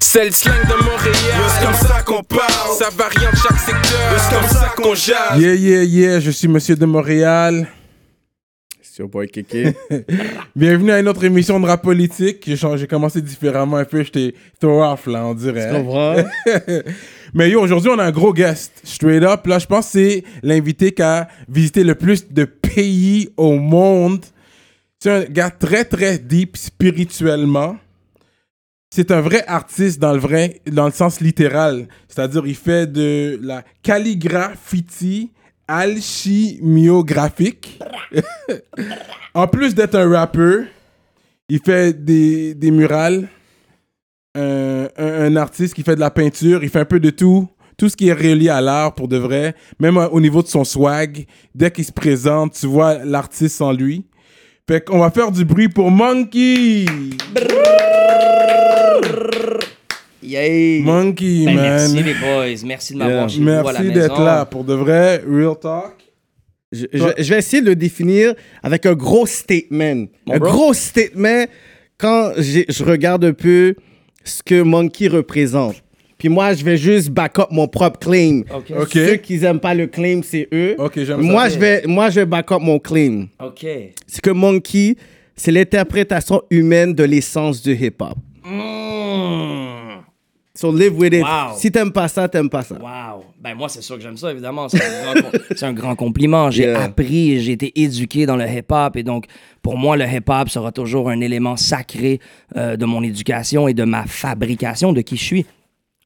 C'est le slang de Montréal. C'est comme ça qu'on parle? Ça varie en chaque secteur. C'est comme ça qu'on jase? Yeah, yeah, yeah, je suis Monsieur de Montréal. C'est your boy Kéké. Bienvenue à une autre émission de rap politique. J'ai commencé différemment un peu, j'étais throw off là, on dirait. Tu comprends? Mais yo, aujourd'hui, on a un gros guest. Straight up, là, je pense que c'est l'invité qui a visité le plus de pays au monde. C'est un gars très, très deep spirituellement. C'est un vrai artiste dans le vrai, dans le sens littéral. C'est-à-dire, il fait de la calligraphie alchimiographique. en plus d'être un rappeur, il fait des, des murales. Un, un- un artiste qui fait de la peinture, il fait un peu de tout. Tout ce qui est relié à l'art pour de vrai. Même euh, au niveau de son swag, dès qu'il se présente, tu vois l'artiste en lui. Fait qu'on va faire du bruit pour Monkey! Yay! Monkey, Ben, man. merci les boys, merci de m'avoir Yeah. Merci maison. d'être là. Pour de vrai, real talk. Je, je- je vais essayer de le définir avec un gros statement. Mon un bro? gros statement quand je regarde un peu ce que Monkey représente. Puis moi, je vais juste back up mon propre claim. Ok. Ok. Ceux qui n'aiment pas le claim, c'est eux. Ok, j'aime moi, ça. je vais, moi, je vais back up mon claim. C'est que Monkey, c'est l'interprétation humaine de l'essence du hip-hop. Mmh. So live with it. Wow. Si t'aimes pas ça, t'aimes pas ça. Wow. Ben moi, c'est sûr que j'aime ça, évidemment. C'est un, grand un compliment. J'ai Yeah. appris, j'ai été éduqué dans le hip-hop. Et donc, pour moi, le hip-hop sera toujours un élément sacré euh, de mon éducation et de ma fabrication, de qui je suis.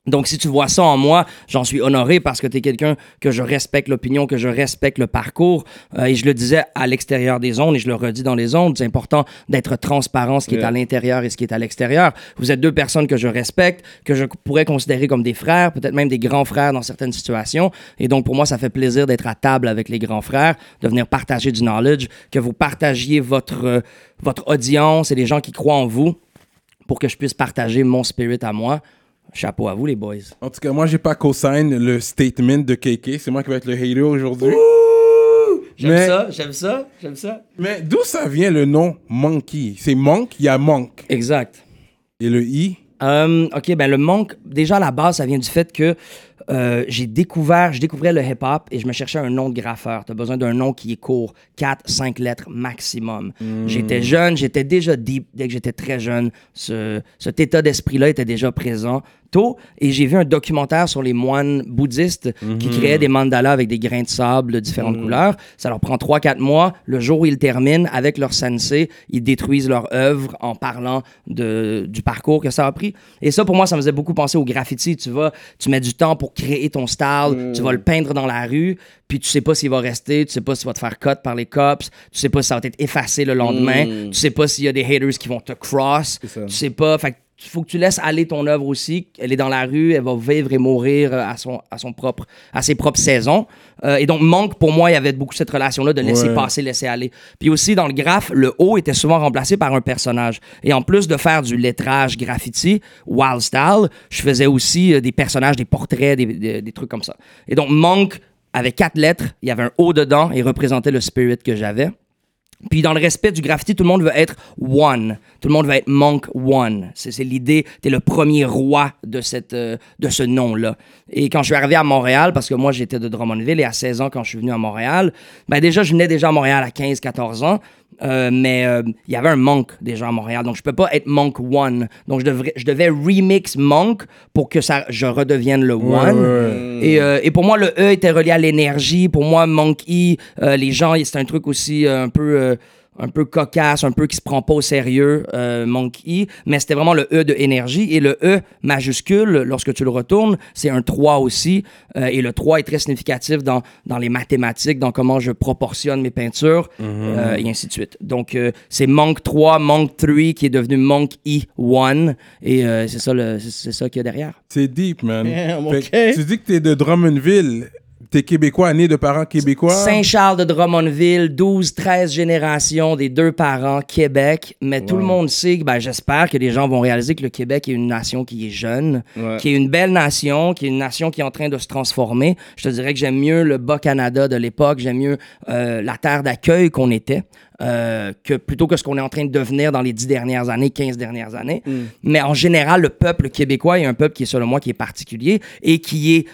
Donc, si tu vois ça en moi, j'en suis honoré parce que tu es quelqu'un que je respecte l'opinion, que je respecte le parcours. Euh, et je le disais à l'extérieur des ondes et je le redis dans les ondes, c'est important d'être transparent, ce qui est à l'intérieur et ce qui est à l'extérieur. Vous êtes deux personnes que je respecte, que je pourrais considérer comme des frères, peut-être même des grands frères dans certaines situations. Et donc, pour moi, ça fait plaisir d'être à table avec les grands frères, de venir partager du knowledge, que vous partagiez votre, euh, votre audience et les gens qui croient en vous pour que je puisse partager mon spirit à moi. Chapeau à vous, les boys. En tout cas, moi, j'ai pas co-sign le statement de KK. C'est moi qui vais être le hater aujourd'hui. J'aime Mais- ça, j'aime ça, j'aime ça. Mais d'où ça vient le nom Monkey? C'est Monk, il y a Monk. Exact. Et le I? Euh, ok, ben le manque, déjà à la base, ça vient du fait que euh, j'ai découvert, je découvrais le hip-hop et je me cherchais un nom de graffeur. Tu as besoin d'un nom qui est court, 4, 5 lettres maximum. J'étais jeune, j'étais déjà deep dès que j'étais très jeune. Ce, cet état d'esprit-là était déjà présent tôt et j'ai vu un documentaire sur les moines bouddhistes qui créaient des mandalas avec des grains de sable de différentes couleurs. Ça leur prend 3-4 mois. Le jour où ils terminent avec leur sensei, ils détruisent leur œuvre en parlant de, du parcours que ça a pris. Et ça, pour moi, ça me faisait beaucoup penser au graffiti. Tu vas, tu mets du temps pour créer ton style, tu vas le peindre dans la rue, puis tu sais pas s'il va rester, tu sais pas s'il va te faire cut par les cops, tu sais pas si ça va être effacé le lendemain, tu sais pas s'il y a des haters qui vont te cross, tu sais pas. Fait que il faut que tu laisses aller ton œuvre aussi. Elle est dans la rue, elle va vivre et mourir euh, à, son, à, son propre, à ses propres saisons. Euh, et donc, manque, pour moi, il y avait beaucoup cette relation-là de laisser Ouais. passer, laisser aller. Puis aussi, dans le graphe, le haut était souvent remplacé par un personnage. Et en plus de faire du lettrage graffiti, wild style, je faisais aussi euh, des personnages, des portraits, des, des- des trucs comme ça. Et donc, manque avait quatre lettres, il y avait un O dedans et représentait le spirit que j'avais. Puis dans le respect du graffiti, tout le monde veut être one. Tout le monde veut être Monk One. C'est l'idée, t'es le premier roi euh, de ce nom-là. Et quand je suis arrivé à Montréal, parce que moi j'étais de Drummondville et à 16 ans quand je suis venu à Montréal, ben déjà je venais déjà à Montréal à 15-14 ans, euh, mais euh, il y avait un Monk déjà à Montréal, donc je peux pas être Monk One. Donc je, devrais, je devais remix Monk pour que ça, je redevienne le One. ouais. Et, euh, et pour moi, le E était relié à l'énergie. Pour moi, Monkey, euh, les gens, c'est un truc aussi un peu. Un peu cocasse, un peu qui se prend pas au sérieux, euh, Monkey, mais c'était vraiment le E de énergie. Et le E majuscule, lorsque tu le retournes, c'est un 3 aussi. Euh, et le 3 est très significatif dans, dans les mathématiques, dans comment je proportionne mes peintures, euh, et ainsi de suite. Donc, euh, c'est Monk 3, Monk 3 qui est devenu Monk E1. Et euh, c'est ça, le- c'est ça qu'il y a derrière. C'est deep, man. Damn, Fait Tu dis que t'es de Drummondville. T'es québécois, né de parents québécois? Saint-Charles de Drummondville, 12, 13 générations des deux parents, Québec. Mais tout le monde sait, que, ben, j'espère que les gens vont réaliser que le Québec est une nation qui est jeune, Ouais. qui est une belle nation, qui est une nation qui est en train de se transformer. Je te dirais que j'aime mieux le Bas-Canada de l'époque, j'aime mieux euh, la terre d'accueil qu'on était. euh, que plutôt que ce qu'on est en train de devenir dans les 10 dernières années, 15 dernières années. Mais en général, le peuple québécois est un peuple qui est, selon moi, qui est particulier et qui est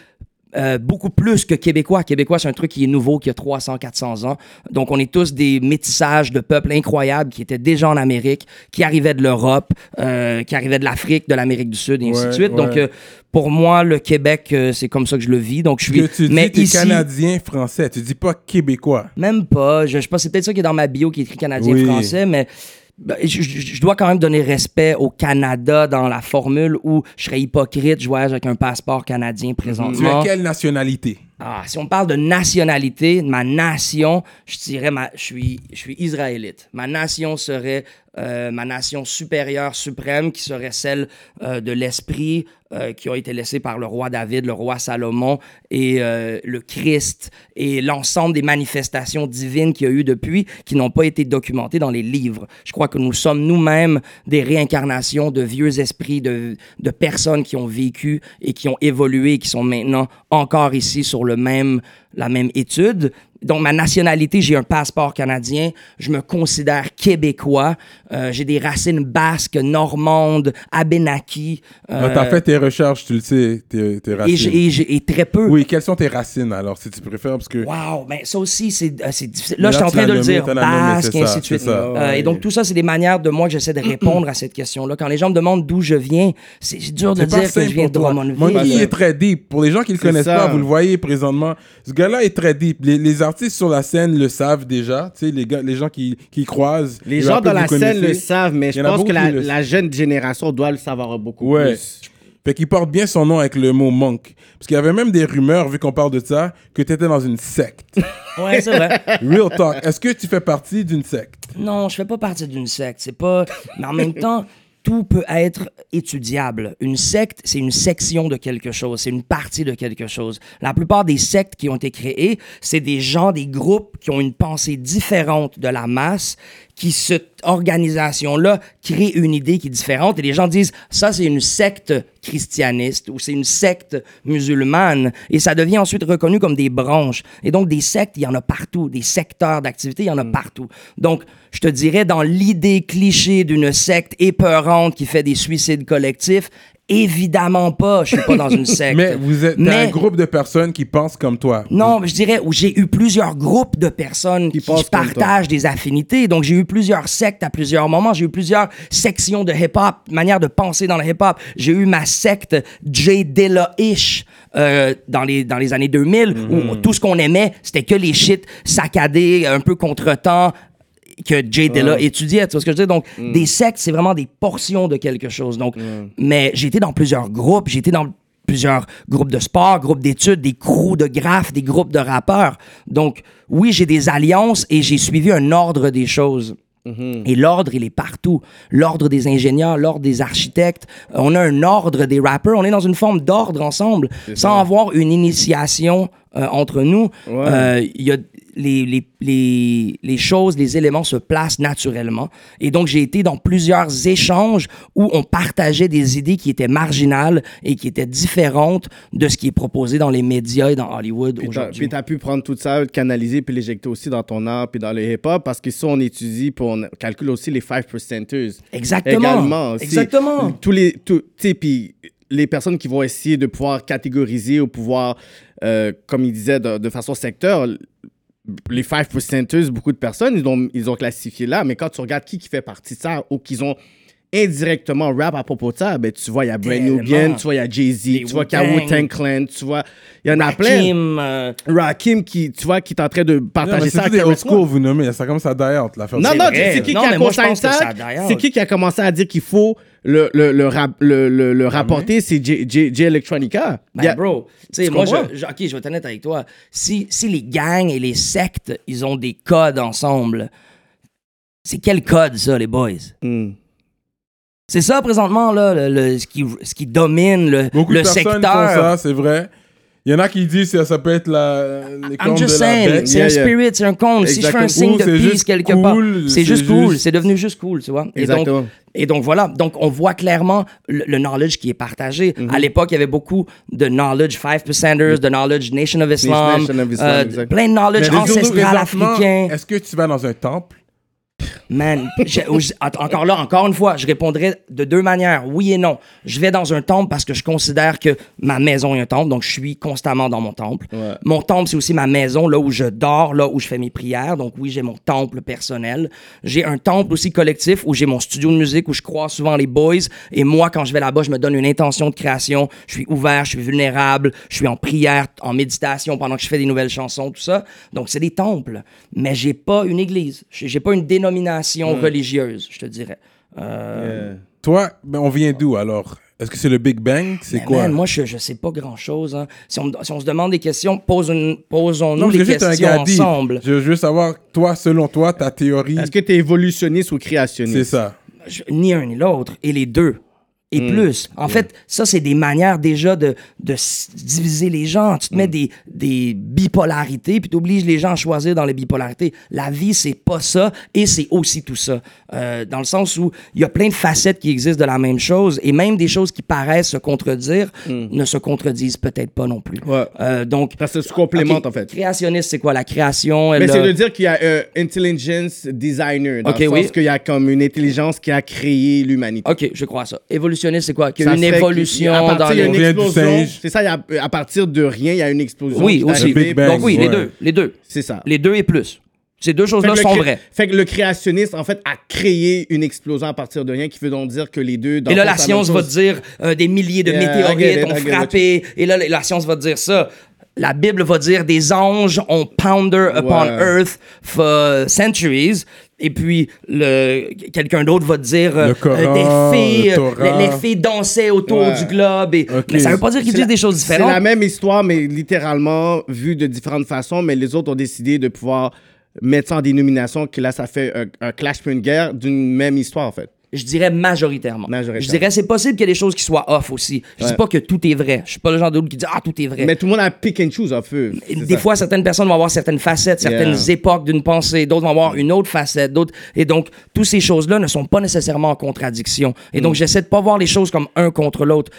euh, beaucoup plus que québécois. Québécois, c'est un truc qui est nouveau, qui a 300, 400 ans. Donc, on est tous des métissages de peuples incroyables qui étaient déjà en Amérique, qui arrivaient de l'Europe, euh, qui arrivaient de l'Afrique, de l'Amérique du Sud, et ainsi de suite. Donc, euh, pour moi, le Québec, c'est comme ça que je le vis. Donc, je suis. Que tu dis, mais ici, canadien français. Tu dis pas québécois. même pas. Je, je sais pas, c'est peut-être ça qui est dans ma bio qui est écrit canadien-français, mais ben, je, je- je dois quand même donner respect au Canada dans la formule où je serais hypocrite, je voyage avec un passeport canadien Tu présentement. as quelle nationalité? Ah, si on parle de nationalité, de ma nation, je dirais ma, je suis, je suis israélite. Ma nation serait euh, ma nation supérieure, suprême, qui serait celle euh, de l'esprit euh, qui a été laissé par le roi David, le roi Salomon et le Christ et l'ensemble des manifestations divines qu'il y a eu depuis, qui n'ont pas été documentées dans les livres. Je crois que nous sommes nous-mêmes des réincarnations de vieux esprits, de, de personnes qui ont vécu et qui ont évolué et qui sont maintenant encore ici sur le même, la même étude. Donc, ma nationalité, j'ai un passeport canadien. Je me considère québécois. Euh, j'ai des racines basques, normandes, abénaki. Ah, T'as fait tes recherches, tu le sais, tes, tes et, racines. et très peu. Oui, quelles sont tes racines alors, si tu préfères? Parce que Wow, ben ça aussi, c'est euh, difficile. Là, là, je suis en train de le dire, basque, et ainsi de suite. Euh, et donc, tout ça, c'est des manières de moi que j'essaie de répondre à cette question-là. Quand les gens me demandent d'où je viens, c'est dur de dire que je viens de. Drummondville. Monkey est très deep. Pour les gens qui le C'est connaissent ça. pas, vous le voyez présentement. Ce gars-là est très deep. Les, les artistes sur la scène le savent déjà. Tu sais, les, gars, les gens qui, qui croisent. Les les gens dans la scène le savent, mais je pense que le la jeune génération doit le savoir beaucoup Ouais. plus. Fait qu'il porte bien son nom avec le mot monk. Parce qu'il y avait même des rumeurs, vu qu'on parle de ça, que tu étais dans une secte. Ouais, c'est vrai. Real talk. Est-ce que tu fais partie d'une secte? Non, je fais pas partie d'une secte. C'est pas. Mais en même temps, tout peut être étudiable. Une secte, c'est une section de quelque chose, c'est une partie de quelque chose. La plupart des sectes qui ont été créées, c'est des gens, des groupes qui ont une pensée différente de la masse, qui cette organisation-là crée une idée qui est différente. Et les gens disent, ça, c'est une secte christianiste ou c'est une secte musulmane. Et ça devient ensuite reconnu comme des branches. Et donc, des sectes, il y en a partout. Des secteurs d'activité, il y en a partout. Donc, je te dirais, dans l'idée cliché d'une secte épeurante qui fait des suicides collectifs, évidemment pas. Je suis pas dans une secte. Mais vous êtes Mais- un groupe de personnes qui pensent comme toi. non, je dirais où j'ai eu plusieurs groupes de personnes qui, partagent des affinités. Donc, j'ai eu plusieurs sectes à plusieurs moments. J'ai eu plusieurs sections de hip-hop, manière de penser dans le hip-hop. J'ai eu ma secte J. Dilla-ish euh, dans, les, dans les années 2000, où tout ce qu'on aimait, c'était que les shit saccadés, un peu contre-temps que Jay Dilla étudiait, tu vois ce que je veux dire? Donc, des sectes, c'est vraiment des portions de quelque chose. Donc, mais j'ai été dans plusieurs groupes, j'ai été dans plusieurs groupes de sport, groupes d'études, des crews de graphes, des groupes de rappeurs. Donc, oui, j'ai des alliances et j'ai suivi un ordre des choses. Et l'ordre, il est partout. L'ordre des ingénieurs, l'ordre des architectes. On a un ordre des rappeurs. On est dans une forme d'ordre ensemble, sans avoir une initiation euh, entre nous. Euh, Il y a les, les, les, les choses, les éléments se placent naturellement. Et donc, j'ai été dans plusieurs échanges où on partageait des idées qui étaient marginales et qui étaient différentes de ce qui est proposé dans les médias et dans Hollywood aujourd'hui. Puis tu as pu prendre tout ça, le canaliser, puis l'éjecter aussi dans ton art, puis dans le hip-hop, parce que ça, on étudie, puis on calcule aussi les 5%ers. Exactement. Également. aussi. Exactement. Tous les, tout- tu sais, puis les personnes qui vont essayer de pouvoir catégoriser ou pouvoir, euh, comme il disait, de, de façon secteur, les 5%ers, beaucoup de personnes, ils ont, ils ont classifié là, mais quand tu regardes qui, qui fait partie de ça ou qu'ils ont indirectement rap à propos de ça, ben, tu vois, il y a Brand Tellement. Nubian, tu vois, il y a Jay-Z, Les tu vois qu'il y a Wu-Tang. Clan, tu vois, il y en a plein. Rakim, euh, Rakim qui, tu vois, qui est en train de Non, partager c'est ça tous avec Charisma. school, vous nommez. Ça commence à die out, l'affaire. Non, non, c'est qui Non, qui a que ça? C'est qui qui a commencé à dire qu'il faut le, le, le, rap- le, le, le rapporter? C'est J, J, J Electronica. Ben, Il y a- bro, tu moi, je, je- ok, je vais être honnête avec toi. Si, si les gangs et les sectes, ils ont des codes ensemble, c'est quel code, ça, les boys? Hmm. C'est ça, présentement, là, le, le- ce, qui, ce qui domine le, Beaucoup le de personnes secteur. font ça, c'est vrai. Il y en a qui disent que ça peut être la, les I'm just de saying, c'est Yeah, un yeah. spirit, c'est un cône. Si je fais un signe de peace quelque cool, part, c'est juste juste- cool. C'est devenu juste cool, tu vois. Et Exactement. donc, et donc voilà, donc on voit clairement le, le knowledge qui est partagé. Mhm. À l'époque, il y avait beaucoup de knowledge 5%ers, de knowledge Nation of Islam, Nation of Islam, euh, plein de knowledge Mais ancestral africain. Est-ce que tu vas dans un temple Man, encore là, encore une fois, je répondrai de deux manières, oui et non. Je vais dans un temple parce que je considère que ma maison est un temple, donc je suis constamment dans mon temple. Ouais. Mon temple, c'est aussi ma maison, là où je dors, là où je fais mes prières. Donc oui, j'ai mon temple personnel. J'ai un temple aussi collectif où j'ai mon studio de musique, où je croise souvent les boys. Et moi, quand je vais là-bas, je me donne une intention de création. Je suis ouvert, je suis vulnérable, je suis en prière, en méditation pendant que je fais des nouvelles chansons, tout ça. Donc c'est des temples. Mais j'ai pas une église. J'ai pas une dénomination religieuse, je te dirais. Euh, Toi, ben, on vient d'où alors? Est-ce que c'est le Big Bang? C'est quoi? man, moi, je, je sais pas grand-chose. hein. Si, si on se demande des questions, pose une- posons-nous juste un questions ensemble. Je je veux savoir, toi, selon toi, ta théorie, Est-ce que tu es évolutionniste ou créationniste? c'est ça. Je- ni un ni l'autre, et les deux. Et Hmm. plus. En fait, ça, c'est des manières déjà de, de diviser les gens. Tu te mets des, des bipolarités, puis tu obliges les gens à choisir dans les bipolarités. La vie, c'est pas ça, et c'est aussi tout ça. Euh, dans le sens où il y a plein de facettes qui existent de la même chose, et même des choses qui paraissent se contredire ne se contredisent peut-être pas non plus. Ouais. Euh, donc, ça se complémente, en fait. Créationniste, c'est quoi? La création, elle Mais a- c'est de dire qu'il y a un intelligence designer, dans Ok, le sens oui. qu'il y a comme une intelligence qui a créé l'humanité. OK, je crois à ça. C'est quoi? Qu'il y a Ça une évolution à partir, dans il y a une explosion. singe. C'est ça, il y a- à partir de rien, il y a une explosion. Oui, aussi. Bang, Donc oui, les deux, les deux. C'est ça. Les deux et plus. Ces deux choses-là sont vraies. Fait que le créationniste, en fait, a créé une explosion à partir de rien, qui veut donc dire que les deux. dans Et là, la science va te dire euh, des milliers de Yeah, météorites it, ont frappé. Et là, la science va te dire ça. La Bible va dire des anges ont pounder upon Ouais. earth for centuries. Et puis, le, quelqu'un d'autre va te dire euh, Le Coran, euh, des le les, les fées dansaient autour Ouais. du globe. Et, Ok. Mais ça veut pas dire qu'ils C'est disent la- des choses C'est différentes. la même histoire, mais littéralement vue de différentes façons, mais les autres ont décidé de pouvoir mettre ça en dénomination, que là, ça fait un, un clash puis une guerre d'une même histoire, en fait. Je dirais majoritairement. Majoritairement. Je dirais c'est possible qu'il y ait des choses qui soient off aussi. Je dis Ouais. pas que tout est vrai. Je suis pas le genre d'autre qui dit ah tout est vrai. Mais tout le monde a pick and choose. Et C'est des ça. fois, certaines personnes vont avoir certaines facettes, certaines Yeah. époques d'une pensée, d'autres vont avoir une autre facette, d'autres. Et donc, toutes ces choses-là ne sont pas nécessairement en contradiction. Et Mm. donc, j'essaie de pas voir les choses comme un contre l'autre.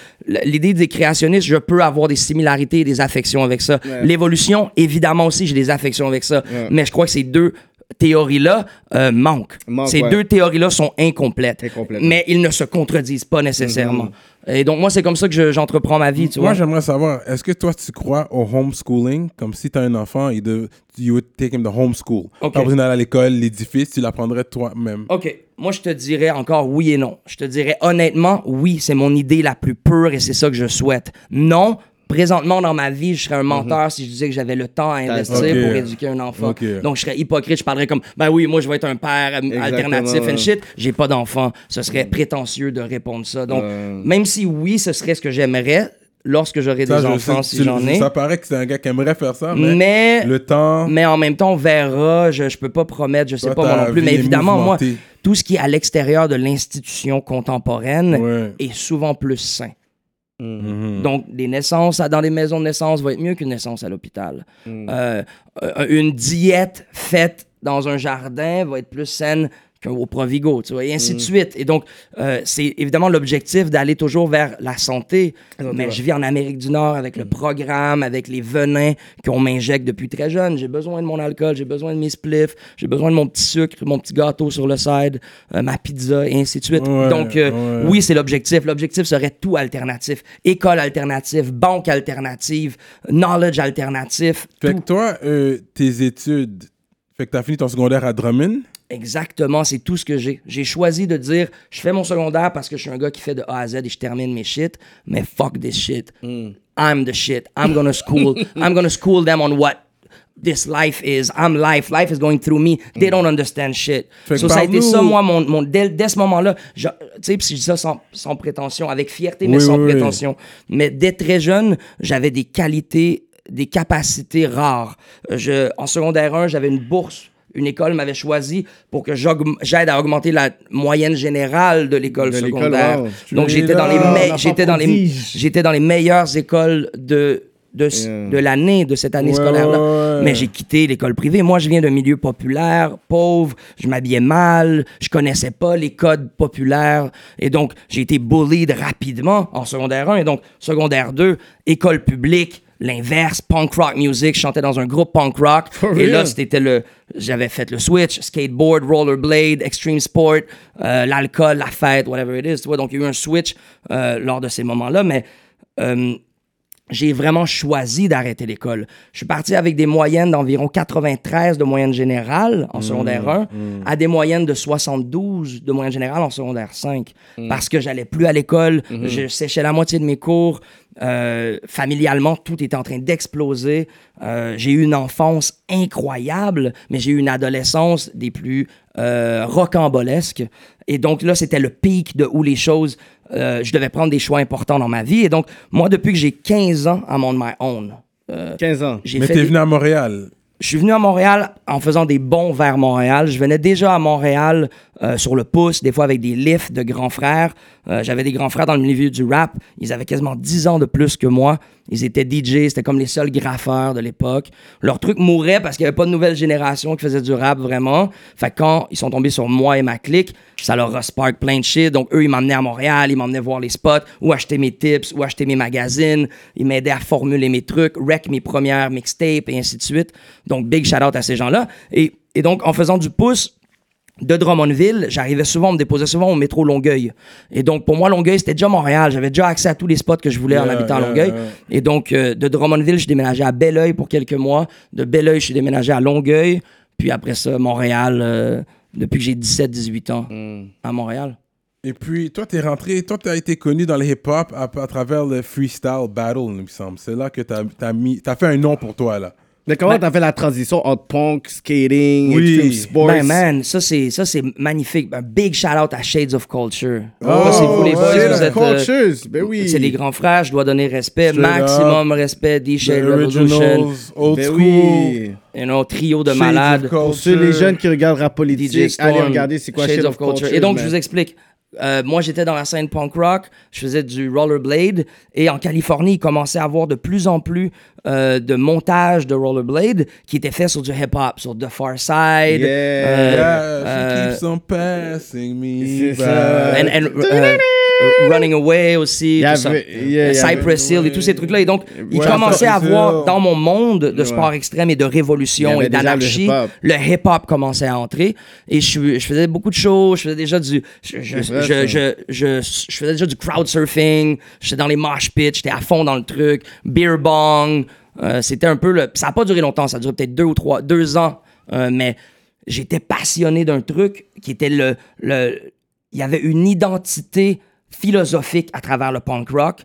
L'idée des créationnistes, je peux avoir des similarités et des affections avec ça. Ouais. L'évolution, évidemment aussi, j'ai des affections avec ça. Ouais. Mais je crois que ces deux théories-là euh, manquent. Manquent, ces ouais. deux théories-là sont incomplètes. Mais ils ne se contredisent pas nécessairement. Mm-hmm. Et donc, moi, c'est comme ça que je- j'entreprends ma vie, tu Moi, j'aimerais savoir, est-ce que toi, tu crois au homeschooling? Comme si tu as un enfant, il de, you would take him to homeschool. Ok. Pas besoin d'aller à l'école, l'édifice, tu l'apprendrais toi-même. OK. Moi, je te dirais encore oui et non. Je te dirais honnêtement, oui, c'est mon idée la plus pure et c'est ça que je souhaite. Non, présentement dans ma vie, je serais un menteur si je disais que j'avais le temps à investir pour éduquer un enfant. Donc, je serais hypocrite. Je parlerais comme, ben oui, moi, je vais être un père alternatif and shit. J'ai pas d'enfant. Ce serait prétentieux de répondre ça. Donc, même si oui, ce serait ce que j'aimerais lorsque j'aurais Ça, des enfants, sais- si j'en ai. Ça paraît que c'est un gars qui aimerait faire ça, mais, Mais, le temps. mais en même temps, on verra. Je, je peux pas promettre, je sais Toi, pas moi non plus. Mais évidemment, moi, tout ce qui est à l'extérieur de l'institution contemporaine Ouais. est souvent plus sain. Mhm. Donc, des naissances dans les maisons de naissance va être mieux qu'une naissance à l'hôpital. Euh, euh, une diète faite dans un jardin va être plus saine qu'un au Provigo, tu vois, et ainsi de suite. Et donc, euh, c'est évidemment l'objectif d'aller toujours vers la santé. Mais je vis en Amérique du Nord avec le programme, avec les venins qu'on m'injecte depuis très jeune. J'ai besoin de mon alcool, j'ai besoin de mes spliffs, j'ai besoin de mon petit sucre, mon petit gâteau sur le side, euh, ma pizza, et ainsi de suite. Ouais, donc, euh, ouais. oui, c'est l'objectif. L'objectif serait tout alternatif. École alternative, banque alternative, knowledge alternatif. Fait tout. que toi, tes études, fait que t'as fini ton secondaire à Drummond? Exactement, c'est tout ce que j'ai. J'ai choisi de dire, je fais mon secondaire parce que je suis un gars qui fait de A à Z et je termine mes shit, mais fuck this shit. I'm the shit. I'm gonna school. I'm gonna school them on what this life is. I'm life. Life is going through me. They don't understand shit. Fait So, ça a été ça, moi, mon, mon, dès, dès ce moment-là. je- Tu sais, puis je dis ça sans, sans prétention, avec fierté, mais Oui, sans oui, oui. prétention. Mais dès très jeune, j'avais des qualités, des capacités rares. Je, en secondaire 1, j'avais une bourse. Une école m'avait choisi pour que j'aide à augmenter la moyenne générale de l'école secondaire. wow. Donc j'étais dans les là, me- l'enfant j'étais dans les prodige. j'étais dans les meilleures écoles de de, Yeah. de l'année, de cette année Ouais, scolaire-là. ouais, ouais. Mais j'ai quitté l'école privée. Moi, je viens d'un milieu populaire, pauvre, je m'habillais mal, je connaissais pas les codes populaires. Et donc, j'ai été bullied rapidement en secondaire 1. Et donc, secondaire 2, école publique, l'inverse, punk rock music. Je chantais dans un groupe punk rock. For et là, c'était le. J'avais fait le switch, skateboard, rollerblade, extreme sport, euh, l'alcool, la fête, whatever it is. Tu vois, donc il y a eu un switch euh, lors de ces moments-là. Mais. euh, j'ai vraiment choisi d'arrêter l'école. Je suis parti avec des moyennes d'environ 93 de moyenne générale en secondaire 1 à des moyennes de 72 de moyenne générale en secondaire 5 parce que j'allais plus à l'école, je séchais la moitié de mes cours. Euh, familialement, tout était en train d'exploser. Euh, j'ai eu une enfance incroyable, mais j'ai eu une adolescence des plus euh, rocambolesques. Et donc là, c'était le pic de où les choses, euh, je devais prendre des choix importants dans ma vie. Et donc, moi, depuis que j'ai 15 ans, I'm on my own. Euh, 15 ans. J'ai Mais t'es des- venu à Montréal. je suis venu à Montréal en faisant des bons vers Montréal. Je venais déjà à Montréal euh, sur le pouce, des fois avec des lifts de grands frères. Euh, J'avais des grands frères dans le milieu du rap. Ils avaient quasiment 10 ans de plus que moi. Ils étaient DJ, c'était comme les seuls graffeurs de l'époque. Leur truc mourait parce qu'il n'y avait pas de nouvelle génération qui faisait du rap vraiment. Fait que quand ils sont tombés sur moi et ma clique, ça leur a spark plein de shit. Donc eux, ils m'emmenaient à Montréal, ils m'emmenaient voir les spots, ou acheter mes tips, ou acheter mes magazines. Ils m'aidaient à formuler mes trucs, rec mes premières mixtapes et ainsi de suite. Donc big shout out à ces gens-là. Et, et donc en faisant du pouce, de Drummondville, j'arrivais souvent, on me déposait souvent au métro Longueuil. Et donc, pour moi, Longueuil, c'était déjà Montréal. J'avais déjà accès à tous les spots que je voulais en Yeah, habitant à yeah, Longueuil. yeah. Et donc, euh, de Drummondville, je déménageais à Belleuil pour quelques mois. De Belleuil, je suis déménagé à Longueuil. Puis après ça, Montréal, euh, depuis que j'ai 17-18 ans, à Montréal. Et puis, toi, t'es rentré, toi, t'as été connu dans le hip-hop à, à travers le freestyle battle, il me semble. C'est là que t'as as mis, t'as fait un nom pour toi, là. Mais comment t'as fait la transition entre punk, skating, Oui. extreme sports? Ben, man, ça, c'est, ça, c'est magnifique. Un big shout-out à Shades of Culture. Oh, Ça, c'est vous, les boys. Shades vous of êtes, euh, ben oui. c'est les grands frères, je dois donner respect, Straight maximum respect, D-Shade Revolution, Old Ben School. oui. you know, trio de Shades malades. Pour ceux, les jeunes qui regardent rap politique, allez regarder c'est quoi Shades Shade of Culture. Et donc, je vous explique. Euh, moi, j'étais dans la scène punk rock, je faisais du rollerblade, et en Californie, il commençait à avoir de plus en plus euh, de montages de rollerblade qui étaient faits sur du hip-hop, sur The Far Side. Yeah. euh, Yeah, she keeps on passing me C'est by. ça. and- and, Running Away aussi, tout ça. avait- Cypress Hill et tous ces trucs-là. Et donc, il commençait à Hill. dans mon monde de sport extrême et de révolution et d'anarchie, hip-hop. le hip-hop commençait à entrer. Et je, faisais beaucoup de shows, je faisais déjà du. Je, je, je, ça. je, je- je faisais déjà du crowd surfing, j'étais dans les mosh pits, j'étais à fond dans le truc, beer bong. euh, C'était un peu le. Ça n'a pas duré longtemps, ça a duré peut-être deux ou trois, deux ans, euh, mais j'étais passionné d'un truc qui était le, le. Il y avait une identité philosophique à travers le punk rock.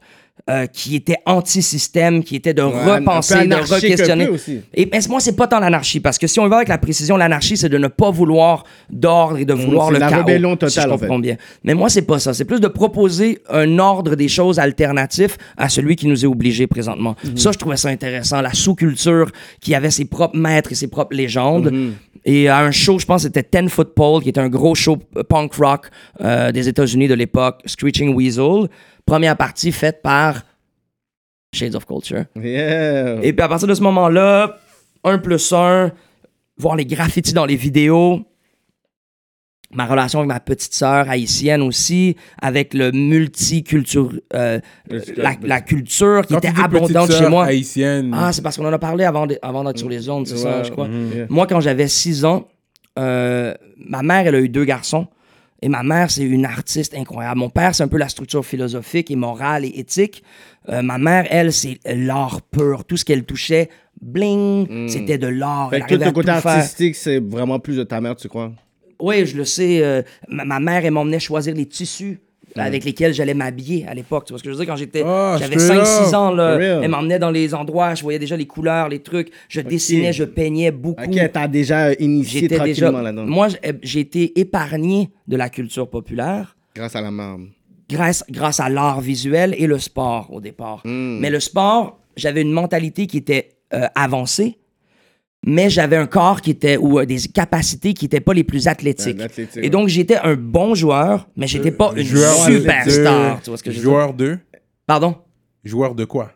Euh, qui était anti-système, qui était de Ouais, repenser, de re-questionner. Et ben, moi, c'est pas tant l'anarchie, parce que si on va avec la précision, l'anarchie, c'est de ne pas vouloir d'ordre et de vouloir c'est le la chaos. rébellion si totale, je en fait. bien. Mais moi, c'est pas ça. C'est plus de proposer un ordre des choses alternatif à celui qui nous est obligé présentement. Mhm. Ça, je trouvais ça intéressant. La sous-culture qui avait ses propres maîtres et ses propres légendes. Mhm. Et à un show, je pense, c'était Ten Foot Pole, qui était un gros show euh, punk rock euh, des États-Unis de l'époque, Screeching Weasel. Première partie faite par Shades of Culture. Yeah. Et puis à partir de ce moment-là, un plus un, voir les graffitis dans les vidéos, ma relation avec ma petite sœur haïtienne aussi, avec le multiculture, euh, la, la culture qui Quand était abondante chez moi. haïtienne. Ah, c'est parce qu'on en a parlé avant, d'être sur les ondes, c'est ça, je crois. mhm. Moi, quand j'avais 6 ans, euh, ma mère, elle a eu deux garçons. Et ma mère, c'est une artiste incroyable. Mon père, c'est un peu la structure philosophique et morale et éthique. Euh, ma mère, elle, c'est l'art pur. Tout ce qu'elle touchait, bling, c'était de l'art. Fait Elle que tout le côté tout artistique, c'est vraiment plus de ta mère, tu crois? Oui, je le sais. euh, ma, ma mère, elle m'emmenait choisir les tissus avec lesquels j'allais m'habiller à l'époque. Tu vois ce que je veux dire? Quand j'étais, Ah, j'avais straight 5-6 up. ans, là, elle m'emmenait dans les endroits, je voyais déjà les couleurs, les trucs. Je dessinais, je peignais beaucoup. Ok, t'as déjà initié J'étais déjà. tranquillement là-dedans. Moi, euh, j'ai été épargné de la culture populaire Grâce à la mère. grâce, grâce à l'art visuel et le sport au départ. Hmm. Mais le sport, j'avais une mentalité qui était euh, avancée, mais j'avais un corps qui était ou euh, des capacités qui n'étaient pas les plus athlétiques. Et donc j'étais un bon joueur, mais j'étais pas une superstar. Tu vois ce que je veux dire? Joueur de? Pardon? Joueur de quoi?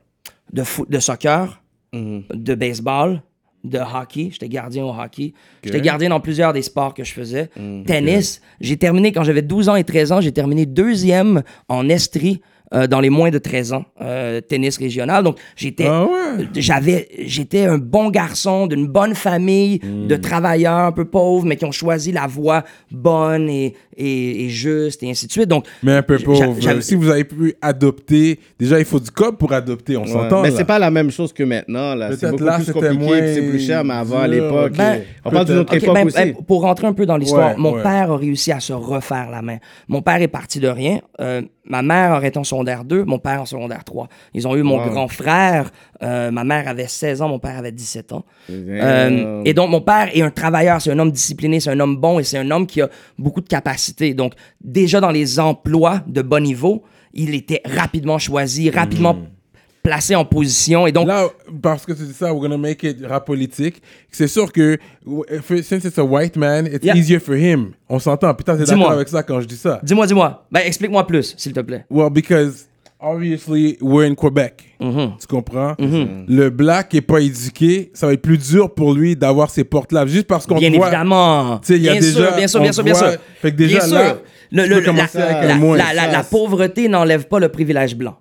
De, foot, de soccer, de baseball, de hockey. J'étais gardien au hockey. J'étais gardien dans plusieurs des sports que je faisais. Mhm. Tennis. J'ai terminé, quand j'avais 12 ans et 13 ans, j'ai terminé deuxième en Estrie euh, dans les moins de 13 ans. euh, tennis régional. Donc, j'étais Ah ouais? j'avais j'étais un bon garçon d'une bonne famille Hmm. de travailleurs un peu pauvres mais qui ont choisi la voie bonne et, et, et juste et ainsi de suite donc Mais un peu pauvre. Si vous avez pu adopter, déjà, il faut du cop pour adopter, on Ouais. s'entend. Mais là. c'est pas la même chose que maintenant. là. C'est beaucoup là, plus c'était compliqué, c'est plus cher, mais avant, à l'époque. Ben, on parle d'une autre Ok, époque ben, aussi. ben, pour rentrer un peu dans l'histoire, Ouais, mon ouais. père a réussi à se refaire la main. Mon père est parti de rien. Euh, ma mère aurait été en secondaire 2, mon père en secondaire 3. Ils ont eu mon Wow. grand frère. euh, ma mère avait 16 ans, mon père avait 17 ans. Euh, et donc, mon père est un travailleur, c'est un homme discipliné, c'est un homme bon et c'est un homme qui a beaucoup de capacités. Donc, déjà dans les emplois de bon niveau, il était rapidement choisi, rapidement Hmm. placé en position. Et donc, Là, parce que tu dis ça, we're gonna make it rap politique. C'est sûr que, since it's a white man, it's Yeah. easier for him. On s'entend. Putain, t'es d'accord avec ça quand je dis ça? dis-moi, dis-moi. Ben, explique-moi plus, s'il te plaît. Well, because obviously we're in Quebec. Tu comprends? Le black est pas éduqué, ça va être plus dur pour lui d'avoir ces portes-là. Juste parce qu'on Bien voit- évidemment. Il y a bien déjà- sûr, bien sûr, bien sûr, bien sûr. Fait que déjà, bien là, sûr. Le- tu le- peux la, commencer avec la- un moins. la- la- la pauvreté n'enlève pas le privilège blanc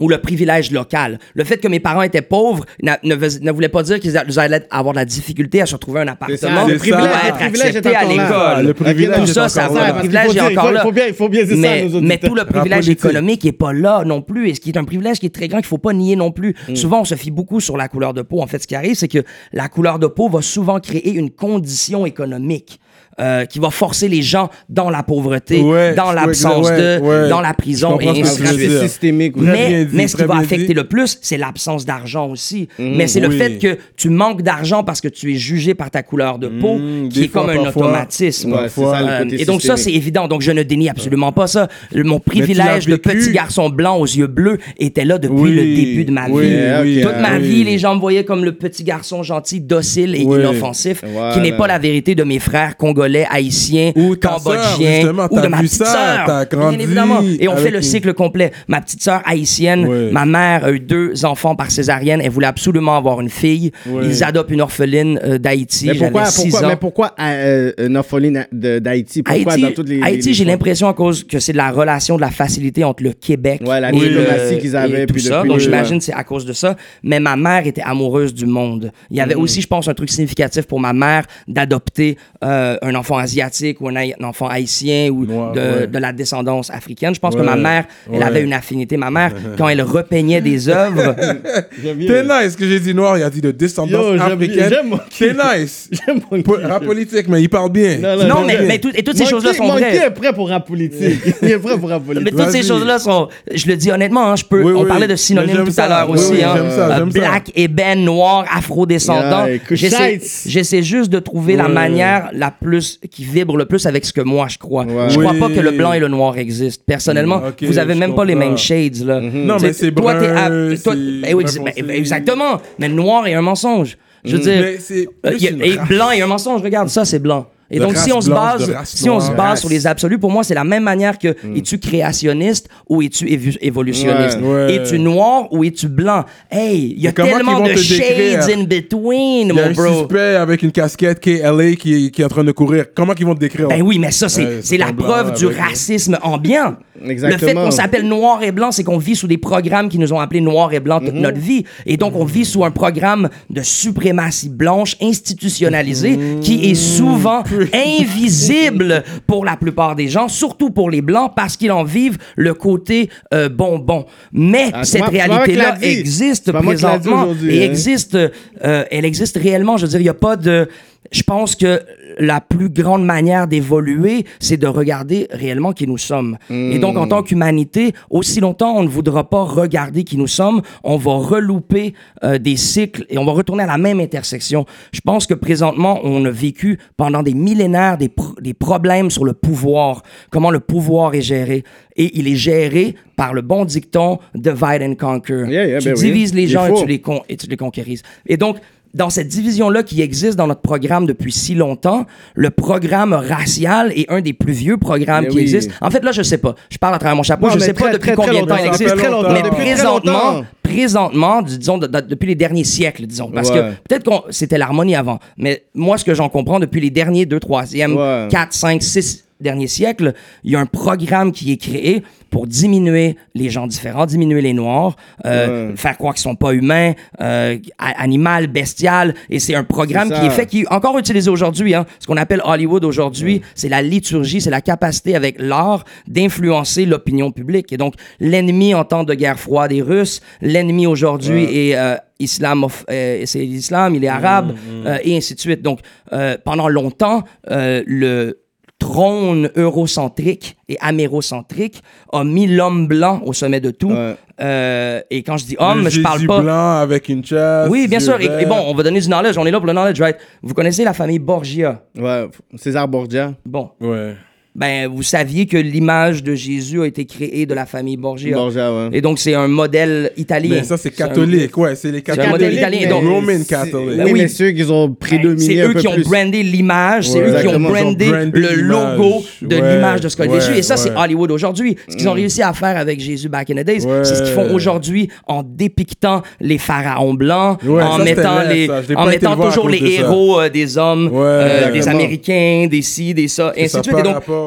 ou le privilège local. Le fait que mes parents étaient pauvres ne, ne voulait pas dire qu'ils allaient avoir de la difficulté à se retrouver un appartement le privilège- être accepté à l'école. Le privilège tout ça, ça va. Le privilège est encore là. il faut bien- dire mais, mais tout le privilège économique n'est pas là non plus, et ce qui est un privilège qui est très grand qu'il faut pas nier non plus. Mm. Souvent, on se fie beaucoup sur la couleur de peau. En fait, ce qui arrive, c'est que la couleur de peau va souvent créer une condition économique. Euh, qui va forcer les gens dans la pauvreté, Ouais, dans l'absence ouais, de, ouais. dans la prison et ainsi de suite. systémique. Mais, bien dit, mais ce qui va affecter dit. le plus, c'est l'absence d'argent aussi. Mais c'est le Oui. fait que tu manques d'argent parce que tu es jugé par ta couleur de peau, Mm, qui des est comme un parfois. automatisme. Ça, Euh, côté et donc ça, c'est évident. Donc je ne dénie absolument pas ça. Le- Mon privilège de petit garçon blanc aux yeux bleus était là depuis Oui, le début de ma oui, vie. oui, Toute ma oui. vie, les gens me voyaient comme le petit garçon gentil, docile et inoffensif, qui n'est pas la vérité de mes frères congolais, haïtiens, Ou cambodgiens, justement, ou de t'as ma vu petite ça, sœur. t'as grandi Bien évidemment. Et on fait le une- cycle complet. Ma petite sœur haïtienne, ma mère a eu deux enfants par césarienne. Elle voulait absolument avoir une fille. Ils adoptent une orpheline euh, d'Haïti. Mais pourquoi, six pourquoi, ans. mais pourquoi euh, une orpheline de- d'Haïti? Pourquoi Haïti, dans toutes les. Haïti j'ai l'impression à cause que c'est de la relation, de la facilité entre le Québec Ouais, la et, diplomatie qu'ils avaient, et tout puis ça. Donc j'imagine que c'est à cause de ça. Mais ma mère était amoureuse du monde. Il y avait aussi, je pense, un truc significatif pour ma mère d'adopter euh, un enfant asiatique ou un, enfant haïtien ou Noir, de, ouais. de la descendance africaine. Je pense que ma mère, elle ouais. avait une affinité. Ma mère, quand elle repeignait des œuvres. T'es nice que j'ai dit noir, il a dit de Yo, descendance j'aime- africaine. T'es nice. Rap politique, mais il parle bien. Non, mais, mais tout- et toutes ces choses-là sont vraies. est prêt pour rap politique. Il est prêt pour rap Mais politique. toutes ces choses-là sont. Je le dis honnêtement, hein, je peux. Oui, on oui. parlait de Mais synonymes tout ça. à l'heure Oui, aussi. hein. ça, Euh, black, ébène, noir, afro-descendant. Yeah, J'essaie juste de trouver la manière la plus qui vibre le plus avec ce que moi je crois. Ouais. Je crois Oui. pas que le blanc et le noir existent. Personnellement, vous avez même pas les mêmes shades là. Non, mais c'est toi, t'es brun, à- toi- ben oui, brun ben, exactement. Mais le noir est un mensonge. Je veux dire, Mais c'est euh, et blanc est un mensonge. Regarde, ça c'est blanc. Et De donc, si on se base, si on se base sur les absolus, pour moi, c'est la même manière que es-tu créationniste ou es-tu évolutionniste? Ouais. Ouais. Es-tu noir ou es-tu blanc? Hey, il y a tellement de te shades in between, Il y a mon un bro. suspect avec une casquette qui est LA qui, qui est en train de courir. Comment qu'ils vont te décrire? Ben oui, mais ça, c'est Ouais, la preuve du avec- racisme ambiant. Exactement. Le fait qu'on s'appelle noir et blanc, c'est qu'on vit sous des programmes qui nous ont appelés noir et blanc toute Mhm. notre vie. Et donc, on vit sous un programme de suprématie blanche institutionnalisé Mhm. qui est souvent invisible pour la plupart des gens, surtout pour les blancs, parce qu'ils en vivent le côté euh, bonbon. Mais Ah, cette réalité-là existe présentement et hein. existe, euh, elle existe réellement. Je veux dire, il n'y a pas de. Je pense que la plus grande manière d'évoluer, c'est de regarder réellement qui nous sommes. Et donc, en tant qu'humanité, aussi longtemps on ne voudra pas regarder qui nous sommes, on va relouper euh, des cycles et on va retourner à la même intersection. Je pense que présentement, on a vécu pendant des millénaires des, des problèmes sur le pouvoir, comment le pouvoir est géré. Et il est géré par le bon dicton divide and conquer. Yeah, yeah, tu ben oui. divises les gens et tu les, et tu les conquérises. Et donc, dans cette division-là qui existe dans notre programme depuis si longtemps, le programme racial est un des plus vieux programmes Mais qui oui. existent. En fait, là, je sais pas. Je parle à travers mon chapeau. Non, je sais pas depuis très, combien de temps il existe. Mais Depuis présentement, présentement, disons, de- de- depuis les derniers siècles, disons, parce Ouais. que peut-être que c'était l'harmonie avant, mais moi, ce que j'en comprends depuis les derniers 2, 3e, Ouais. 4, 5, 6 derniers siècles, il y a un programme qui est créé pour diminuer les gens différents, diminuer les noirs, euh, Ouais. faire croire qu'ils sont pas humains, euh, animal, bestial, et c'est un programme qui est fait, qui est encore utilisé aujourd'hui. Hein. Ce qu'on appelle Hollywood aujourd'hui, c'est la liturgie, c'est la capacité avec l'art d'influencer l'opinion publique. Et donc, l'ennemi en temps de guerre froide est russe, l'ennemi aujourd'hui est euh, islam, euh, c'est l'islam, il est arabe, euh, et ainsi de suite. Donc, euh, pendant longtemps, le trône eurocentrique et amérocentrique a mis l'homme blanc au sommet de tout. Ouais. Euh, et quand je dis homme, Le je parle pas. blanc avec une chasse. Oui, bien sûr. Et, et bon, on va donner du knowledge. On est là pour le knowledge, right? Vous connaissez la famille Borgia? Ouais, César Borgia. Bon, Ouais. Ben, vous saviez que l'image de Jésus a été créée de la famille Borgia. Borgia, ouais. Et donc, c'est un modèle italien. Mais ça, c'est un- catholique. Ouais, c'est les un catholiques. modèle italien, donc- Roman c'est- Catholic. Oui, Ben oui. mais ceux qui ont prédominé C'est un eux peu qui ont plus. brandé l'image, c'est Ouais, eux qui ont brandé le logo de Ouais, l'image de Scott ouais, Jésus. Et ça, c'est. Hollywood aujourd'hui. Ce qu'ils ont réussi à faire avec Jésus back in the days, Ouais. c'est ce qu'ils font aujourd'hui en dépictant les pharaons blancs, Ouais, en ça, mettant, les, en mettant toujours les héros euh, des hommes, euh, des. Américains, des ci, des ça, et ainsi de suite.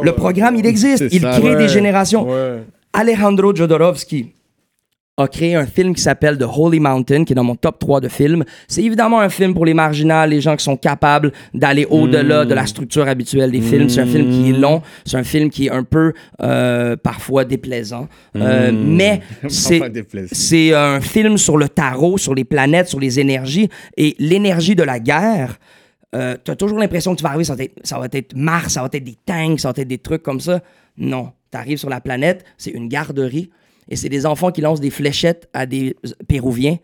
Le programme, il existe. Il ça, crée Ouais, des générations. Ouais. Alejandro Jodorowsky a créé un film qui s'appelle The Holy Mountain, qui est dans mon top 3 de films. C'est évidemment un film pour les marginales, les gens qui sont capables d'aller au-delà de la structure habituelle des films. C'est un film qui est long, c'est un film qui est un peu euh, parfois déplaisant, Euh, mais Parfois déplaisant. c'est un film sur le tarot, sur les planètes, sur les énergies et l'énergie de la guerre. Euh, tu as toujours l'impression que tu vas arriver, ça va, être, Mars, ça va être des tanks, ça va être des trucs comme ça. Non, tu arrives sur la planète, c'est une garderie et c'est des enfants qui lancent des fléchettes à des Péruviens.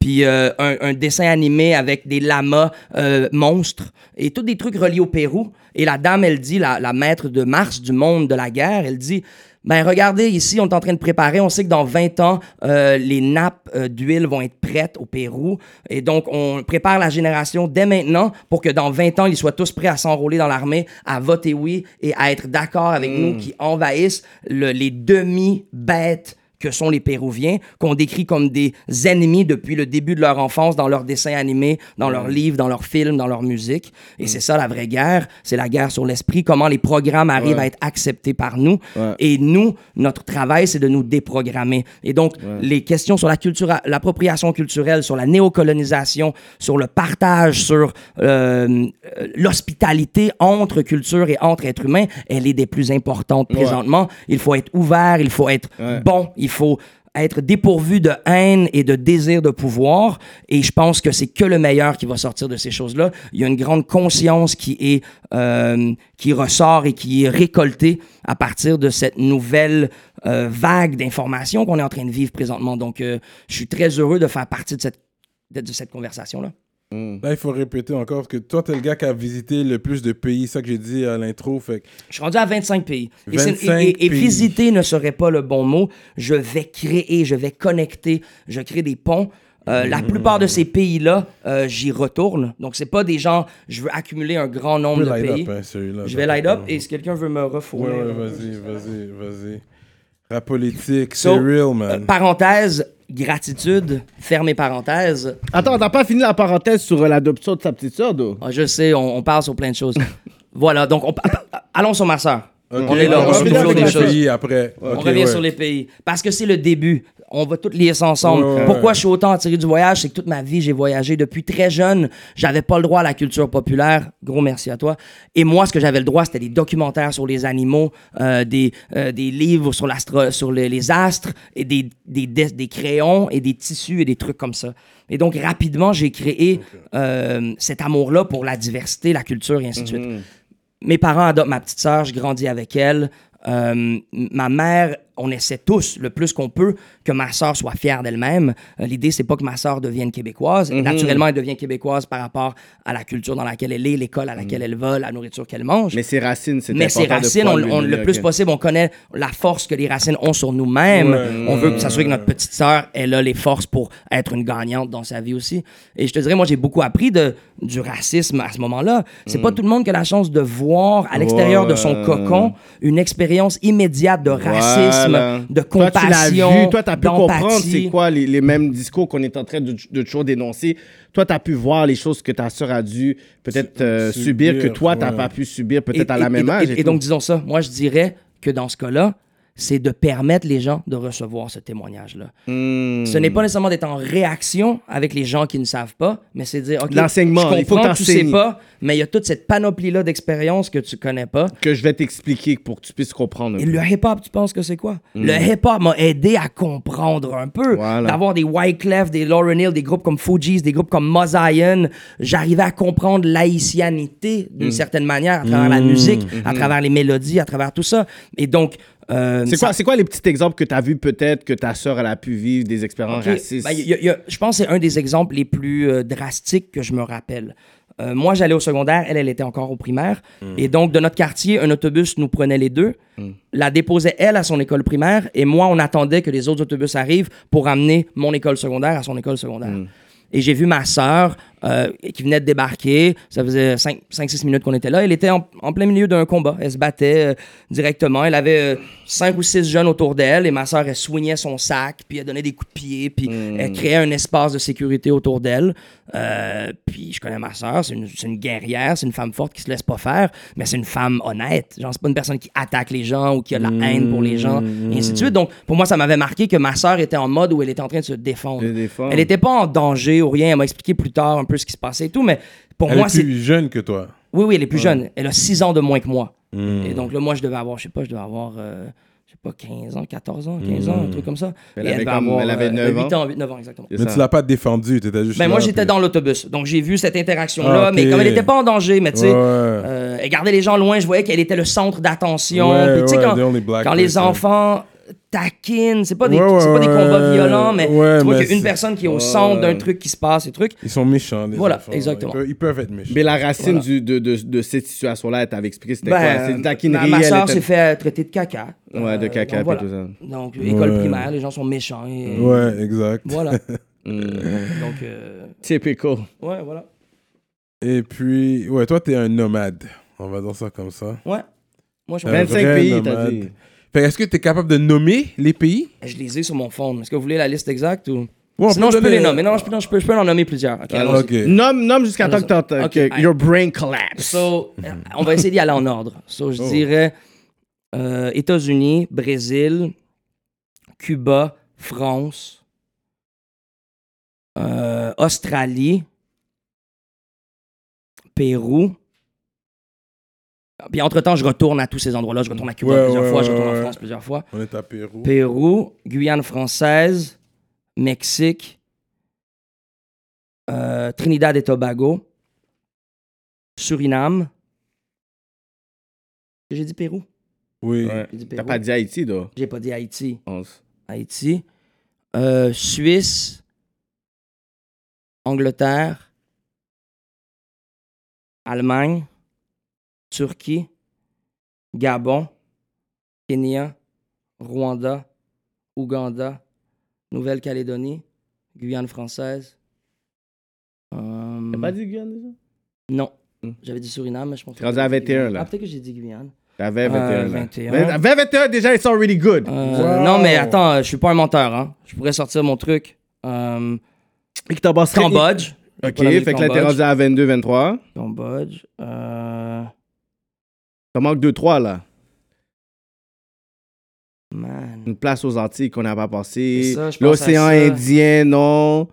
Puis euh, un, dessin animé avec des lamas euh, monstres et tous des trucs reliés au Pérou. Et la dame, elle dit, la maître de Mars, du monde de la guerre, elle dit ben regardez, ici, on est en train de préparer. On sait que dans 20 ans, euh, les nappes euh, d'huile vont être prêtes au Pérou. Et donc, on prépare la génération dès maintenant pour que dans 20 ans, ils soient tous prêts à s'enrôler dans l'armée, à voter oui et à être d'accord avec nous qui envahissent le- les demi-bêtes que sont les Péruviens, qu'on décrit comme des ennemis depuis le début de leur enfance dans leurs dessins animés, dans leurs livres, dans leurs films, dans leur musique. Et c'est ça la vraie guerre, c'est la guerre sur l'esprit, comment les programmes arrivent à être acceptés par nous. Ouais. Et nous, notre travail, c'est de nous déprogrammer. Et donc, les questions sur la culture, l'appropriation culturelle, sur la néocolonisation, sur le partage, sur euh, l'hospitalité entre culture et entre êtres humains, elle est des plus importantes présentement. Il faut être ouvert, il faut être bon, il faut être dépourvu de haine et de désir de pouvoir. Et je pense que c'est que le meilleur qui va sortir de ces choses-là. Il y a une grande conscience qui est euh, qui ressort et qui est récoltée à partir de cette nouvelle euh, vague d'informations qu'on est en train de vivre présentement. Donc, euh, je suis très heureux de faire partie de cette de, cette conversation-là. Là, il faut répéter encore que toi, t'es le gars qui a visité le plus de pays. Ça que j'ai dit à l'intro. Fait que Je suis rendu à 25 pays. Et, c'est- 25 et- et- et pays. visiter ne serait pas le bon mot. Je vais créer, je vais connecter, je crée des ponts. Euh, La plupart de ces pays-là, euh, j'y retourne. Donc, c'est pas des gens, je veux accumuler un grand nombre de light pays. up, hein, celui-là. Je vais light up et si quelqu'un veut me refourner. Ouais, ouais, vas-y, vas-y, vas-y. Rap politique, So, c'est real, euh, man. parenthèse, gratitude, fermez parenthèse. Attends, t'as pas fini la parenthèse sur euh, l'adoption de sa petite sœur, d'où? Ah, je sais, on, on parle sur plein de choses. voilà, donc on, allons sur ma soeur. Ok, on est là, on on avec des les choses. pays après. On revient ouais. sur les pays. Parce que c'est le début. On va tous lier ça ensemble. Ouais, Pourquoi je suis autant attiré du voyage? C'est que toute ma vie, j'ai voyagé. Depuis très jeune, j'avais pas le droit à la culture populaire. Gros merci à toi. Et moi, ce que j'avais le droit, c'était des documentaires sur les animaux, euh, des, euh, des livres sur, les, les astres, et des, des, des, des crayons et des tissus et des trucs comme ça. Et donc, rapidement, j'ai créé euh, cet amour-là pour la diversité, la culture et ainsi de suite. Mes parents adoptent ma petite sœur, je grandis avec elle. Euh, ma mère, on essaie tous, le plus qu'on peut, que ma sœur soit fière d'elle-même. Euh, L'idée, c'est pas que ma sœur devienne québécoise. Naturellement, elle devient québécoise par rapport à la culture dans laquelle elle est, l'école à laquelle elle va, la nourriture qu'elle mange. Mais ses racines, c'est Mais ses important racines, on, le plus possible, on connaît la force que les racines ont sur nous-mêmes. Ouais. On veut que ça soit que notre petite sœur, elle a les forces pour être une gagnante dans sa vie aussi. Et je te dirais, moi, j'ai beaucoup appris de, du racisme à ce moment-là. C'est pas tout le monde qui a la chance de voir à l'extérieur de son cocon une expérience immédiate de racisme Voilà. de compassion, vu, toi, tu as pu comprendre c'est quoi les, les mêmes discours qu'on est en train de, de toujours dénoncer. Toi, tu as pu voir les choses que ta sœur a dû peut-être euh, subir, Subir, que toi, tu n'as pas pu subir peut-être Et- à la et- même et- âge. Et, et et donc, disons ça. Moi, je dirais que dans ce cas-là, c'est de permettre les gens de recevoir ce témoignage-là. Hmm. Ce n'est pas nécessairement d'être en réaction avec les gens qui ne savent pas, mais c'est de dire, OK, L'enseignement, je il faut comprends que tu sais pas, mais il y a toute cette panoplie-là d'expériences que tu connais pas. que je vais t'expliquer pour que tu puisses comprendre. un Et peu. le hip-hop, tu penses que c'est quoi? Le hip-hop m'a aidé à comprendre un peu. Hmm. Voilà. D'avoir des Wyclef, des Lauryn Hill, des groupes comme Fugees, des groupes comme Mozaïen. J'arrivais à comprendre l'haïtianité d'une Hmm. certaine manière à travers la musique, à travers les mélodies, à travers tout ça. Et donc... euh, C'est ça- quoi, c'est quoi les petits exemples que tu as vus peut-être que ta sœur elle a pu vivre des expériences racistes? Ben, y a- y a- je pense que c'est un des exemples les plus euh, drastiques que je me rappelle. Euh, moi, j'allais au secondaire, elle, elle était encore au primaire. Et donc, de notre quartier, un autobus nous prenait les deux, la déposait elle à son école primaire, et moi, on attendait que les autres autobus arrivent pour amener mon école secondaire à son école secondaire. Et j'ai vu ma sœur euh, qui venait de débarquer. Ça faisait 5-6 minutes qu'on était là. Elle était en, en plein milieu d'un combat. Elle se battait euh, directement. Elle avait 5 ou 6 jeunes autour d'elle et ma sœur, elle soignait son sac, puis elle donnait des coups de pied, puis elle créait un espace de sécurité autour d'elle. Euh, puis je connais ma sœur, c'est une, guerrière, c'est une femme forte qui se laisse pas faire, mais c'est une femme honnête. Genre, c'est pas une personne qui attaque les gens ou qui a de la haine pour les gens, et ainsi de suite. Donc, pour moi, ça m'avait marqué que ma sœur était en mode où elle était en train de se défendre. Défendre. Elle était pas en danger ou rien. Elle m'a expliqué plus tard un peu ce qui se passait et tout, mais pour Elle moi, est c'est. plus jeune que toi. Oui, oui, elle est plus jeune. Elle a 6 ans de moins que moi. Hmm. Et donc là, moi, je devais avoir, je sais pas, je devais avoir, euh, je sais pas, 15 ans, 14 ans, 15 ans, un truc comme ça. Elle Et avait comme- elle avait 9 8 ans, 8, 9 ans, exactement. Mais tu l'as pas défendu, t'étais juste Ben, moi, j'étais puis- dans l'autobus. Donc, j'ai vu cette interaction-là, Ah, mais comme elle n'était pas en danger, mais tu sais, Ouais. euh, elle gardait les gens loin, je voyais qu'elle était le centre d'attention. Ouais, Puis, tu sais, ouais, quand, quand les enfants taquinent, c'est pas des, Ouais, ouais, c'est pas des combats ouais, violents, mais ouais, tu vois mais qu'il y a une c'est- personne qui est au Ouais. centre d'un truc qui se passe et trucs. Ils sont méchants, les Voilà, enfants. exactement. Ils peuvent, ils peuvent être méchants. Mais la racine Voilà. du- de, de, de cette situation-là, elle t'avait expliqué c'était Ben, quoi? C'est une taquinerie. ma, ma soeur s'est fait traiter de caca. Ouais, de Euh, caca donc, voilà. puis tout ça. Donc, école Ouais. primaire, les gens sont méchants. et- Ouais, exact. Voilà. Hmm. Donc, euh, Typical. ouais, voilà. Et puis, ouais, toi, t'es un nomade. On va dire ça comme ça. Ouais. Moi, je, Un 25 vrai pays, t'as dit. Que est-ce que t'es capable de nommer les pays? je les ai sur mon phone. Est-ce que vous voulez la liste exacte ou? Ouais, on Sinon, je peux les nommer. Non, je peux, non, je peux, je peux en nommer plusieurs. Nomme, nomme jusqu'à temps que, t'entends- ok, que allez. your brain collapse. So, euh, on va essayer d'y aller en ordre. So, je Oh. dirais euh, États-Unis, Brésil, Cuba, France, euh, Australie, Pérou. Puis entre-temps, je retourne à tous ces endroits-là. Je retourne à Cuba Ouais, plusieurs ouais, fois, je ouais, retourne en ouais. France plusieurs fois. On est à Pérou. Pérou, Guyane française, Mexique, euh, Trinidad et Tobago, Suriname. J'ai dit Pérou? Oui. T'as pas dit Haïti, toi? J'ai pas dit Haïti. Onze. Haïti. Euh, Suisse, Angleterre, Allemagne, Turquie, Gabon, Kenya, Rwanda, Ouganda, Nouvelle-Calédonie, Guyane française. Euh, T'as pas dit Guyane déjà? Non. Hmm. J'avais dit Suriname, mais je pense T'es rendu à 21, là. Ah, peut-être que j'ai dit Guyane. T'avais 21. Euh, là. 21. T'avais 21 déjà, it's already good. Euh, Wow. Non, mais attends, je suis pas un menteur. Hein. Je pourrais sortir mon truc. Et que t'as bossé- Cambodge. Ok, fait que là, t'es Cambodge. rendu à 22, 23. Cambodge. Euh... T'en manques 2-3, là. Man. Une place aux Antilles qu'on n'a pas passé. C'est ça, je pense L'océan ça. Indien, non.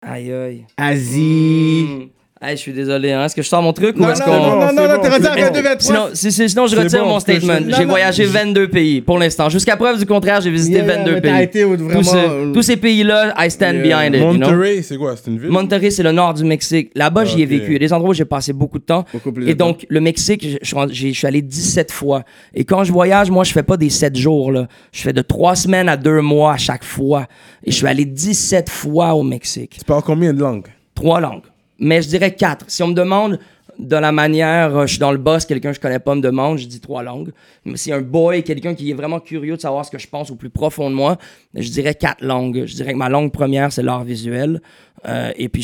Aïe, aïe. Asie. Hmm. Hey, je suis désolé. Hein. Est-ce que je sors mon truc Non, ou est-ce non, qu'on. non, non, c'est non, non, bon, t'es rendu à bon. 22, 23. Sinon, si- si- sinon je retire bon, mon statement. non, J'ai non, voyagé je- 22 pays pour l'instant. Jusqu'à preuve du contraire, j'ai visité Yeah, 22 mais t'as pays. été vraiment- Tous, ces, tous ces pays-là, I stand behind it. you know? Monterrey, c'est quoi? C'est une ville? Monterrey, c'est le nord du Mexique. Là-bas, j'y ai Ok. vécu. Il y a des endroits où j'ai passé beaucoup de temps. Beaucoup plus Et donc, le Mexique, je suis allé 17 fois. Et quand je voyage, moi, je fais pas des 7 jours. Là. Je fais de 3 semaines à 2 mois à chaque fois. Et je suis allé 17 fois au Mexique. Tu parles combien de langues? Trois langues. Mais je dirais quatre. Si on me demande de la manière, euh, je suis dans le boss, quelqu'un que je connais pas me demande, je dis trois langues. Mais si un boy, quelqu'un qui est vraiment curieux de savoir ce que je pense au plus profond de moi, je dirais quatre langues. Je dirais que ma langue première, c'est l'art visuel. Euh, et puis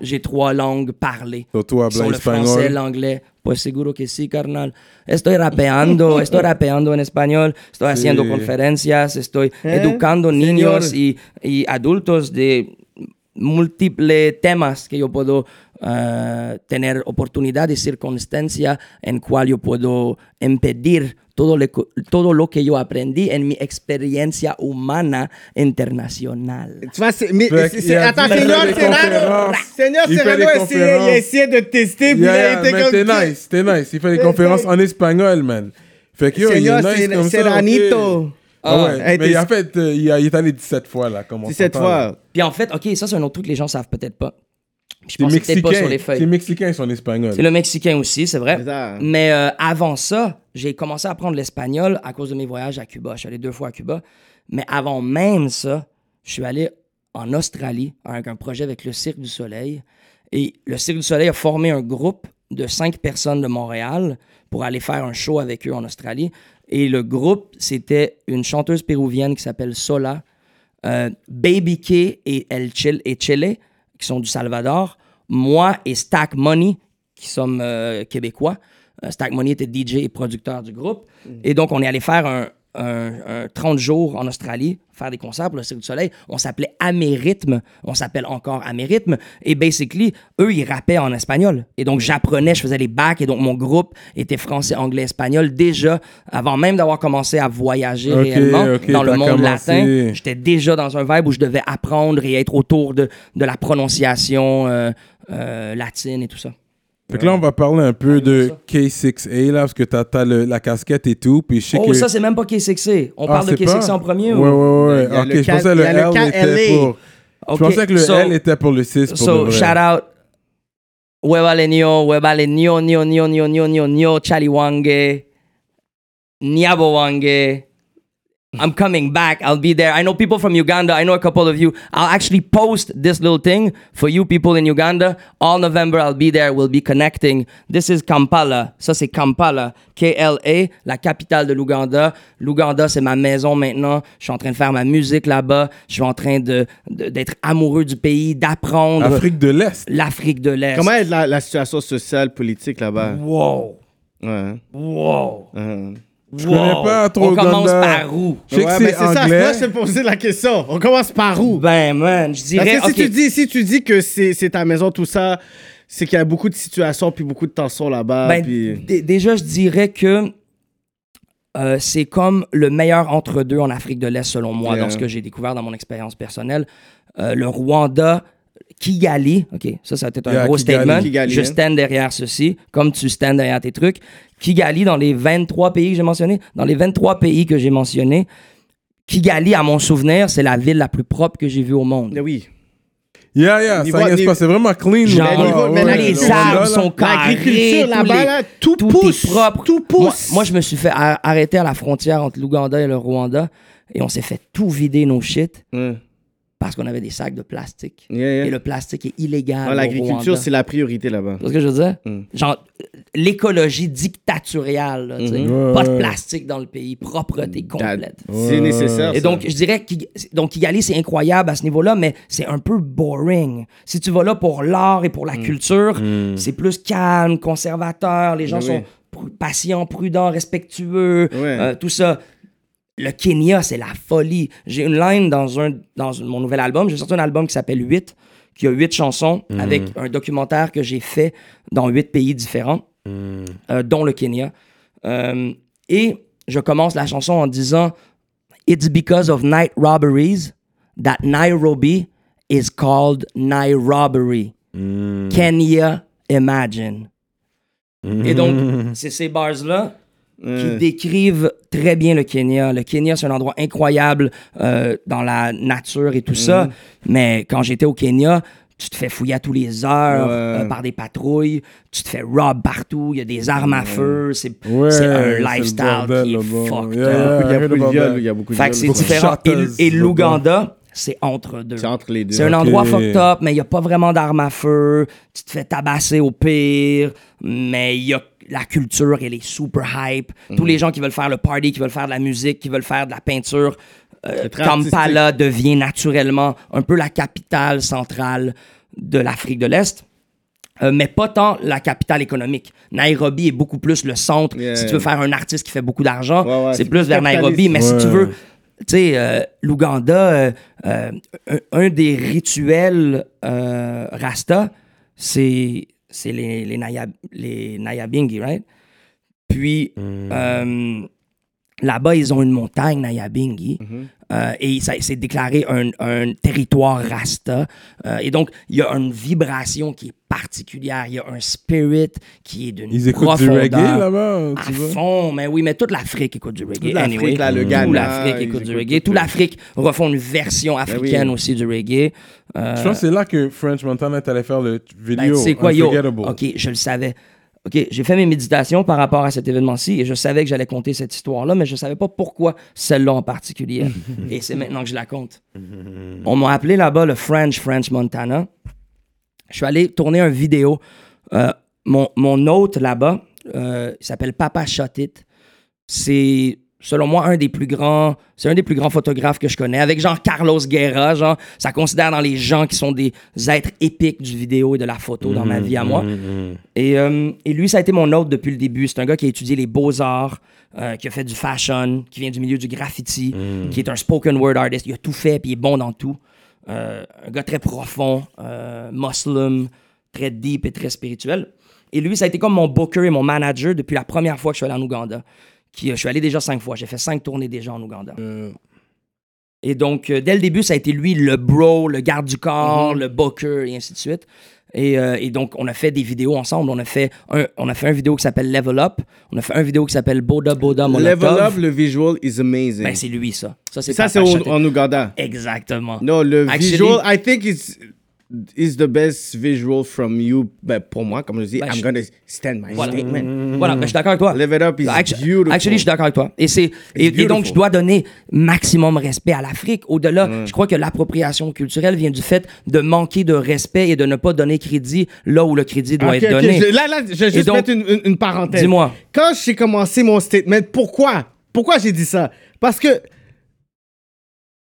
j'ai trois langues parlées. Sont blanc le français, l'anglais, Pues seguro que sí, carnal. Estoy rapeando, estoy rapeando en español, estoy haciendo conferencias, estoy ¿Eh? educando niños y, y adultos de múltiples temas que yo puedo eh, tener oportunidad y circunstancia en cual yo puedo impedir todo, le- todo lo que yo aprendí en mi experiencia humana internacional. Attends, Seigneur Serrano. Seigneur Serrano conférences. essayé de tester, puis Yeah, là, il yeah, était mais comme t'es ça. nice, t'es nice. Il fait des C'est- conférences c'est- en espagnol, man. Fait que yo, il est Seigneur nice Ser- comme ça. Serranito. ok. Ah ouais, Hey, mais en fait, euh, il, a- il est allé 17 fois, là, comme on 17 s'entend, là. fois. Puis en fait, ok, ça c'est un autre truc que les gens savent peut-être pas. Je C'est pense peut-être pas sur les feuilles. C'est mexicain, son espagnol. C'est le mexicain aussi, c'est vrai. Mais euh, avant ça, j'ai commencé à apprendre l'espagnol à cause de mes voyages à Cuba. Je suis allé deux fois à Cuba. Mais avant même ça, je suis allé en Australie avec un projet avec le Cirque du Soleil. Et le Cirque du Soleil a formé un groupe de cinq personnes de Montréal pour aller faire un show avec eux en Australie. Et le groupe, c'était une chanteuse péruvienne qui s'appelle Sola, euh, Baby K et El Chile, et Chile, qui sont du Salvador, moi et Stack Money, qui sommes euh, québécois. Euh, Stack Money était DJ et producteur du groupe. Et donc, on est allé faire un, un- un 30 jours en Australie, faire des concerts pour le Cirque du Soleil. On s'appelait Amérithme. On s'appelle encore Amérithme. Et basically, eux, ils rappaient en espagnol. Et donc, j'apprenais, je faisais les bacs. Et donc, mon groupe était français, anglais, espagnol. Déjà, avant même d'avoir commencé à voyager réellement dans le monde commencé. latin, j'étais déjà dans un vibe où je devais apprendre et être autour de, de la prononciation euh, euh, latine et tout ça. Fait que là, on va parler un peu Ouais, de ça. K6A, là, parce que t'as as le- la casquette et tout. Puis je sais Oh, que... ça, c'est même pas K6C. On Ah, parle de c'est K6C pas? en premier Ouais, ou? ouais, ouais. A Ok, le je pensais il le L était pour... Je pensais que le so- L était pour le 6 pour So, vrai. shout out. Huevale nio, huevale nio, nio, nio, nio, nio, nio, nio, chaliwange, niabowange. I'm coming back. I'll be there. I know people from Uganda. I know a couple of you. I'll actually post this little thing for you people in Uganda. All November, I'll be there. We'll be connecting. This is Kampala. Ça, c'est Kampala. K-L-A, la capitale de l'Ouganda. L'Ouganda, c'est ma maison maintenant. Je suis en train de faire ma musique là-bas. Je suis en train de, de- d'être amoureux du pays, d'apprendre Afrique de l'Est. l'Afrique de l'Est. Comment est la, la situation sociale, politique là-bas? Wow. Ouais. Wow. hein. Je connais pas trop On commence par où? Je sais que Ouais, c'est mais c'est ça, anglais. moi, je te posais la question. On commence par où? Ben, man, je Parce dirais. que si, ok. tu dis, si tu dis que c'est c'est ta maison, tout ça, c'est qu'il y a beaucoup de situations puis beaucoup de tensions là-bas. Ben, puis... dé- déjà, je dirais que euh, c'est comme le meilleur entre deux en Afrique de l'Est, selon moi, Yeah. dans ce que j'ai découvert dans mon expérience personnelle. Euh, le Rwanda, Kigali, OK, ça, ça va être un Yeah, gros Kigali. statement. Kigali, je hein. stand derrière ceci, comme tu stands derrière tes trucs. Kigali, dans les 23 pays que j'ai mentionnés, dans les 23 pays que j'ai mentionnés, Kigali, à mon souvenir, c'est la ville la plus propre que j'ai vue au monde. Mais oui. Yeah, yeah, Niveau- ça y est, c'est niveau- pas- c'est vraiment clean. Genre, niveau- mais ouais, là, les le arbres sont carrés. Là-bas, là, tout, tout pousse. est propre. Tout Moi, pousse. moi, je me suis fait a- arrêter à la frontière entre l'Ouganda et le Rwanda et on s'est fait tout vider nos shit. Parce qu'on avait des sacs de plastique. Yeah, yeah. Et le plastique est illégal. Ouais, au L'agriculture, c'est la priorité là-bas. Tu vois ce que je veux dire? Mm. Genre, l'écologie dictatoriale, là. Mhm. Pas de plastique dans le pays, propreté complète. C'est nécessaire. Et ça. donc, je dirais que donc, Kigali, c'est incroyable à ce niveau-là, mais c'est un peu boring. Si tu vas là pour l'art et pour la culture, c'est plus calme, conservateur, les gens Ben sont pr- patients, prudents, respectueux, Ouais. euh, tout ça. Le Kenya, c'est la folie. J'ai une line dans, un, dans mon nouvel album. J'ai sorti un album qui s'appelle 8, qui a 8 chansons, avec un documentaire que j'ai fait dans 8 pays différents, euh, dont le Kenya. Euh, et je commence la chanson en disant It's because of night robberies that Nairobi is called Nairobi. Kenya, imagine. Et donc, c'est ces bars-là qui Ouais. décrivent très bien le Kenya. Le Kenya, c'est un endroit incroyable euh, dans la nature et tout ça. Mais quand j'étais au Kenya, tu te fais fouiller à tous les heures Ouais. euh, par des patrouilles. Tu te fais rob partout. Il y a des armes à feu. C'est Ouais, un le lifestyle bordel, qui est fucked Yeah, up. Il y a beaucoup de about viol, that. il y a beaucoup de Fait que c'est différent. Et, l'Ouganda, c'est entre deux. C'est entre les deux. C'est un endroit fucked up, mais il n'y a pas vraiment d'armes à feu. Tu te fais tabasser au pire, mais il y a la culture, elle est super hype. Tous Mhm. les gens qui veulent faire le party, qui veulent faire de la musique, qui veulent faire de la peinture, euh, Kampala devient naturellement un peu la capitale centrale de l'Afrique de l'Est. Euh, mais pas tant la capitale économique. Nairobi est beaucoup plus le centre. Yeah. Si tu veux faire un artiste qui fait beaucoup d'argent, Ouais, ouais, c'est plus vers Nairobi. Mais si tu veux, tu sais, euh, l'Ouganda, euh, euh, un, un des rituels euh, Rasta, c'est c'est les, les, Naya- les Nyabingi, right? Puis, euh, là-bas, ils ont une montagne, Nyabingi, euh, et ça c'est déclaré un, un territoire Rasta. Euh, et donc, il y a une vibration qui est particulière. Il y a un spirit qui est d'une Ils écoutent du reggae là-bas, À vois? fond, mais oui, mais toute l'Afrique écoute du reggae. Toute l'Afrique, anyway. là, le Toute Ghana, l'Afrique écoute du reggae. tout l'Afrique refont une version africaine oui. aussi du reggae. Euh, Je pense que c'est là que French Montana est allé faire le ben, vidéo. tu sais quoi, yo? OK, je le savais. OK, j'ai fait mes méditations par rapport à cet événement-ci et je savais que j'allais compter cette histoire-là, mais je savais pas pourquoi celle-là en particulier. et c'est maintenant que je la compte. On m'a appelé là-bas le French French Montana. Je suis allé tourner une vidéo. Euh, mon, mon hôte là-bas, euh, il s'appelle Papa Shot It. C'est, selon moi, un des plus grands, c'est un des plus grands photographes que je connais. Avec genre Carlos Guerra, genre, ça considère dans les gens qui sont des êtres épiques du vidéo et de la photo dans ma vie à moi. Et, euh, et lui, ça a été mon hôte depuis le début. C'est un gars qui a étudié les beaux-arts, euh, qui a fait du fashion, qui vient du milieu du graffiti, qui est un spoken word artist. Il a tout fait, puis il est bon dans tout. Euh, un gars très profond, muslim, très deep et très spirituel. Et lui, ça a été comme mon booker et mon manager depuis la première fois que je suis allé en Ouganda. Qui, euh, je suis allé déjà cinq fois. J'ai fait cinq tournées déjà en Ouganda. Et donc, euh, dès le début, ça a été lui le bro, le garde du corps, le booker, et ainsi de suite. Et, euh, et donc, on a fait des vidéos ensemble. On a fait un, on a fait un vidéo qui s'appelle Level Up. On a fait un vidéo qui s'appelle Boda Boda Molotov. Level Up, le visual is amazing. Ben, c'est lui, ça. Ça, c'est ça, c'est en Ouganda. Exactement. Non, le Actually- visual, I think it's is the best visual from you. Ben, pour moi, comme je dis, Ben, I'm je- gonna stand my Voilà. statement. Voilà, ben, je suis d'accord avec toi. Live it up is Actu- beautiful. Actually, je suis d'accord avec toi. Et, c'est, et, et donc, je dois donner maximum respect à l'Afrique. Au-delà, je crois que l'appropriation culturelle vient du fait de manquer de respect et de ne pas donner crédit là où le crédit doit être donné. je- là, là, je vais juste donc- mettre une, une- une parenthèse. Dis-moi. Quand j'ai commencé mon statement, pourquoi? Pourquoi j'ai dit ça? Parce que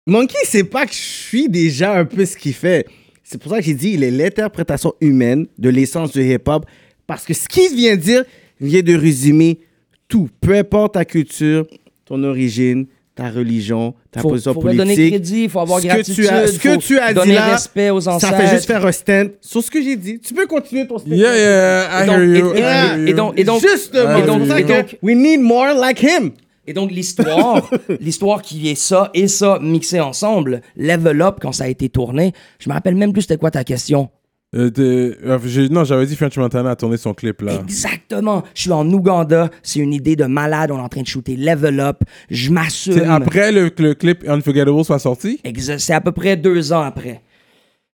Monkey, c'est pas que je suis déjà un peu ce qu'il fait. C'est pour ça que j'ai dit il est l'interprétation humaine de l'essence du hip-hop. Parce que ce qu'il vient de dire vient de résumer tout. Peu importe ta culture, ton origine, ta religion, ta Faut, position faut politique. donner crédit, il faut avoir ce gratitude, que tu as, ce que faut tu as dit donner là, respect aux ça ancêtres. fait juste faire un stand sur ce que j'ai dit. Tu peux continuer ton statement. Yeah, yeah, I Et donc- hear you. et- donc- et donc- Justement, et donc- c'est pour ça et que donc- we need more like him. Et donc, l'histoire, l'histoire qui est ça et ça mixé ensemble, Level Up, quand ça a été tourné, je me rappelle même plus c'était quoi ta question. Euh, euh, non, j'avais dit French Montana a tourné son clip là. Exactement. Je suis en Ouganda. C'est une idée de malade. On est en train de shooter Level Up. Je m'assume. C'est après le, que le clip Unforgettable soit sorti? C'est à peu près deux ans après.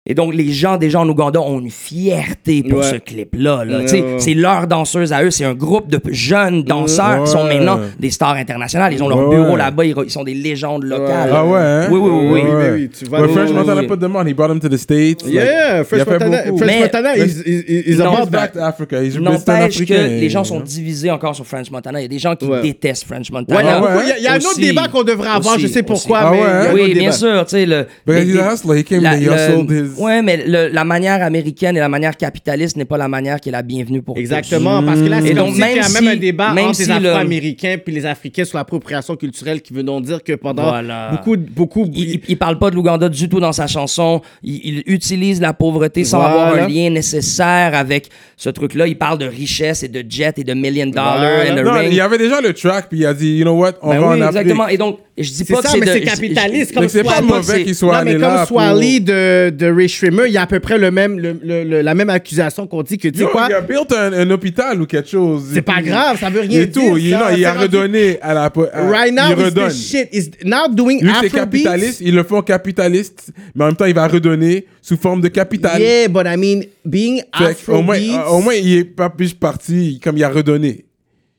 Et donc, les gens déjà en Ouganda ont une fierté pour Ouais. ce clip-là. là. Ouais, Tu sais, ouais. C'est leur danseuse à eux. C'est un groupe de jeunes danseurs qui sont maintenant des stars internationales. Ils ont leur Ouais, bureau ouais. là-bas. Ils, ils sont des légendes locales. Ah ouais, hein? Oui, oui, oui. oui. tu oui, French oui, Montana put them on. He brought him to the States. like, Yeah, il French a fait Montana. French Mais- Montana is, is, is about back that. to Africa. N'empêche que les gens sont divisés encore sur French Montana. Il y a des gens qui Ouais. détestent French Montana. il y a Ah il y a, un autre débat qu'on devrait avoir, je sais pourquoi, Ah Oui, bien sûr, tu sais, le... Because he's a hustler. He came, hustled his... Ouais, mais le- la manière américaine et la manière capitaliste n'est pas la manière qui est la bienvenue pour tous. Exactement, parce que là, c'est Et comme donc, si qu'il y a même même si- un débat même entre si les le- Afro-Américains puis les Africains sur l'appropriation culturelle qui veut donc dire que pendant Voilà. beaucoup, beaucoup... Il, il- il parle pas de l'Ouganda du tout dans sa chanson. Il, il utilise la pauvreté sans Voilà. avoir un lien nécessaire avec ce truc-là. Il parle de richesse et de jet et de million dollars Voilà. and a Non, ring. il y avait déjà le track, puis il a dit, you know what, on Ben va oui, en Afrique. exactement. Et donc, je dis pas que ça, c'est mais c'est capitaliste, je- comme Mais c'est pas que mauvais qu'il soit Non, allé mais là comme pour- Swally de, Shrimmer, il y a à peu près le même, le, le- le- la même accusation qu'on dit que, tu sais quoi, il a built un, un hôpital ou quelque chose. c'est pas grave, ça veut rien Et dire. tout. Il, ça, non, il a rendu- redonné à la... à- Right now, il redonne. the shit. Is now doing Lui, c'est Afrobeats. capitaliste. Ils le font capitaliste, mais en même temps, il va redonner sous forme de capital. Yeah, but I mean, being Fait qu'au moins, Afrobeats... au moins, il est pas plus parti comme il a redonné.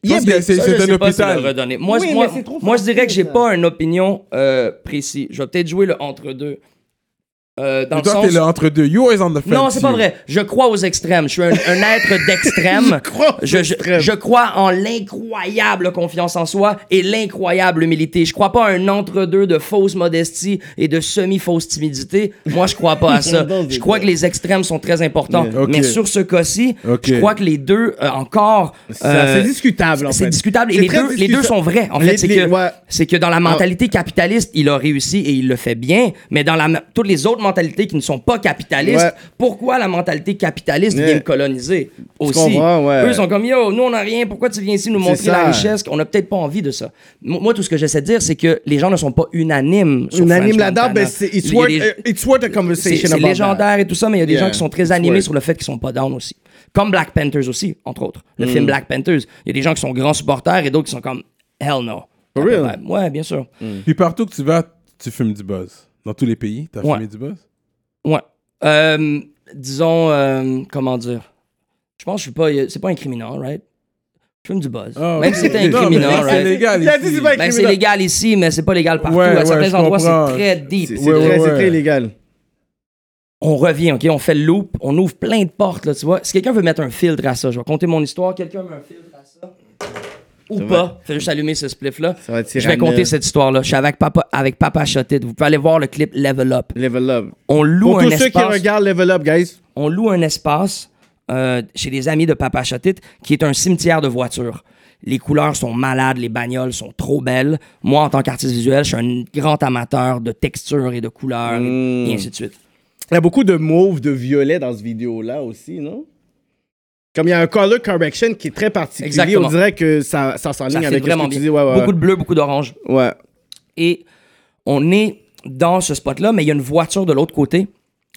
Yeah, c'est un hôpital. Moi, Oui, je dirais que j'ai pas une opinion euh, précise. Je vais peut-être jouer le entre-deux. Euh, dans Mais le toi, sens... t'es entre deux. You always on the fence. Non, c'est pas you. vrai. Je crois aux extrêmes. Je suis un, un être d'extrême. je, je, extrêmes. je crois en l'incroyable confiance en soi et l'incroyable humilité. Je crois pas à un entre-deux de fausse modestie et de semi-fausse timidité. Moi, je crois pas à ça. Non, Je crois que les extrêmes sont très importants. Yeah. Mais sur ce cas-ci, je crois que les deux, euh, encore... C'est euh, c'est discutable, en fait. c'est discutable. Et les deux, les deux discutable. sont vrais. En Les- fait, c'est que, ouais. c'est que dans la mentalité capitaliste, il a réussi et il le fait bien. Mais dans la, toutes les autres mentalités qui ne sont pas capitalistes, Ouais. pourquoi la mentalité capitaliste Ouais. vient me coloniser aussi? ouais. Eux sont comme, yo, nous on n'a rien, pourquoi tu viens ici nous montrer la richesse? On n'a peut-être pas envie de ça. M- Moi, tout ce que j'essaie de dire, c'est que les gens ne sont pas unanimes. sur Unanime French là-dedans, ben c'est it's worth, it's worth a c'est conversation c'est about that. légendaire et tout ça, mais il y a des Yeah. gens qui sont très animés sur le fait qu'ils sont pas down aussi. Comme Black Panthers aussi, entre autres. Le Mm. film Black Panthers. Il y a des gens qui sont grands supporters et d'autres qui sont comme hell no. For real? ouais, Ouais, bien sûr. Puis partout que tu vas, tu fumes du buzz. Dans tous les pays, t'as Ouais. fumé du buzz? Ouais. Euh, disons, euh, comment dire? Je pense que je suis pas. C'est pas incriminant, right? Je fume du buzz. Ah, Même si c'était incriminant, là, C'est right? légal ici. c'est Ben, légal ici, mais c'est pas légal partout. Ouais, à ouais, certains endroits, c'est très deep. C'est Ouais, c'est ouais, très, très illégal. on revient, OK? On fait le loop, on ouvre plein de portes, là, tu vois. Si quelqu'un veut mettre un filtre à ça, je vais compter mon histoire. Quelqu'un met un filtre à ça? Ou pas. Fais juste allumer ce spliff-là. Va Je vais compter cette histoire-là. Je suis avec Papa, avec Papa. Vous pouvez aller voir le clip Level Up. Level up. On loue Pour un tous ceux qui regardent Level Up, guys. on loue un espace euh, chez des amis de Papa Chotit qui est un cimetière de voitures. Les couleurs sont malades, les bagnoles sont trop belles. Moi, en tant qu'artiste visuel, je suis un grand amateur de texture et de couleurs et- Mm. et ainsi de suite. Il y a beaucoup de mauve, de violet dans ce vidéo-là aussi, non? Comme il y a un color correction qui est très particulier, Exactement. on dirait que ça, ça s'enligne avec ce vraiment que tu bien. dis. Ouais, ouais, Beaucoup de bleu, beaucoup d'orange. ouais. Et on est dans ce spot-là, mais il y a une voiture de l'autre côté,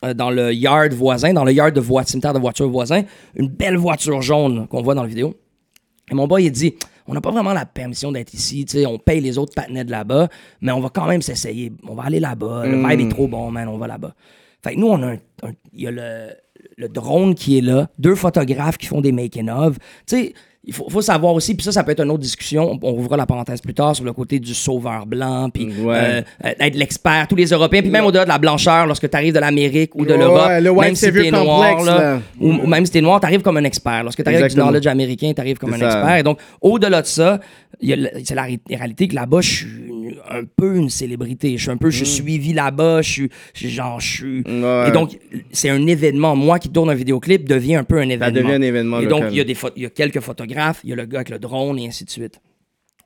euh, dans le yard voisin, dans le yard de voiture, cimetière de voiture voisin, une belle voiture jaune qu'on voit dans la vidéo. Et mon boy, il dit On n'a pas vraiment la permission d'être ici, tu sais, on paye les autres patinets de là-bas, mais on va quand même s'essayer. On va aller là-bas, le vibe est trop bon, man, on va là-bas. Fait que nous, on a un- Il y a le, le drone qui est là, deux photographes qui font des making-of. Tu sais, il faut, faut savoir aussi, puis ça, ça peut être une autre discussion. On, ouvrira la parenthèse plus tard sur le côté du sauveur blanc, puis Ouais. euh, euh, être l'expert, tous les Européens, puis même au-delà de la blancheur, lorsque tu arrives de l'Amérique ou de Ouais, l'Europe, le même si t'es noir, complex, là, là. Ou, ou même si t'es noir, t'arrives comme un expert. Lorsque t'arrives avec du knowledge américain, t'arrives comme un ça. expert. Et donc, au-delà de ça, c'est la ré- réalité que là-bas, je suis un peu une célébrité. Je suis un peu, je suis suivi là-bas, je suis, je suis genre, je suis. Mm. Ouais. Et donc, c'est un événement. Moi qui tourne un vidéoclip devient un peu un événement. devient un événement Et donc, il y, a des pho- il y a quelques photographes, il y a le gars avec le drone et ainsi de suite.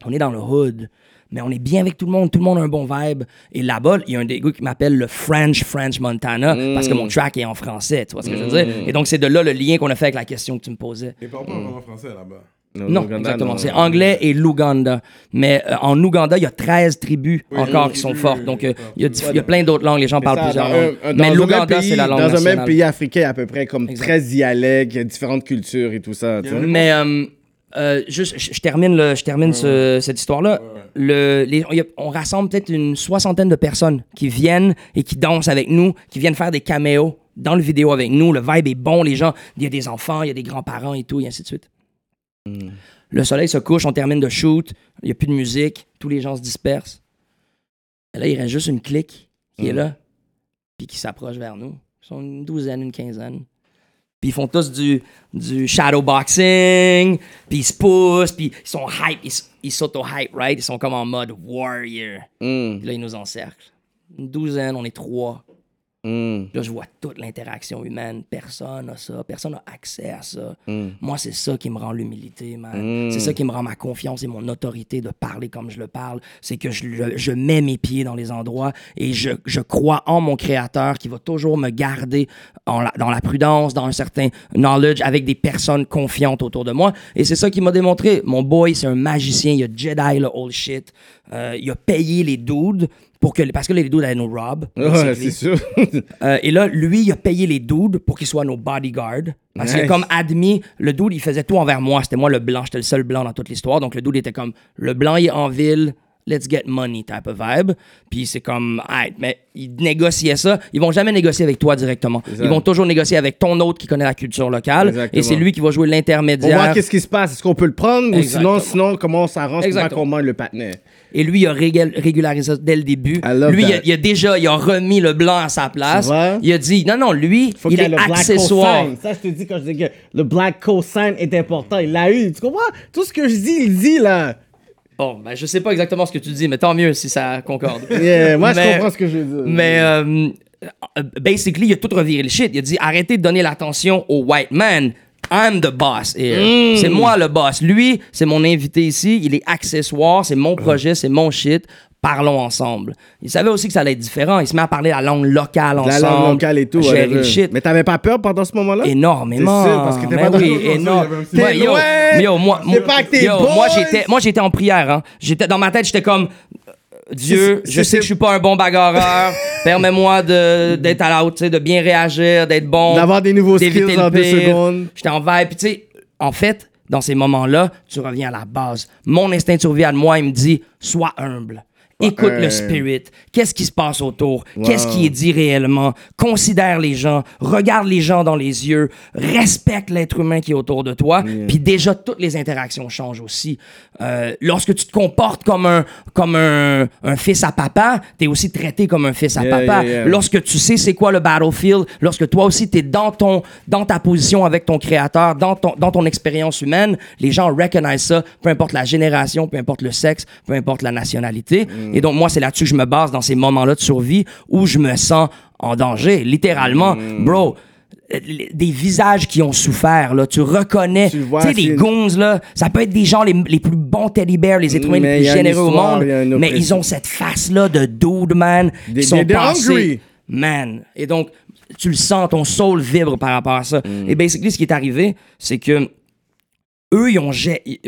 On est dans le hood. Mais on est bien avec tout le monde, tout le monde a un bon vibe. Et là-bas, il y a un des gars qui m'appelle le French French Montana parce Mm. que mon track est en français, tu vois ce que je veux dire? Et donc, c'est de là le lien qu'on a fait avec la question que tu me posais. Ils parlent pas vraiment français là-bas? Non, exactement. non. C'est anglais et l'Ouganda. Mais euh, en Ouganda, il y a 13 tribus encore qui sont fortes. Donc, euh, il y a, y plein d'autres langues. Les gens parlent ça, plusieurs dans langues. un- dans Mais un même l'Ouganda, pays- c'est la langue Dans un même pays africain, il y a à peu près comme Exact. 13 dialectes, il y a différentes cultures et tout ça. tu sais. Mais euh, euh, juste, je je termine, le, je termine ce- cette histoire-là. Le, les- a- on rassemble peut-être une soixantaine de personnes qui viennent et qui dansent avec nous, qui viennent faire des caméos dans le vidéo avec nous. Le vibe est bon, les gens, il y a des enfants, il y a des grands-parents et tout, et ainsi de suite. Le soleil se couche, on termine de shoot, il n'y a plus de musique, tous les gens se dispersent. Et là, il reste juste une clique qui est là, puis qui s'approche vers nous. Ils sont une douzaine, une quinzaine. Puis ils font tous du, du shadowboxing, puis ils se poussent, puis ils sont hype, ils, s'auto-hype, right? Ils sont comme en mode warrior. Mm, Puis là, ils nous encerclent. Une douzaine, on est trois. Mm, Là, je vois toute l'interaction humaine. Personne n'a ça. Personne n'a accès à ça. mm. Moi, c'est ça qui me rend l'humilité, man. Mm. C'est ça qui me rend ma confiance et mon autorité de parler comme je le parle. C'est que je, je- je mets mes pieds dans les endroits et je, je crois en mon créateur qui va toujours me garder en la- dans la prudence, dans un certain knowledge, avec des personnes confiantes autour de moi. Et c'est ça qui m'a démontré. Mon boy, c'est un magicien. Il a Jedi, le old shit. Euh, il a payé les dudes pour que, parce que les dudes allaient nous rob. Ouais, c'est sûr. Euh, et là, lui, il a payé les dudes pour qu'ils soient nos bodyguards. Parce Nice. comme admis, le dude, il faisait tout envers moi. C'était moi le blanc, j'étais le seul blanc dans toute l'histoire. Donc le dude était comme, le blanc il est en ville let's get money type of vibe. Puis c'est comme, Alright, mais ils négociaient ça. Ils vont jamais négocier avec toi directement. Ils vont toujours négocier avec ton autre qui connaît la culture locale. Exactement. Et c'est lui qui va jouer On l'intermédiaire. voit qu'est-ce qui se passe. Est-ce qu'on peut le prendre ou sinon, sinon comment on s'arrange pour qu'on le patinet? Et lui, il a régul- régularisé ça dès le début. Lui, il a, il déjà il a remis le blanc à sa place. Il a dit, non, non, lui, Faut il ait est accessoire. Ça, je te dis quand je dis que le black cosign est important. Il l'a eu. Tu comprends? Tout ce que je dis, il dit là. Bon, ben, je sais pas exactement ce que tu dis, mais tant mieux si ça concorde. Yeah, moi, je comprends ce que je veux dire. Mais, euh, euh, basically, il a tout reviré le shit. Il a dit arrêtez de donner l'attention au white man. I'm the boss here. Mm. C'est moi le boss. Lui, c'est mon invité ici. Il est accessoire. C'est mon projet. C'est mon shit. Parlons ensemble. Il savait aussi que ça allait être différent. Il se met à parler la langue locale ensemble. la langue locale et tout. Gérer le shit. Mais t'avais pas peur pendant ce moment-là? Énormément. Sûr? Parce que t'es Mais pas dans- oui, énorme. T'es yo, moi, pas tes yo, moi j'étais, moi j'étais en prière. Hein. J'étais dans ma tête, j'étais comme euh, Dieu, je sais que je suis pas un bon bagarreur. Permets-moi d'être à la hauteur, de bien réagir, d'être bon, D'avoir des nouveaux skills en deux secondes. J'étais en vibe. Puis tu sais, en fait, dans ces moments-là, tu reviens à la base. Mon instinct de survie à moi, il me dit sois humble. Écoute le spirit. Qu'est-ce qui se passe autour? Qu'est-ce qui est dit réellement? Considère les gens. Regarde les gens dans les yeux. Respecte l'être humain qui est autour de toi. Puis déjà, toutes les interactions changent aussi. Euh, lorsque tu te comportes comme un, comme un, un fils à papa, t'es aussi traité comme un fils à Yeah, papa. yeah. Lorsque tu sais c'est quoi le battlefield, lorsque toi aussi t'es dans ton, dans ta position avec ton créateur, dans ton, dans ton expérience humaine, les gens recognisent ça, peu importe la génération, peu importe le sexe, peu importe la nationalité. Mm. Et donc moi c'est là-dessus que je me base dans ces moments-là de survie où je me sens en danger, littéralement, Mm. bro. Des visages qui ont souffert, là. Tu reconnais. Tu vois, sais, les goons, là. Ça peut être des gens les, les plus bons teddy bears, les êtres humains les plus généreux au monde. Mais ils ont cette face-là de dude, man. Des- qui sont passés. Man. Et donc, tu le sens, ton soul vibre par rapport à ça. Mm. Et basically, ce qui est arrivé, c'est que eux, ils ont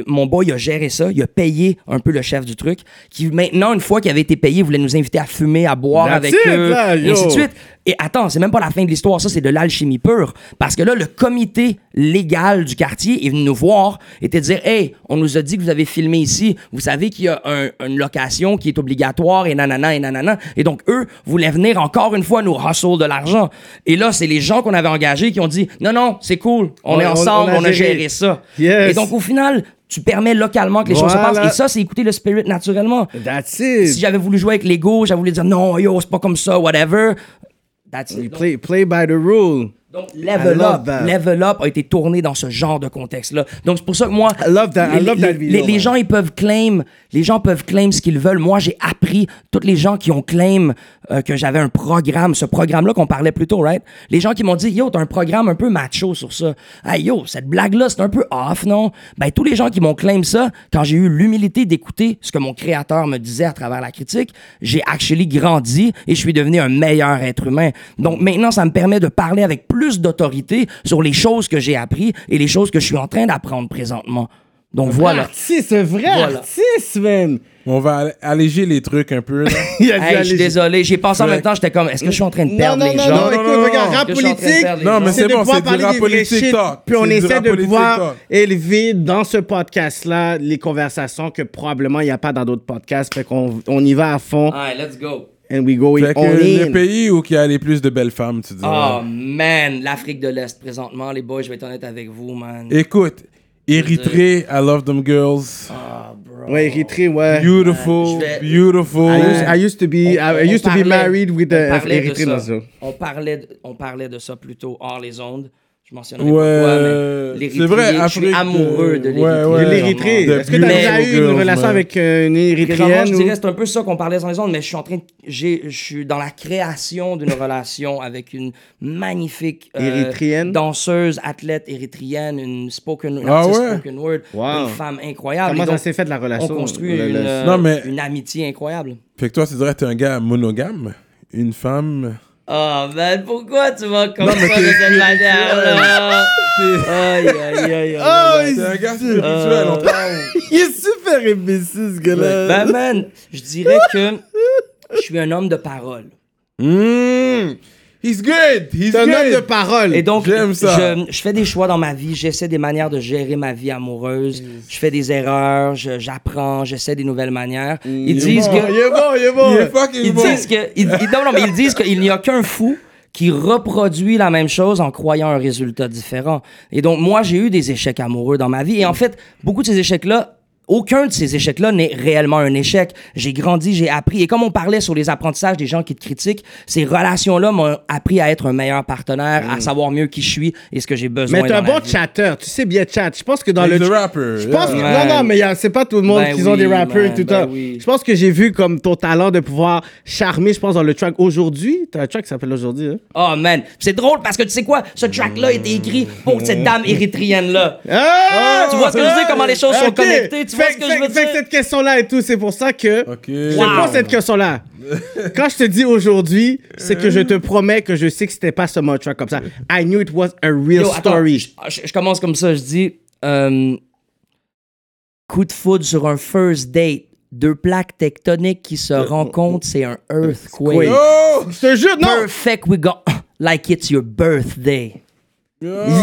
mon boy il a géré ça, il a payé un peu le chef du truc, qui maintenant, une fois qu'il avait été payé, voulait nous inviter à fumer, à boire That's avec it, eux, là, et ainsi de suite. Et attends, c'est même pas la fin de l'histoire, ça c'est de l'alchimie pure. Parce que là, le comité légal du quartier est venu nous voir et te dire Hey, on nous a dit que vous avez filmé ici, vous savez qu'il y a un- une location qui est obligatoire et nanana et nanana. Et donc, eux voulaient venir encore une fois nous hustle de l'argent. Et là, c'est les gens qu'on avait engagés qui ont dit Non, non, c'est cool, on, On- est ensemble, on on a a, géré. géré ça. Yes. Et donc, au final, tu permets localement que les choses se passent. Et ça, c'est écouter le spirit naturellement. That's it. Si j'avais voulu jouer avec l'ego, j'avais voulu dire non, yo, c'est pas comme ça, whatever. That's it. Play, play by the rule. donc, Level Up. Level Up a été tourné dans ce genre de contexte-là. Donc, c'est pour ça que moi, I love that- I les, love les- that video, les- les man. gens, ils peuvent claim, les gens peuvent claim ce qu'ils veulent. Moi, j'ai appris, tous les gens qui ont claim euh, que j'avais un programme, ce programme-là qu'on parlait plus tôt, right? Les gens qui m'ont dit, yo, t'as un programme un peu macho sur ça. Hey, yo, cette blague-là, c'est un peu off, non? Ben, tous les gens qui m'ont claim ça, quand j'ai eu l'humilité d'écouter ce que mon créateur me disait à travers la critique, j'ai actually grandi et je suis devenu un meilleur être humain. Donc, maintenant, ça me permet de parler avec plus d'autorité sur les choses que j'ai appris et les choses que je suis en train d'apprendre présentement. Donc, voilà. Artiste, un vrai Voilà. artiste, man. On va all- alléger les trucs un peu. Là. Il a dit, Hey, je suis désolé, j'ai pensé en même temps, j'étais comme, est-ce que je suis en train de perdre non, les gens? non, non, écoute, non, regarde, rap politique. Non, mais c'est bon, c'est du rap politique talk. Puis on essaie de pouvoir talk. élever dans ce podcast-là les conversations que probablement il n'y a pas dans d'autres podcasts. Fait qu'on on y va à fond. Alright, let's go. And we go Fait que on le pays où il y a les plus de belles femmes, tu dis. Oh man, l'Afrique de l'Est présentement, les boys, je vais être honnête avec vous, man. Écoute, Érythrée, I love them girls. Ah, bro. Ouais, Érythrée, ouais. Beautiful, je vais- beautiful. I used, I used to be, On- I on used to be married with on a parlait de ça. On parlait, de, on parlait de ça plutôt hors les ondes. Je mentionnerai Ouais, pas quoi, mais l'Érythrée, c'est vrai, je suis Afrique, amoureux de euh, l'Érythrée. ouais, De ouais. l'Érythrée. Est-ce que tu as déjà eu une relation man. avec euh, une Érythréenne je ou... dirais c'est un peu ça qu'on parlait dans les ondes, mais je suis en train de, j'ai, je suis dans la création d'une relation avec une magnifique euh, Érythréenne? danseuse, athlète érythrienne, une spoken, une Ah spoken word, Wow. une femme incroyable. Comment ça s'est fait de la on relation? construit Le- une, euh, Non, mais- une amitié incroyable. Fait que toi, tu dirais que t'es un gars monogame, une femme. Oh man, pourquoi tu vas comme ça de cette manière-là? Aïe, aïe, aïe, aïe. Oh, aïe. t'es un gars spirituel, Euh, on parle. Il est super imbécile, ce gars-là. Ben man, je dirais que je suis un homme de parole. Mm. He's good. He's C'est un homme de good. parole. Et donc, J'aime ça. Je, je fais des choix dans ma vie, j'essaie des manières de gérer ma vie amoureuse, je fais des erreurs, je- j'apprends, j'essaie des nouvelles manières. Ils disent Bon, que... Il est bon, il est bon. Il est fucking Ils bon. disent que, ils, ils- non, non, mais ils disent qu'il n'y a qu'un fou qui reproduit la même chose en croyant un résultat différent. Et donc, moi, j'ai eu des échecs amoureux dans ma vie. Et en fait, beaucoup de ces échecs-là, aucun de ces échecs-là n'est réellement un échec. J'ai grandi, j'ai appris. Et comme on parlait sur les apprentissages des gens qui te critiquent, ces relations-là m'ont appris à être un meilleur partenaire, à savoir mieux qui je suis et ce que j'ai besoin Mais t'es un bon vie. chatter. Tu sais bien chat. Je pense que dans le. a rapper, Je pense que-. Non, non, mais a- c'est pas tout le monde Ben qui ont oui, des rappeurs et tout ben ça. oui. Je pense que j'ai vu comme ton talent de pouvoir charmer, je pense, dans le track aujourd'hui. T'as un track qui s'appelle aujourd'hui, hein? Oh man, c'est drôle parce que tu sais quoi, ce track-là a été écrit pour cette dame érythrienne-là. Ah! Tu vois ce que je veux dire, comment les choses sont connectées, tu vois Fait- ce que fait- je veux fait dire? cette question-là et tout, c'est pour ça que Ok. je Wow. pose cette question-là. Quand je te dis aujourd'hui, c'est que je te promets que je sais que c'était pas seulement un track comme ça. I knew it was a real Yo, story. Je, je- je commence comme ça, je dis euh, coup de foudre sur un first date. Deux plaques tectoniques qui se rencontrent, c'est un earthquake. Quake. Oh! Je te jure, non! Perfect, we got like it's your birthday.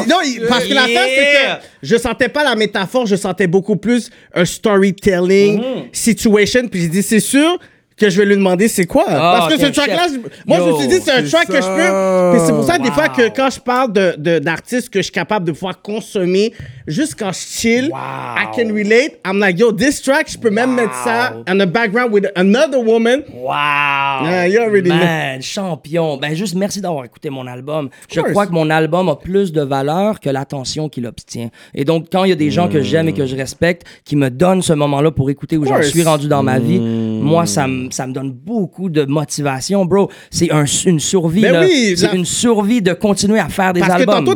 Non, il- parce que l'affaire, c'est Yeah. que je sentais pas la métaphore, je sentais beaucoup plus un storytelling Mm-hmm. situation. Puis j'ai dit, c'est sûr que je vais lui demander c'est quoi. parce que ce track-là, chef. je- moi, je me Yo, suis dit, c'est un c'est track que je ça. peux. Puis c'est pour ça, des Wow. fois, que quand je parle de- de- d'artistes que je suis capable de pouvoir consommer, juste quand je chill, Wow. I can relate. I'm like, yo, this track, je peux même mettre ça on the background with another woman. Wow! Yeah, you already know. Man, champion. Ben juste merci d'avoir écouté mon album. Je crois que mon album a plus de valeur que l'attention qu'il obtient. Et donc, quand il y a des gens que j'aime et que je respecte, qui me donnent ce moment-là pour écouter où j'en suis rendu dans ma vie, moi, ça me ça me donne beaucoup de motivation, bro. C'est un, une survie, Ben là. oui, C'est la- une survie de continuer à faire des Parce que tantôt,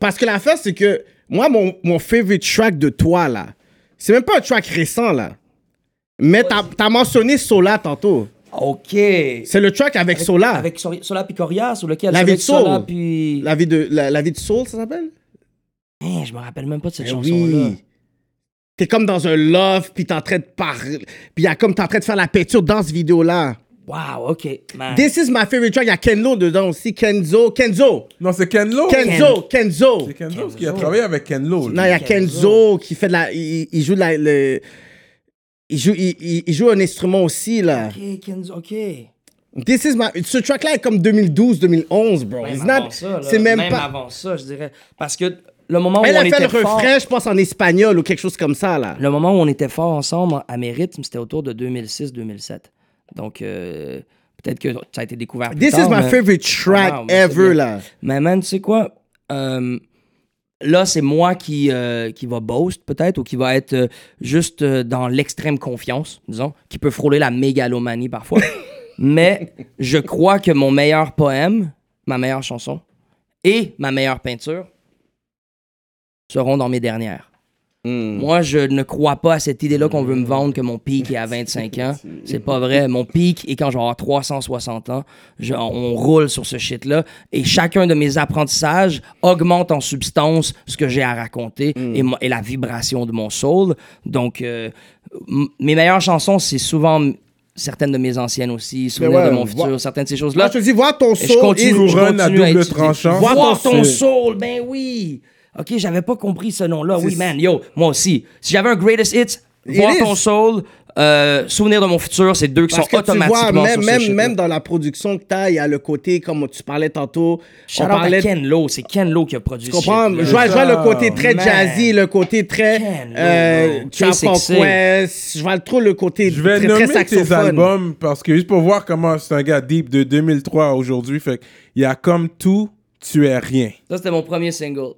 Parce que l'affaire, c'est que moi, mon, mon favorite track de toi, là, c'est même pas un track récent, là. Mais t'as as mentionné Sola tantôt. OK. C'est le track avec, Sola. Avec Sola puis Corias ou lequel? La vie avec de Soul. Sola puis... La vie de, la, la vie de Soul, ça s'appelle? Hein, je me rappelle même pas de cette Eh chanson-là. oui. T'es comme dans un love, puis t'es en train de parler. Puis y a comme t'es en train de faire la peinture dans cette vidéo-là. Wow, OK. Man. This is my favorite track. Il y a Kenlo dedans aussi. Kenzo. Kenzo. Non, c'est Ken Lo. Kenzo. Kenzo. C'est Ken Lo, parce qu'il a travaillé avec Ken Lo. lui. Non, il y a Kenzo qui fait de la. Il, il joue de la. le- il, joue, il, il- joue un instrument aussi, là. OK, Kenzo, OK. This is my. Ce track-là est comme 2012-2011, bro. Même It's avant not- ça. C'est même, Même pas. avant ça, je dirais. Parce que le moment où Elle on a fait était le fort... refrain, je pense, en espagnol ou quelque chose comme ça, là. Le moment où on était fort ensemble à mes rythmes, c'était autour de 2006-2007. Donc, euh, peut-être que ça a été découvert plus This tard, is my mais- favorite track c'est ever, là. Mais man, tu sais quoi? Euh, là, c'est moi qui, euh, qui va boast, peut-être, ou qui va être juste dans l'extrême confiance, disons, qui peut frôler la mégalomanie parfois. Mais je crois que mon meilleur poème, ma meilleure chanson et ma meilleure peinture seront dans mes dernières. Hmm. Moi, je ne crois pas à cette idée-là qu'on veut me vendre que mon pic est à 25 ans. C'est pas vrai. Mon pic est quand je vais avoir 360 ans. Je- on roule sur ce shit-là. Et chacun de mes apprentissages augmente en substance ce que j'ai à raconter et, mo- et la vibration de mon soul. Donc, euh, mes meilleures chansons, c'est souvent certaines de mes anciennes aussi, souvenirs ouais, de mon futur, certaines de ces Là, choses-là. je te dis, vois ton Et je soul. continue, je continue à double tranchant. Voir Voir ton soul, ben oui. OK, j'avais pas compris ce nom-là. Oui, man, yo, moi aussi. Si j'avais un greatest hits, It voir is. ton soul, euh, souvenir de mon futur, c'est deux qui Parce sont que tu vois, automatiquement même, sur ce même, dans la production que t'as, il y a le côté, comme tu parlais tantôt, Shout on à parlait Ken Lo, c'est Ken Lo qui a produit Tu comprends? Je vois, je vois le côté très Man. jazzy, le côté très Ken Lo, euh, bro. Trap K6C. Conquest. Je vois trop le côté Je vais très, très nommer tes albums parce que juste pour voir comment c'est un gars deep de 2003 à aujourd'hui, fait il y a comme tout, tu es rien. Ça, c'était mon premier single.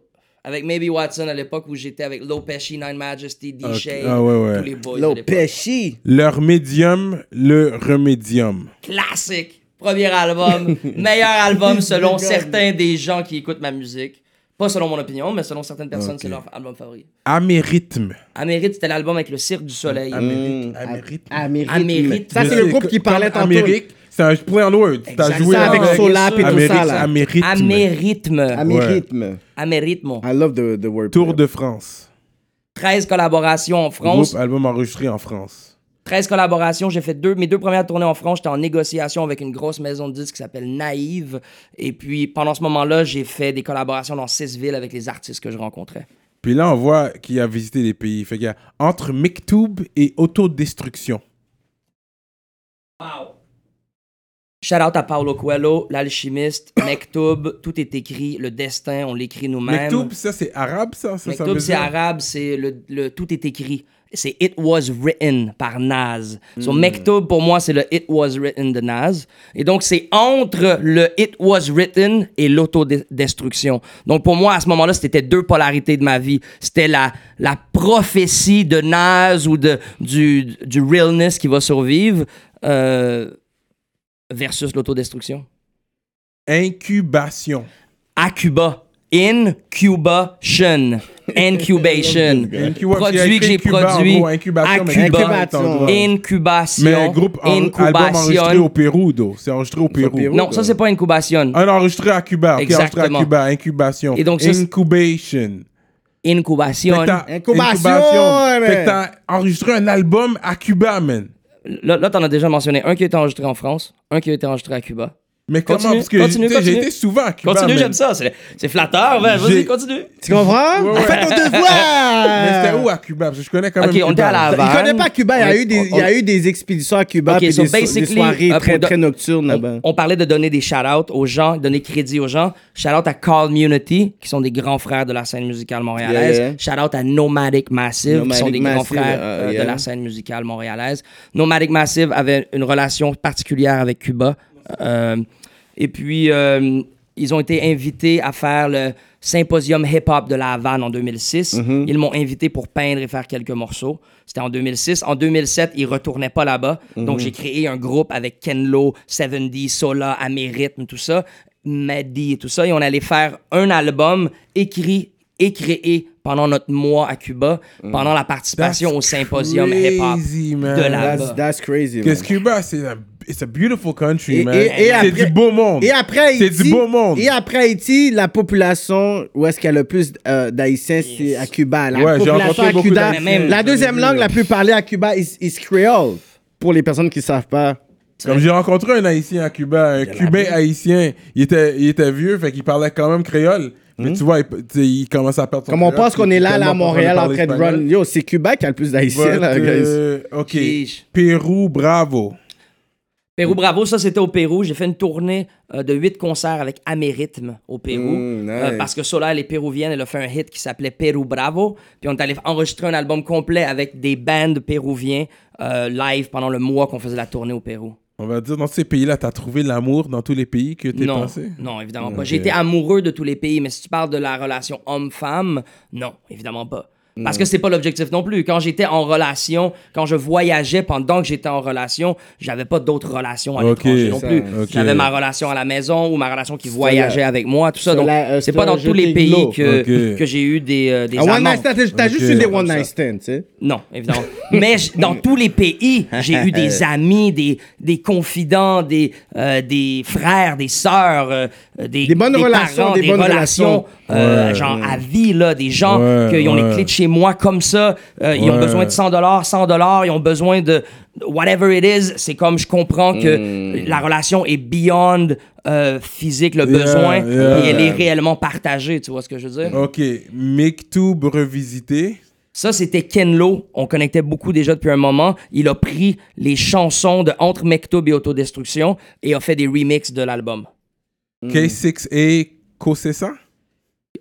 Avec Maybe Watson à l'époque où j'étais avec Low Pesci, Nine Majesty, D-Shade, Ah ouais, ouais. tous les boys. Lo de l'époque. Pesci. Leur médium, le remédium. classique. Premier album, meilleur album selon certains des gens qui écoutent ma musique. Pas selon mon opinion, mais selon certaines personnes, c'est leur album favori. Amérythme. Amérite, c'était l'album avec le Cirque du Soleil. Amérythme. Amérique. Amérique. Ça, c'est le groupe qui parlait tantôt. Amérique, c'est un play on words. T'as joué Ça, avec avec Solap et tout ça, là. Amérythme. Amérythme. Amérythme. Amérythme. I love the, the word. Tour de France. 13 collaborations en France. Groupe album enregistré en France. 13 collaborations. J'ai fait deux, mes deux premières tournées en France. J'étais en négociation avec une grosse maison de disques qui s'appelle Naïve. Et puis, pendant ce moment-là, j'ai fait des collaborations dans six villes avec les artistes que je rencontrais. Puis là, on voit qu'il a visité les pays. Fait qu'il y a entre Miktoub et autodestruction. Shout out à Paulo Coelho, l'alchimiste, Mektoub, tout est écrit, le destin, on l'écrit nous-mêmes. Miktoub, ça, c'est arabe, ça? ça, Mektoub, c'est arabe, c'est le, le- tout est écrit. C'est It Was Written par Nas. So, Hmm. Mektoub, pour moi, c'est le It Was Written de Nas. Et donc, c'est entre le It Was Written et l'autodestruction. Donc, pour moi, à ce moment-là, c'était deux polarités de ma vie. C'était la, la prophétie de Nas ou de, du, du realness qui va survivre euh, versus l'autodestruction? Incubation. À Cuba. Incubation. Incubation. Incuba- Produit que j'ai produit à mais Cuba. Incubation. Incubation. Mais un groupe, en- album enregistré au Incubation. Pérou, do. C'est enregistré au Pérou. Pérou. Non, ça, c'est pas incubation. Un enregistré à Cuba. ok, enregistré Exactement. à Cuba. Incubation. Et donc, ça, c'est- Incubation. Incubation. Fait que t'as enregistré un album à Cuba, man. Là, là t'en as déjà mentionné un qui a été enregistré en France, un qui a été enregistré à Cuba. Mais comment? Continue, Parce que continue, j'ai continue. été souvent à Cuba. Continue, j'aime ça. C'est c'est flatteur. Vas-y, continue. Tu comprends? Ouais, ouais. Fais ton Mais devoir! c'était où à Cuba? Parce que je connais quand même Ok, on était Cuba. à la Havane. connaît pas Cuba, il y a eu des, il y a eu des expéditions à Cuba, Ok, puis so des, des soirées euh, très, de- très nocturnes là-bas. On, on parlait de donner des shout-outs aux gens, donner crédit aux gens. Shout-out à Call Munity, qui sont des grands frères de la scène musicale montréalaise. Yeah, yeah. Shout-out à Nomadic Massive, qui sont des grands frères euh, euh, yeah. de la scène musicale montréalaise. Nomadic Massive avait une relation particulière avec Cuba. Euh, et puis, euh, ils ont été invités à faire le symposium hip-hop de la Havane en 2006. Mm-hmm. Ils m'ont invité pour peindre et faire quelques morceaux. C'était en 2006. En 2007, ils retournaient pas là-bas. Mm-hmm. Donc, j'ai créé un groupe avec Ken Lo, 7D, Sola, Amérythme, tout ça, Maddy et tout ça. Et on allait faire un album écrit et créé pendant notre mois à Cuba, pendant la participation au symposium hip-hop de la That's, that's crazy, man. Parce que Cuba, c'est un, it's a beautiful country, Et- man. et- et c'est du beau monde. Et après C'est Haïti, du beau monde. Et après Haïti, la population, où est-ce qu'il y a le plus euh, d'Haïtiens, c'est à Cuba. La Ouais, j'ai population rencontré à beaucoup Cuba, d'Haïtiens. Même- la deuxième langue la plus parlée à Cuba est is créole. Pour les personnes qui savent pas. Comme j'ai rencontré un Haïtien à Cuba, un Cubain haïtien, il était, il était vieux, fait qu'il parlait quand même créole. Mais tu vois, il, commence à perdre son Comme on pense qu'on est là, là, à Montréal, en train de run. Yo, c'est Cuba qui a le plus d'Haïtiens, là, guys. euh, ok. Pérou, bravo. Pérou Bravo, ça c'était au Pérou. J'ai fait une tournée euh, de huit concerts avec Amérythme au Pérou. Mm, nice. Euh, parce que Sola, elle est péruvienne, elle a fait un hit qui s'appelait Pérou Bravo. Puis on est allé enregistrer un album complet avec des bands péruviens euh, live pendant le mois qu'on faisait la tournée au Pérou. On va dire, dans ces pays-là, t'as trouvé l'amour dans tous les pays que t'es Non, passé? non, évidemment pas. J'ai été amoureux de tous les pays, mais si tu parles de la relation homme-femme, non, évidemment pas. Parce que c'est pas l'objectif non plus. Quand j'étais en relation, quand je voyageais pendant que j'étais en relation, j'avais pas d'autres relations à l'étranger non ça, plus. J'avais ma relation à la maison ou ma relation qui voyageait la- avec moi, tout ça. Donc, euh, c'est pas dans tous les pays que, que j'ai eu des, euh, des Un one night stand, t'as- juste eu des one night stands, tu sais. Non, évidemment. Mais dans tous les pays, j'ai eu des amis, des, des confidents, des, euh, des frères, des sœurs, euh, des, Des bonnes relations, parents, des bonnes relations, euh, Ouais. genre à vie, là, des gens Ouais, qui ont les clés de chez moi comme ça. euh, Ils ont besoin de 100 dollars, 100 dollars, ils ont besoin de whatever it is. C'est comme je comprends que la relation est beyond euh, physique, le Yeah, besoin, yeah. et elle est réellement partagée. Tu vois ce que je veux dire? Ok, Miktoub revisité. Ça, c'était Ken Lo. On connectait beaucoup déjà depuis un moment. Il a pris les chansons de Entre Mektoub et Autodestruction et a fait des remixes de l'album. K6A Kosessa?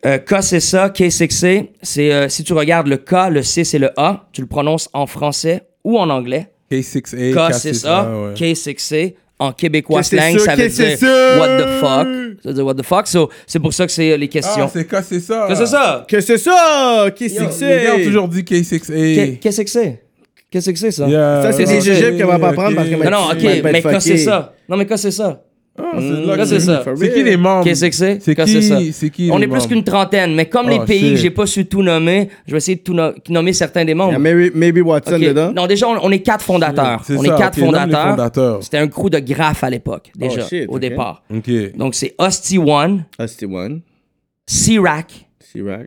Euh, K, c'est ça. K6C, c'est euh, si tu regardes le K, le C, c'est le A. Tu le prononces en français ou en anglais. K6A. K, c'est ça. ouais. K6C. En québécois que slang, c'est ça? veut que dire c'est? What the fuck. Ça veut dire what the fuck. So, c'est pour ça que c'est euh, les questions. Ah, c'est K, c'est ça. Qu'est-ce que c'est ça? Que c'est ça? Qui c'est que Les gars ont c'est? toujours dit K6A. Qu'est- Qu'est-ce que c'est? Qu'est-ce que c'est ça? Yeah, Ça, c'est des jujubes qu'elle va pas prendre parce qu'elle Non, non, ok, mais que c'est ça. Non, mais que c'est ça. Ah, c'est Mm, là c'est j'ai- ça. C'est qui les membres? Qu'est-ce que c'est? Qui, ça? On les est plus qu'une trentaine, mais comme les Oh, pays shit. que j'ai pas su tout nommer, je vais essayer de tout no- nommer certains des Il y membres. a Maybe, maybe Watson dedans. Non, déjà, on, on est quatre fondateurs. C'est on ça, est quatre les fondateurs. fondateurs. C'était un crew de graphes à l'époque, déjà, shit, au départ. Donc, c'est Hostie One, Ah, c'était One. Sirac,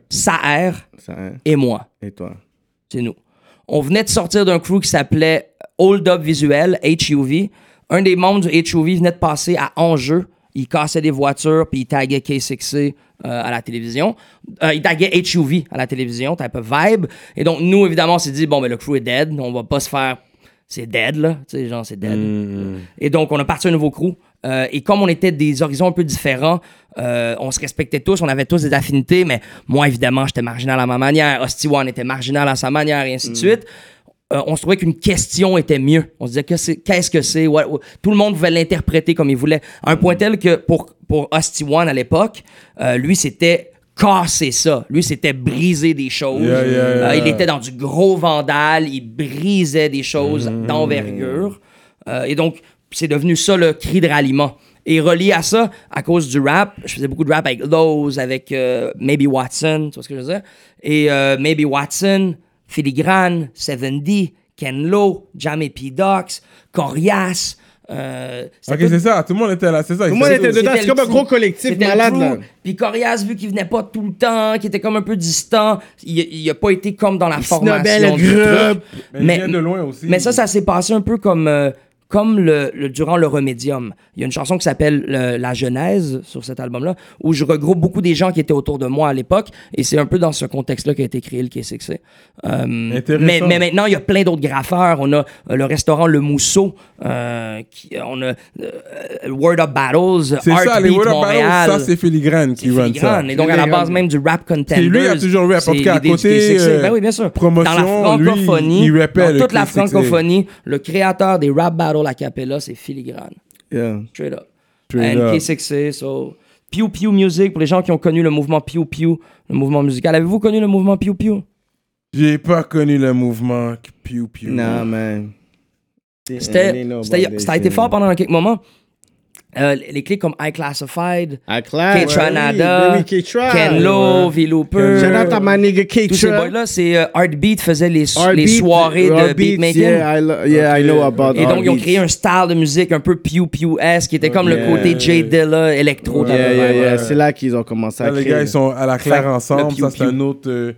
Ça, hein. et moi. Et toi? C'est nous. On venait de sortir d'un crew qui s'appelait Hold Up Visuel, HUV. Un des membres du HUV venait de passer à Enjeu. Il cassait des voitures, puis il taguait K6C euh, à la télévision. Euh, il taguait HUV à la télévision, type vibe. Et donc, nous, évidemment, on s'est dit, bon, mais le crew est dead. On va pas se faire. C'est dead, là. Tu sais, genre, c'est dead. Et donc, on a parti un nouveau crew. Euh, et comme on était des horizons un peu différents, euh, on se respectait tous, on avait tous des affinités, mais moi, évidemment, j'étais marginal à ma manière. Hostie One était marginal à sa manière, et ainsi de suite. Euh, on se trouvait qu'une question était mieux. On se disait qu'est-ce que c'est? Tout le monde pouvait l'interpréter comme il voulait. À un point tel que pour, pour One à l'époque, euh, lui, c'était casser ça. Lui, c'était briser des choses. Yeah, yeah, Euh, il était dans du gros vandal, il brisait des choses d'envergure. Euh, et donc, c'est devenu ça le cri de ralliement. Et relié à ça, à cause du rap, je faisais beaucoup de rap avec Lowe's, avec euh, Maybe Watson, tu vois ce que je veux dire? Et Maybe Watson, Filigrane, 7D, Ken Lo, Jamie P. Docs, Corias. Euh, Ok, tout- c'est ça. Tout le monde était là. C'est ça. Tout le monde était dedans. C'est comme un gros collectif malade, là. Puis Corias, vu qu'il venait pas tout le temps, qu'il était comme un peu distant, il, il a pas été comme dans la snobait formation. du groupe. truc. Mais il vient de loin aussi. Mais ça, ça s'est passé un peu comme, euh, comme le, le- durant le Remedium. Il y a une chanson qui s'appelle euh, La Genèse sur cet album-là, où je regroupe beaucoup des gens qui étaient autour de moi à l'époque, et c'est un peu dans ce contexte-là qu'a été créé le K6C. Euh, mais, mais maintenant, il y a plein d'autres graffeurs. On a euh, le restaurant Le Mousseau, euh, qui, on a Word Up Battles, C'est ça, les Word Up. Battles, ça, c'est Filigrane qui run ça. Et donc, à la base même du rap contenders. C'est lui, il a toujours rap. En tout cas, à côté, K6C. ben oui, bien sûr. promotion, dans la lui, francophonie, il rappait dans toute la K6C. francophonie, le créateur des rap battles a cappella, c'est filigrane. Yeah. Straight up. Straight And up. K6C, so... Pew Pew Music, pour les gens qui ont connu le mouvement Pew Pew, le mouvement musical. Avez-vous connu le mouvement Pew Pew? J'ai pas connu le mouvement Pew Pew. Nah, man. C'était, c'était- ça a été fort pendant quelques moments. Euh, les clics comme I Classified. K-Tranada, Oui. Ken Lo, V-Looper. Shout out à ma nigga Tous ces boys-là, c'est euh, Heartbeat faisait les, les soirées de beatmaking. Yeah, I, lo- yeah, I know about Et donc, ils ont créé un style de musique un peu Pew Pew-esque qui était comme le côté J Dilla, électro. Yeah. C'est là qu'ils ont commencé à Là, les créer. gars, ils sont à la claire ensemble. Ça, c'est un autre. euh,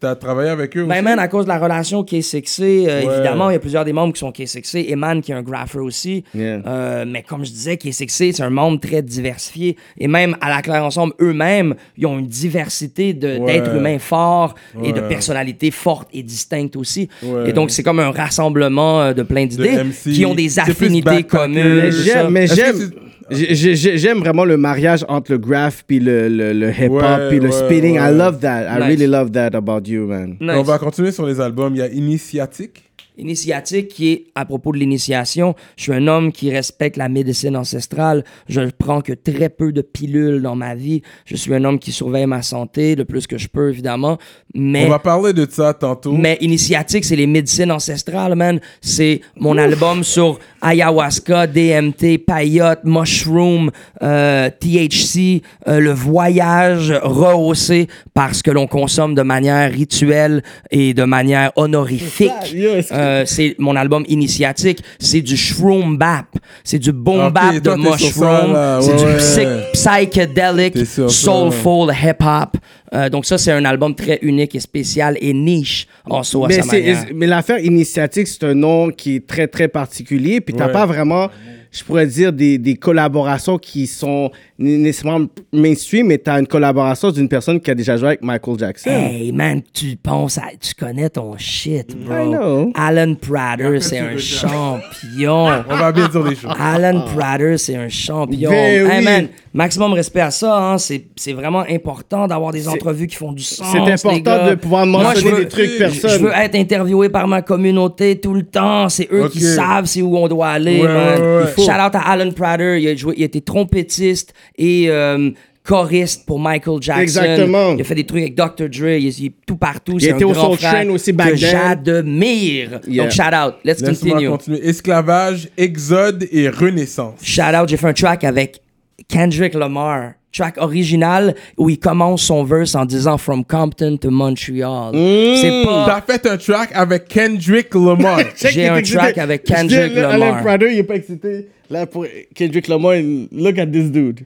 t'as- travaillé avec eux Ben, aussi? man, à cause de la relation K6C, euh, Ouais. évidemment, il y a plusieurs des membres qui sont K6C. Eman, qui est un grapher aussi. Yeah. Euh, mais comme je disais, K6C, c'est un membre très diversifié. Et même à la Claire Ensemble, eux-mêmes, ils ont une diversité de- Ouais. d'êtres humains forts et de personnalités fortes et distinctes aussi. Ouais. Et donc, c'est comme un rassemblement euh, de plein d'idées qui ont des affinités communes. Mais j'aime, j'aime, vraiment le mariage entre le graph puis le, le, le hip hop Ouais, puis le ouais, spinning. ouais. I love that. I Nice. really love that about you, man. Nice. On va continuer sur les albums. Il y a Initiatique. Initiatique qui est à propos de l'initiation. Je suis un homme qui respecte la médecine ancestrale. Je ne prends que très peu de pilules dans ma vie. Je suis un homme qui surveille ma santé le plus que je peux, évidemment. Mais, On va parler de ça tantôt. mais Initiatique, c'est les médecines ancestrales, man. C'est mon album sur ayahuasca, DMT, payotte, mushroom, euh, THC, euh, le voyage rehaussé par ce que l'on consomme de manière rituelle et de manière honorifique. Que- Euh, c'est mon album initiatique. C'est du shroom bap. C'est du boom bap de mushroom. C'est Ouais, du psychedelic, soulful hip hop. Euh, donc ça, c'est un album très unique et spécial et niche en soi mais, mais l'affaire initiatique, c'est un nom qui est très, très particulier. Puis t'as Ouais. pas vraiment, je pourrais dire, des, des collaborations qui sont né- nécessairement mainstream, mais t'as une collaboration d'une personne qui a déjà joué avec Michael Jackson. Hey man, tu penses à, tu connais ton shit, bro. I know. Alan Prater, c'est un champion. On va bien dire les choses. Alan Prater, c'est un champion. Ben Hey oui. man, maximum respect à ça. Hein. C'est, c'est vraiment important d'avoir des entrevues qui font du sens. C'est important de pouvoir Moi, je mentionner veux- des trucs Je personnes. veux être interviewé par ma communauté tout le temps. C'est eux qui savent c'est où on doit aller, Ouais, man. ouais, ouais. Shout out à Alan Prater. Il a, joué, il a été trompettiste et euh, choriste pour Michael Jackson. Exactement. Il a fait des trucs avec Dr. Dre. Il est, tout partout. Il était au Soul Train aussi back que then. j'admire. Yeah. Donc, shout out. Let's continue. continuer. Esclavage, Exode et Renaissance. Shout out, j'ai fait un track avec Kendrick Lamar. Track original où il commence son verse en disant From Compton to Montreal. C'est pas. T'as fait un track avec Kendrick Lamar. J'ai un excité. track avec Kendrick Lamar. Prater, il est pas excité. Là, pour Kendrick Lamar, il- look at this dude.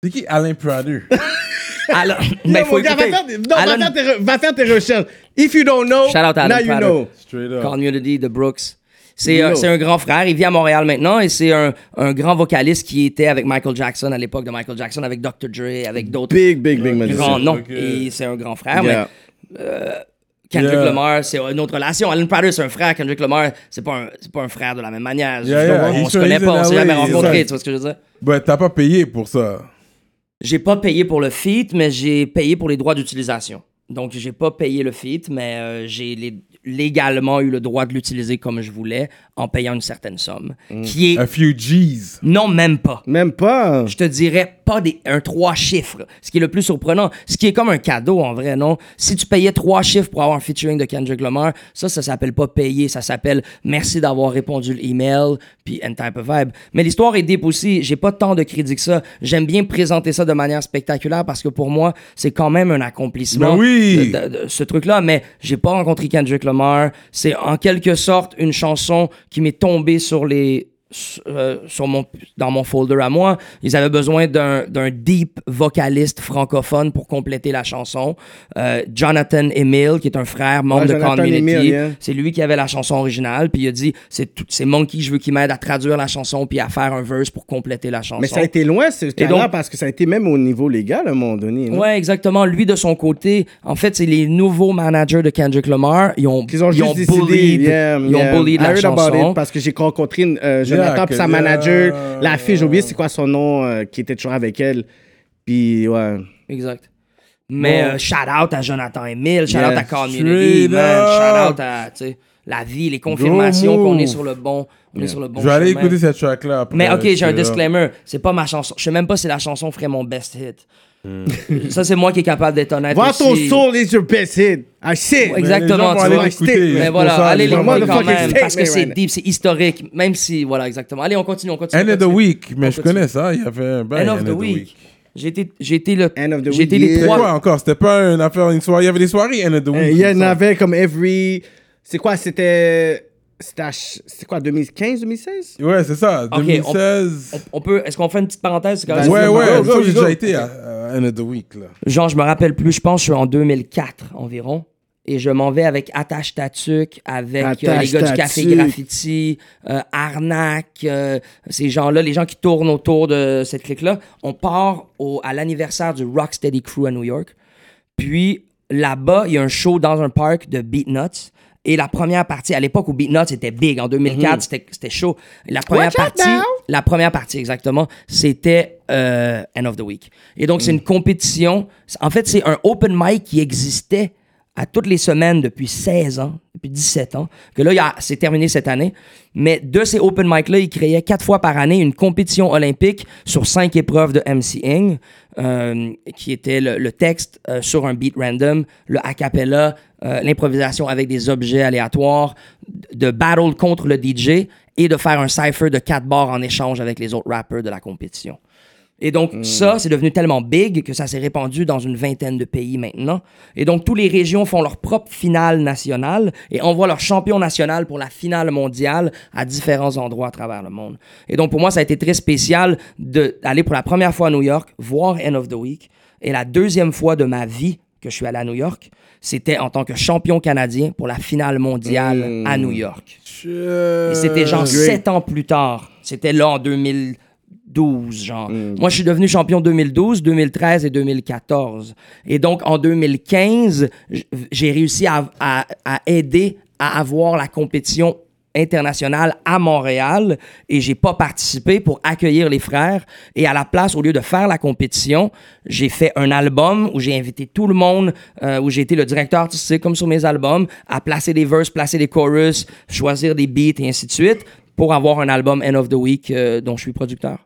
C'est qui Alain Prater? Alors, mais faut gars, va faire, non, va, Alan- faire tes, va faire tes recherches. If you don't know, Shout out à now you know. Straight up. Community de Brooks. C'est euh, c'est un grand frère. Il vit à Montréal maintenant et c'est un, un grand vocaliste qui était avec Michael Jackson à l'époque de Michael Jackson, avec Dr. Dre, avec d'autres Big, big, big grands noms. Ok. Et c'est un grand frère. Yeah. Mais euh, Kendrick Yeah. Lamar, c'est une autre relation. Alan Prater, c'est un frère. Kendrick Lamar, c'est pas, un- c'est pas un frère de la même manière. Yeah, Je yeah. On He's se connaît pas, on s'est jamais c'est rencontrés. Tu vois ce que je veux dire? Ben, t'as pas payé pour ça. J'ai pas payé pour le feat, mais j'ai payé pour les droits d'utilisation. Donc, j'ai pas payé le feat, mais euh, j'ai les- légalement eu le droit de l'utiliser comme je voulais en payant une certaine somme. Qui est. A few G's. Non, même pas. Même pas. Je te dirais pas des, un trois chiffres, ce qui est le plus surprenant, ce qui est comme un cadeau en vrai, non? Si tu payais trois chiffres pour avoir un featuring de Kendrick Lamar, ça, ça s'appelle pas payer, ça s'appelle merci d'avoir répondu l'email, puis and type of vibe. Mais l'histoire est deep aussi, j'ai pas tant de crédit que ça. J'aime bien présenter ça de manière spectaculaire parce que pour moi, c'est quand même un accomplissement. Ben oui! de- de- de ce truc-là, mais j'ai pas rencontré Kendrick Lamar. C'est en quelque sorte une chanson qui m'est tombée sur les sur, euh, sur mon, dans mon folder à moi. Ils avaient besoin d'un d'un deep vocaliste francophone pour compléter la chanson. Euh, Jonathan Emile, qui est un frère, membre Ouais, de Jonathan Community, yeah. c'est lui qui avait la chanson originale. Puis il a dit c'est Monkey, je veux qu'il m'aide à traduire la chanson puis à faire un verse pour compléter la chanson. Mais ça a été loin, ce donc- parce que ça a été même au niveau légal à un moment donné. Ouais, exactement. Lui, de son côté, en fait, c'est les nouveaux managers de Kendrick Lamar. Ils ont, Qu'ils ont ils ont décidé. bullied, yeah, ils ont bullied la chanson. it parce que j'ai rencontré une, euh, Puis sa manager, la fille, j'ai oublié c'est quoi son nom, euh, qui était toujours avec elle. Puis, ouais. Exact. Mais Bon. euh, shout out à Jonathan Emile, shout Yeah, out à Community, man, shout out à tu sais, la vie, les confirmations qu'on est sur le bon, on est sur le bon Je vais aller chemin. écouter cette track-là après. Mais ok, j'ai un disclaimer. C'est pas ma chanson. Je sais même pas si la chanson ferait mon best hit. Hmm. Ça, c'est moi qui est capable d'être honnête. Voir ton aussi. soul is your best hit. I see. Ouais, Exactement, Mais les gens vont tu aller vois. l'écouter. Mais Mais C'est voilà, allez l'écouter quand même, parce que c'est deep, c'est historique, même si, voilà, exactement. Allez, on continue, on continue. End of the week. Mais je connais ça. Il y avait un bail, End of the week. Été le, End of the j'ai été week, les trois. quoi encore? C'était pas une affaire, une soirée. Il y avait des soirées End of the week. Euh, Il y en avait comme every. C'est quoi C'était. C'était ch- quoi, 2015, 2016 Ouais, c'est ça. on- 2016. On peut, est-ce qu'on fait une petite parenthèse? correct? Vas-y. Ouais, ouais. Ça, j'ai déjà été à à End of the week. Là. Genre, je me rappelle plus, je pense que je suis en 2004 environ. Et je m'en vais avec Attache Tatuc, avec euh, les gars du Café. Graffiti, euh, Arnac, euh, ces gens-là, les gens qui tournent autour de cette clique-là. On part au, à l'anniversaire du Rocksteady Crew à New York. Puis là-bas, il y a un show dans un parc de Beatnuts. Et la première partie, à l'époque où Beatnuts était big, en 2004, c'était- c'était chaud. La première Watch partie, la première partie exactement, c'était euh, End of the Week. Et donc, c'est une compétition. En fait, c'est un open mic qui existait à toutes les semaines depuis 16 ans, depuis 17 ans, que là, il c'est terminé cette année. Mais de ces open mic-là, ils créaient quatre fois par année une compétition olympique sur cinq épreuves de MCing, euh, qui était le, le texte euh, sur un beat random, le a cappella, euh, l'improvisation avec des objets aléatoires, de battle contre le DJ et de faire un cipher de quatre bars en échange avec les autres rappers de la compétition. Et donc, ça, c'est devenu tellement big que ça s'est répandu dans une vingtaine de pays maintenant. Et donc, toutes les régions font leur propre finale nationale et envoient leur champion national pour la finale mondiale à différents endroits à travers le monde. Et donc, pour moi, ça a été très spécial d'aller pour la première fois à New York, voir End of the Week. Et la deuxième fois de ma vie que je suis allé à New York, c'était en tant que champion canadien pour la finale mondiale à New York. Et c'était genre sept ans plus tard. C'était là en 2012, genre. Moi, je suis devenu champion 2012, 2013 et 2014. Et donc, en 2015, j- j'ai réussi à, à- à aider à avoir la compétition internationale à Montréal et j'ai pas participé pour accueillir les frères et à la place au lieu de faire la compétition j'ai fait un album où j'ai invité tout le monde euh, où j'ai été le directeur artistique comme sur mes albums à placer des verses placer des chorus choisir des beats et ainsi de suite pour avoir un album End of the Week euh, dont je suis producteur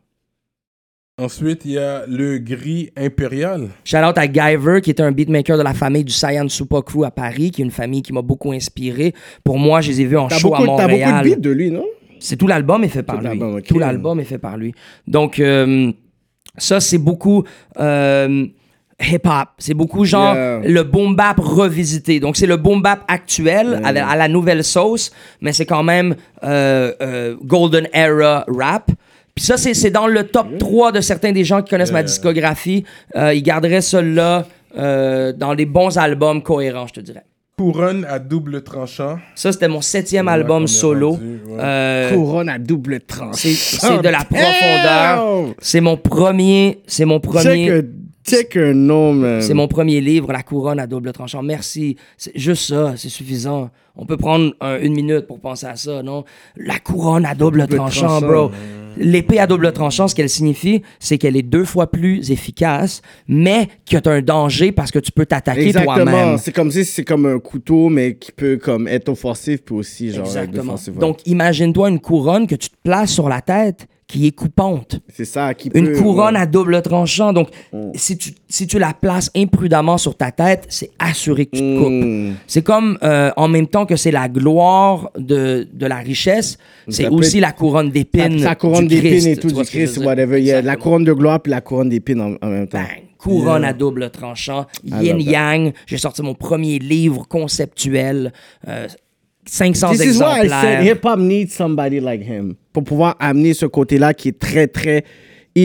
Ensuite, il y a le gris impérial. Shout out à Guyver, qui était un beatmaker de la famille du Cyan Super Crew à Paris, qui est une famille qui m'a beaucoup inspiré. Pour moi, je les ai vus en show beaucoup, à t'as beaucoup de Montréal. beats de lui, non? C'est tout l'album est fait par Tout lui. Tout l'album est fait par lui. Donc, euh, ça, c'est beaucoup euh, hip-hop. C'est beaucoup genre Yeah. le boom bap revisité. Donc, c'est le boom bap actuel à, la, à la nouvelle sauce, mais c'est quand même euh, euh, golden era rap. Puis ça, c'est c'est dans le top 3 de certains des gens qui connaissent ma discographie. Euh, ils garderaient cela euh, dans les bons albums cohérents, je te dirais. Couronne à double tranchant. Ça, c'était mon septième Ouais, album solo. rendu, ouais. Euh, Couronne à double tranche. c'est c'est de la profondeur. C'est mon premier, c'est mon premier, Check, un nom, man. c'est mon premier livre, La couronne à double tranchant. Merci. C'est juste ça, c'est suffisant. On peut prendre un- une minute pour penser à ça, non? La couronne à double, Double tranchant, tranchant. bro. L'épée à double tranchant, ce qu'elle signifie, c'est qu'elle est deux fois plus efficace, mais que tu as un danger parce que tu peux t'attaquer toi-même. Exactement. C'est comme si c'est comme un couteau, mais qui peut comme être offensif, puis aussi genre être Exactement. Donc, imagine-toi une couronne que tu te places sur la tête qui est coupante. c'est ça qui Une peut, couronne ouais. à double tranchant. Donc, Mm. si, tu, si tu la places imprudemment sur ta tête, c'est assuré que tu te coupes. Mm. C'est comme, euh, en même temps que c'est la gloire de, de la richesse, c'est aussi être- la couronne d'épines. Sa couronne d'épines et tout, du Christ, whatever. Il y a la couronne de gloire puis la couronne d'épines en, en même temps. Bang. Couronne à double tranchant, yin yang. J'ai sorti mon premier livre conceptuel, euh, 500 This is why I exemplaires. said hip-hop needs somebody like him. Pour pouvoir amener ce côté-là qui est très, très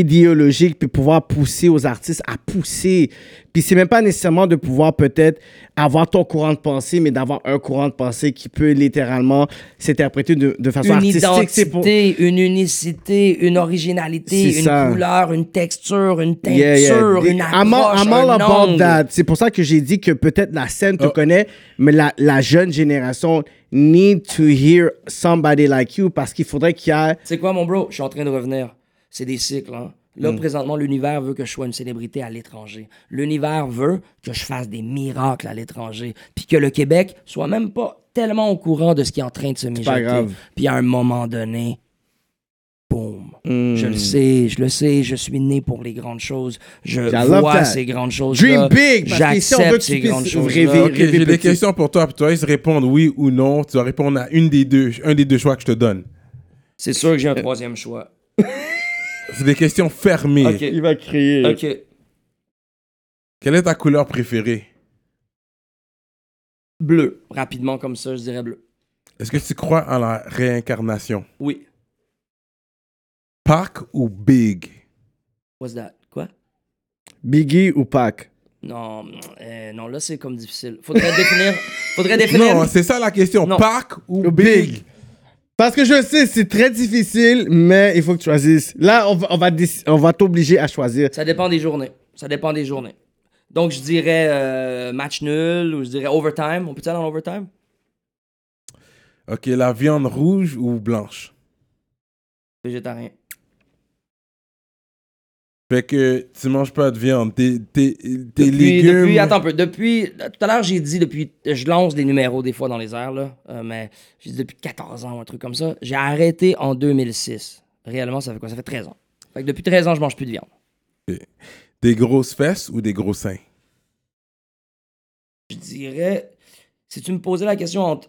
idéologique, puis pouvoir pousser aux artistes à pousser. Puis c'est même pas nécessairement de pouvoir peut-être avoir ton courant de pensée, mais d'avoir un courant de pensée qui peut littéralement s'interpréter de, de façon une artistique. Identité, pour... une unicité, une originalité, une ça. couleur, une texture, une teinture, Yeah, yeah. une I'm all, approche, I'm all un angle. that. C'est pour ça que j'ai dit que peut-être la scène te Oh. connaît, mais la, la jeune génération need to hear somebody like you parce qu'il faudrait qu'il y ait C'est quoi, mon bro? Je suis en train de revenir. C'est des cycles, hein? Là, Mm. présentement, l'univers veut que je sois une célébrité à l'étranger. L'univers veut que je fasse des miracles à l'étranger. Puis que le Québec soit même pas tellement au courant de ce qui est en train de se mijoter. pas grave. Puis à un moment donné, boum. Mm. Je le sais, je le sais, je suis né pour les grandes choses. Je vois that. ces grandes choses. Dream big, J'accepte ces grandes choses. j'ai des questions pour toi. Puis tu vas juste répondre oui ou non. Tu vas répondre à une des deux, un des deux choix que je te donne. C'est sûr que j'ai un troisième choix. C'est des questions fermées. Ok. Il va crier. Ok. Quelle est ta couleur préférée? Bleu. Rapidement comme ça, je dirais bleu. Est-ce que tu crois en la réincarnation? Oui. Pac ou Big? What's that? Quoi? Biggie ou Pac? Non, euh, non, là c'est comme difficile. Faudrait définir. Faudrait définir. Non, c'est ça la question. Non. Pac ou Ou Big? Parce que je sais, c'est très difficile, mais il faut que tu choisisses. Là, on va, on va, on va t'obliger à choisir. Ça dépend des journées. Ça dépend des journées. Donc je dirais euh, match nul ou je dirais overtime. On peut aller en overtime? Ok, la viande rouge ou blanche? Végétarien. Fait que tu manges pas de viande. Tes, tes, tes Depuis, légumes. depuis, attends un peu. Depuis, tout à l'heure, j'ai dit depuis, je lance des numéros des fois dans les airs, là, euh, mais j'ai dit depuis 14 ans ou un truc comme ça. J'ai arrêté en 2006. Réellement, ça fait quoi? Ça fait 13 ans. Fait que depuis 13 ans, je mange plus de viande. Des grosses fesses ou des gros seins? Je dirais, si tu me posais la question entre,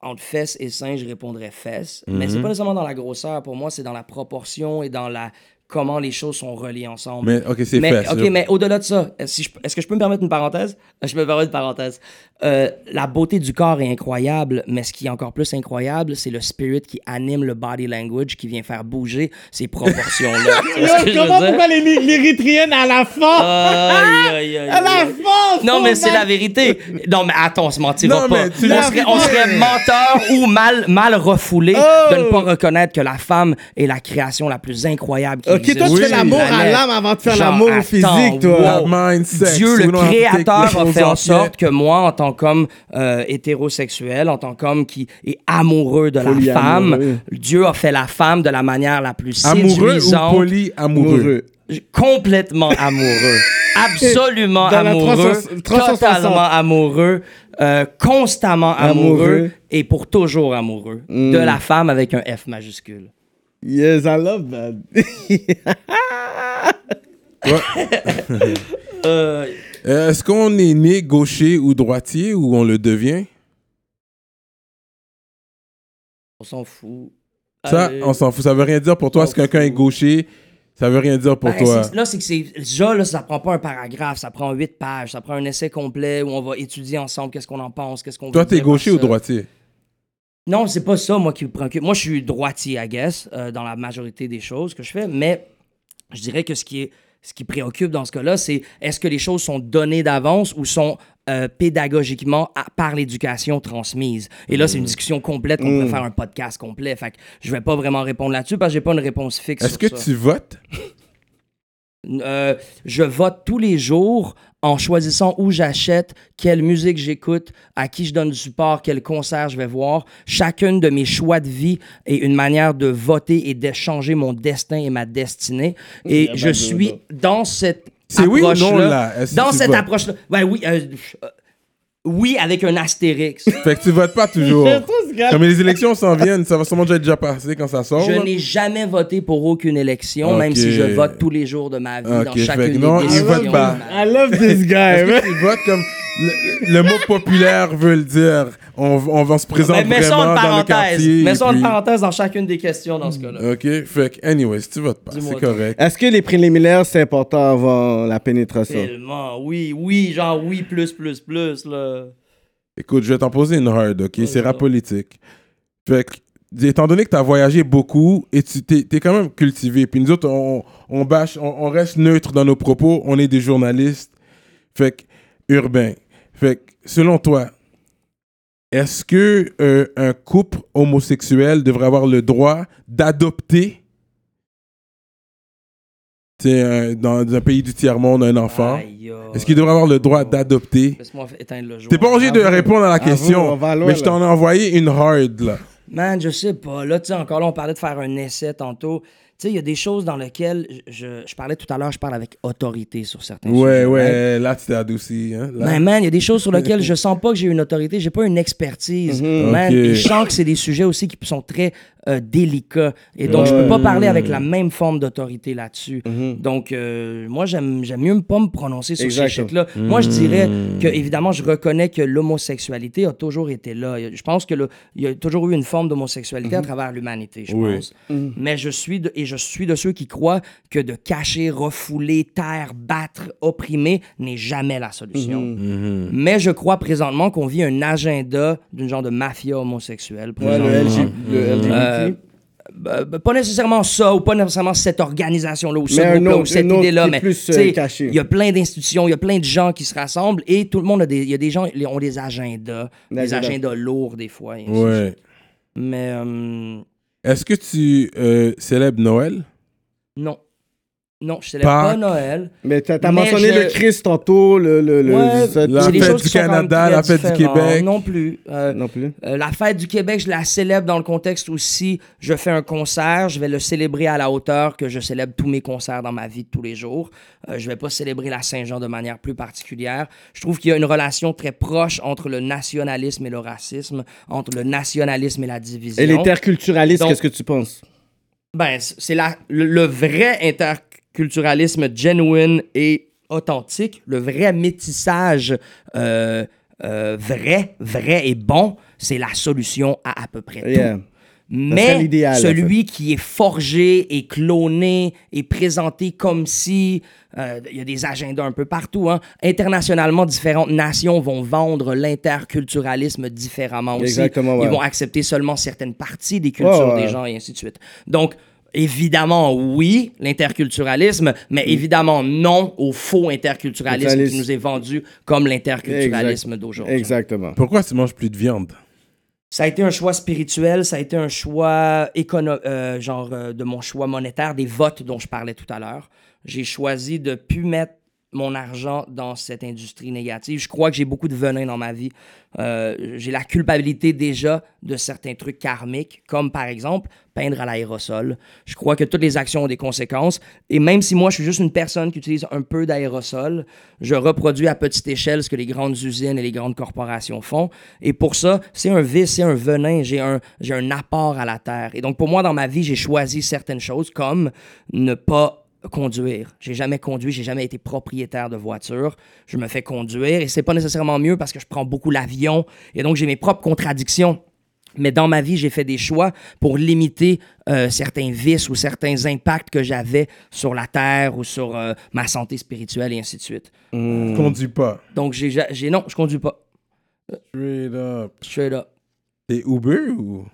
entre fesses et seins, je répondrais fesses. Mais c'est Mhm. pas nécessairement dans la grosseur. Pour moi, c'est dans la proportion et dans la comment les choses sont reliées ensemble. Mais ok, c'est Mais, ok, mais au-delà de ça, est-ce si je- est-ce que je peux me permettre une parenthèse? Je me permets une parenthèse. Euh, la beauté du corps est incroyable, mais ce qui est encore plus incroyable, c'est le spirit qui anime le body language, qui vient faire bouger ces proportions-là. Je veux dire? les l'Érythréenne à la fin? Aïe, aïe, aïe, À la fin! Non, mais c'est la vérité. Non, mais attends, on se mentira Non, pas. on, serait, on serait menteur ou mal, mal refoulé Oh! de ne pas reconnaître que la femme est la création la plus incroyable qui Ok, toi, tu Oui. fais l'amour à l'âme avant de faire l'amour au physique, toi. Dieu, le créateur, the a fait en sorte que moi, en tant qu'homme euh, hétérosexuel, en tant qu'homme qui est amoureux de la femme, Dieu a fait la femme de la manière la plus Amoureux ou séduisante. polyamoureux? Amoureux. complètement amoureux, absolument amoureux, 360. totalement amoureux, euh, constamment amoureux, Amoureux. et pour toujours amoureux Mm. de la femme avec un F majuscule. Yes, I love that. Euh, Est-ce qu'on est né gaucher ou droitier ou on le devient? on s'en fout. Ça, Allez. on s'en fout. Ça veut rien dire pour toi. Si quelqu'un est gaucher, ça veut rien dire pour Ben, toi. c'est- Là, c'est que c'est. Déjà, là, ça prend pas un paragraphe, ça prend huit pages, ça prend un essai complet où on va étudier ensemble qu'est-ce qu'on en pense, qu'est-ce qu'on Toi, veut t'es gaucher ou ça. droitier? Non, c'est pas ça, moi, qui me préoccupe. Moi, je suis droitier, I guess, euh, dans la majorité des choses que je fais, mais je dirais que ce qui est ce qui préoccupe dans ce cas-là, c'est est-ce que les choses sont données d'avance ou sont euh, pédagogiquement à- par l'éducation transmise? Et là, c'est une discussion complète qu'on pourrait faire un podcast complet. Fait que je vais pas vraiment répondre là-dessus parce que j'ai pas une réponse fixe Est-ce que ça. tu votes? Euh, je vote tous les jours en choisissant où j'achète, quelle musique j'écoute, à qui je donne du support, quel concert je vais voir. Chacune de mes choix de vie est une manière de voter et de changer mon destin et ma destinée. Et je suis dans cette C'est oui ou non, approche-là- Dans cette approche-là. Ben oui, euh, euh, oui, avec un astérix. Fait que tu votes pas toujours. Comme les élections s'en viennent, ça va sûrement déjà être déjà passé quand ça sort. Je là. n'ai jamais voté pour aucune élection, même Ok. si je vote tous les jours de ma vie Ok, dans fait chacune que non, des il décisions. vote pas. I love this guy, Est-ce man. que tu votes comme le, le mot populaire veut le dire? On, on va se présenter ça vraiment en dans le parenthèse. quartier. Mets ça en puis- parenthèse dans chacune des questions dans ce cas-là. Ok, fait que, anyways, tu votes pas, c'est correct. Est-ce que les préliminaires, c'est important avant la pénétration? Tellement, oui, oui, genre oui, plus, plus, plus, là. Écoute, je vais t'en poser une hard, ok? C'est rap politique. Fait que, étant donné que tu as voyagé beaucoup et tu t'es, t'es quand même cultivé, puis nous autres, on, on bâche, on, on reste neutre dans nos propos, on est des journalistes, fait que, urbains. Fait que, selon toi, est-ce que euh, un couple homosexuel devrait avoir le droit d'adopter tu sais, un- dans un pays du tiers-monde un enfant? Aïe. Est-ce qu'il devrait avoir le droit d'adopter? Laisse-moi éteindre le jour. T'es pas obligé de répondre à la question, loin, mais je t'en ai envoyé une hard, là. Man, je sais pas. Là, tu sais, encore là, on parlait de faire un essai tantôt. Sais, il y a des choses dans lesquelles je, je parlais tout à l'heure, je parle avec autorité sur certains Ouais, sujets. right? ouais, là, tu adouci, hein. là. Ben, man, il y a des choses sur lesquelles je sens pas que j'ai une autorité, j'ai pas une expertise. Man, Ok. et je sens que c'est des sujets aussi qui sont très euh, délicats. Et donc, je peux pas parler avec la même forme d'autorité là-dessus. Donc, euh, moi, j'aime mieux pas me prononcer sur ces Exactement. shit-là. Moi, je dirais que, évidemment, je reconnais que l'homosexualité a toujours été là. Je pense que le- il y a toujours eu une forme d'homosexualité à travers l'humanité, je Oui. pense. Mais je suis de, et je suis de ceux qui croient que de cacher, refouler, taire, battre, opprimer n'est jamais la solution. Mhm. Mais je crois présentement qu'on vit un agenda d'une genre de mafia homosexuelle. Ouais, le. LG, le LGBT. Euh, bah, bah, pas nécessairement ça, ou pas nécessairement cette organisation-là, ou ce groupe-là, ou cette idée-là, mais plus, tu sais, euh, il y a plein d'institutions, il y a plein de gens qui se rassemblent, et tout le monde a des, il y a des gens qui ont des agendas, des Agenda. agendas lourds des fois. et Ouais. Mais euh, Est-ce que tu euh, célèbres Noël? non. Non, je célèbre Pâques. pas Noël. Mais t'as as Mais mentionné je- le Christ tantôt, le... le, le Ouais, 17. La fête du Canada, la fête du. Québec. Non plus. Euh, Non plus. Euh, la fête du Québec, je la célèbre dans le contexte aussi, je fais un concert, je vais le célébrer à la hauteur que je célèbre tous mes concerts dans ma vie de tous les jours. Euh, je vais pas célébrer la Saint-Jean de manière plus particulière. Je trouve qu'il y a une relation très proche entre le nationalisme et le racisme, entre le nationalisme et la division. Et l'interculturalisme, qu'est-ce que tu penses? Ben, c'est la, le, le vrai interculturalisme genuine et authentique, le vrai métissage euh, euh, vrai, vrai et bon, c'est la solution à à peu près tout. Yeah. Mais en celui qui est forgé et cloné et présenté comme si euh, il y a des agendas un peu partout. Hein. Internationalement, différentes nations vont vendre l'interculturalisme différemment aussi. Exactement, ouais. Ils vont accepter seulement certaines parties des cultures ouais. des gens et ainsi de suite. Donc, évidemment, oui, l'interculturalisme, mais évidemment non au faux interculturalisme qui nous est vendu comme l'interculturalisme d'aujourd'hui. Exactement. Pourquoi tu manges plus de viande? Ça a été un choix spirituel, ça a été un choix écono euh, genre euh, de mon choix monétaire, des votes dont je parlais tout à l'heure. J'ai choisi de plus mettre mon argent dans cette industrie négative. Je crois que j'ai beaucoup de venin dans ma vie. Euh, j'ai la culpabilité déjà de certains trucs karmiques, comme par exemple peindre à l'aérosol. Je crois que toutes les actions ont des conséquences. Et même si moi, je suis juste une personne qui utilise un peu d'aérosol, je reproduis à petite échelle ce que les grandes usines et les grandes corporations font. Et pour ça, c'est un vice, c'est un venin. J'ai un, j'ai un apport à la terre. Et donc, pour moi, dans ma vie, j'ai choisi certaines choses comme ne pas conduire. J'ai jamais conduit, j'ai jamais été propriétaire de voiture. Je me fais conduire et c'est pas nécessairement mieux parce que je prends beaucoup l'avion et donc j'ai mes propres contradictions. Mais dans ma vie, j'ai fait des choix pour limiter euh, certains vices ou certains impacts que j'avais sur la terre ou sur euh, ma santé spirituelle et ainsi de suite. Je conduis pas. Donc j'ai, j'ai non, je conduis pas. Straight up. Straight up. T'es Uber ou?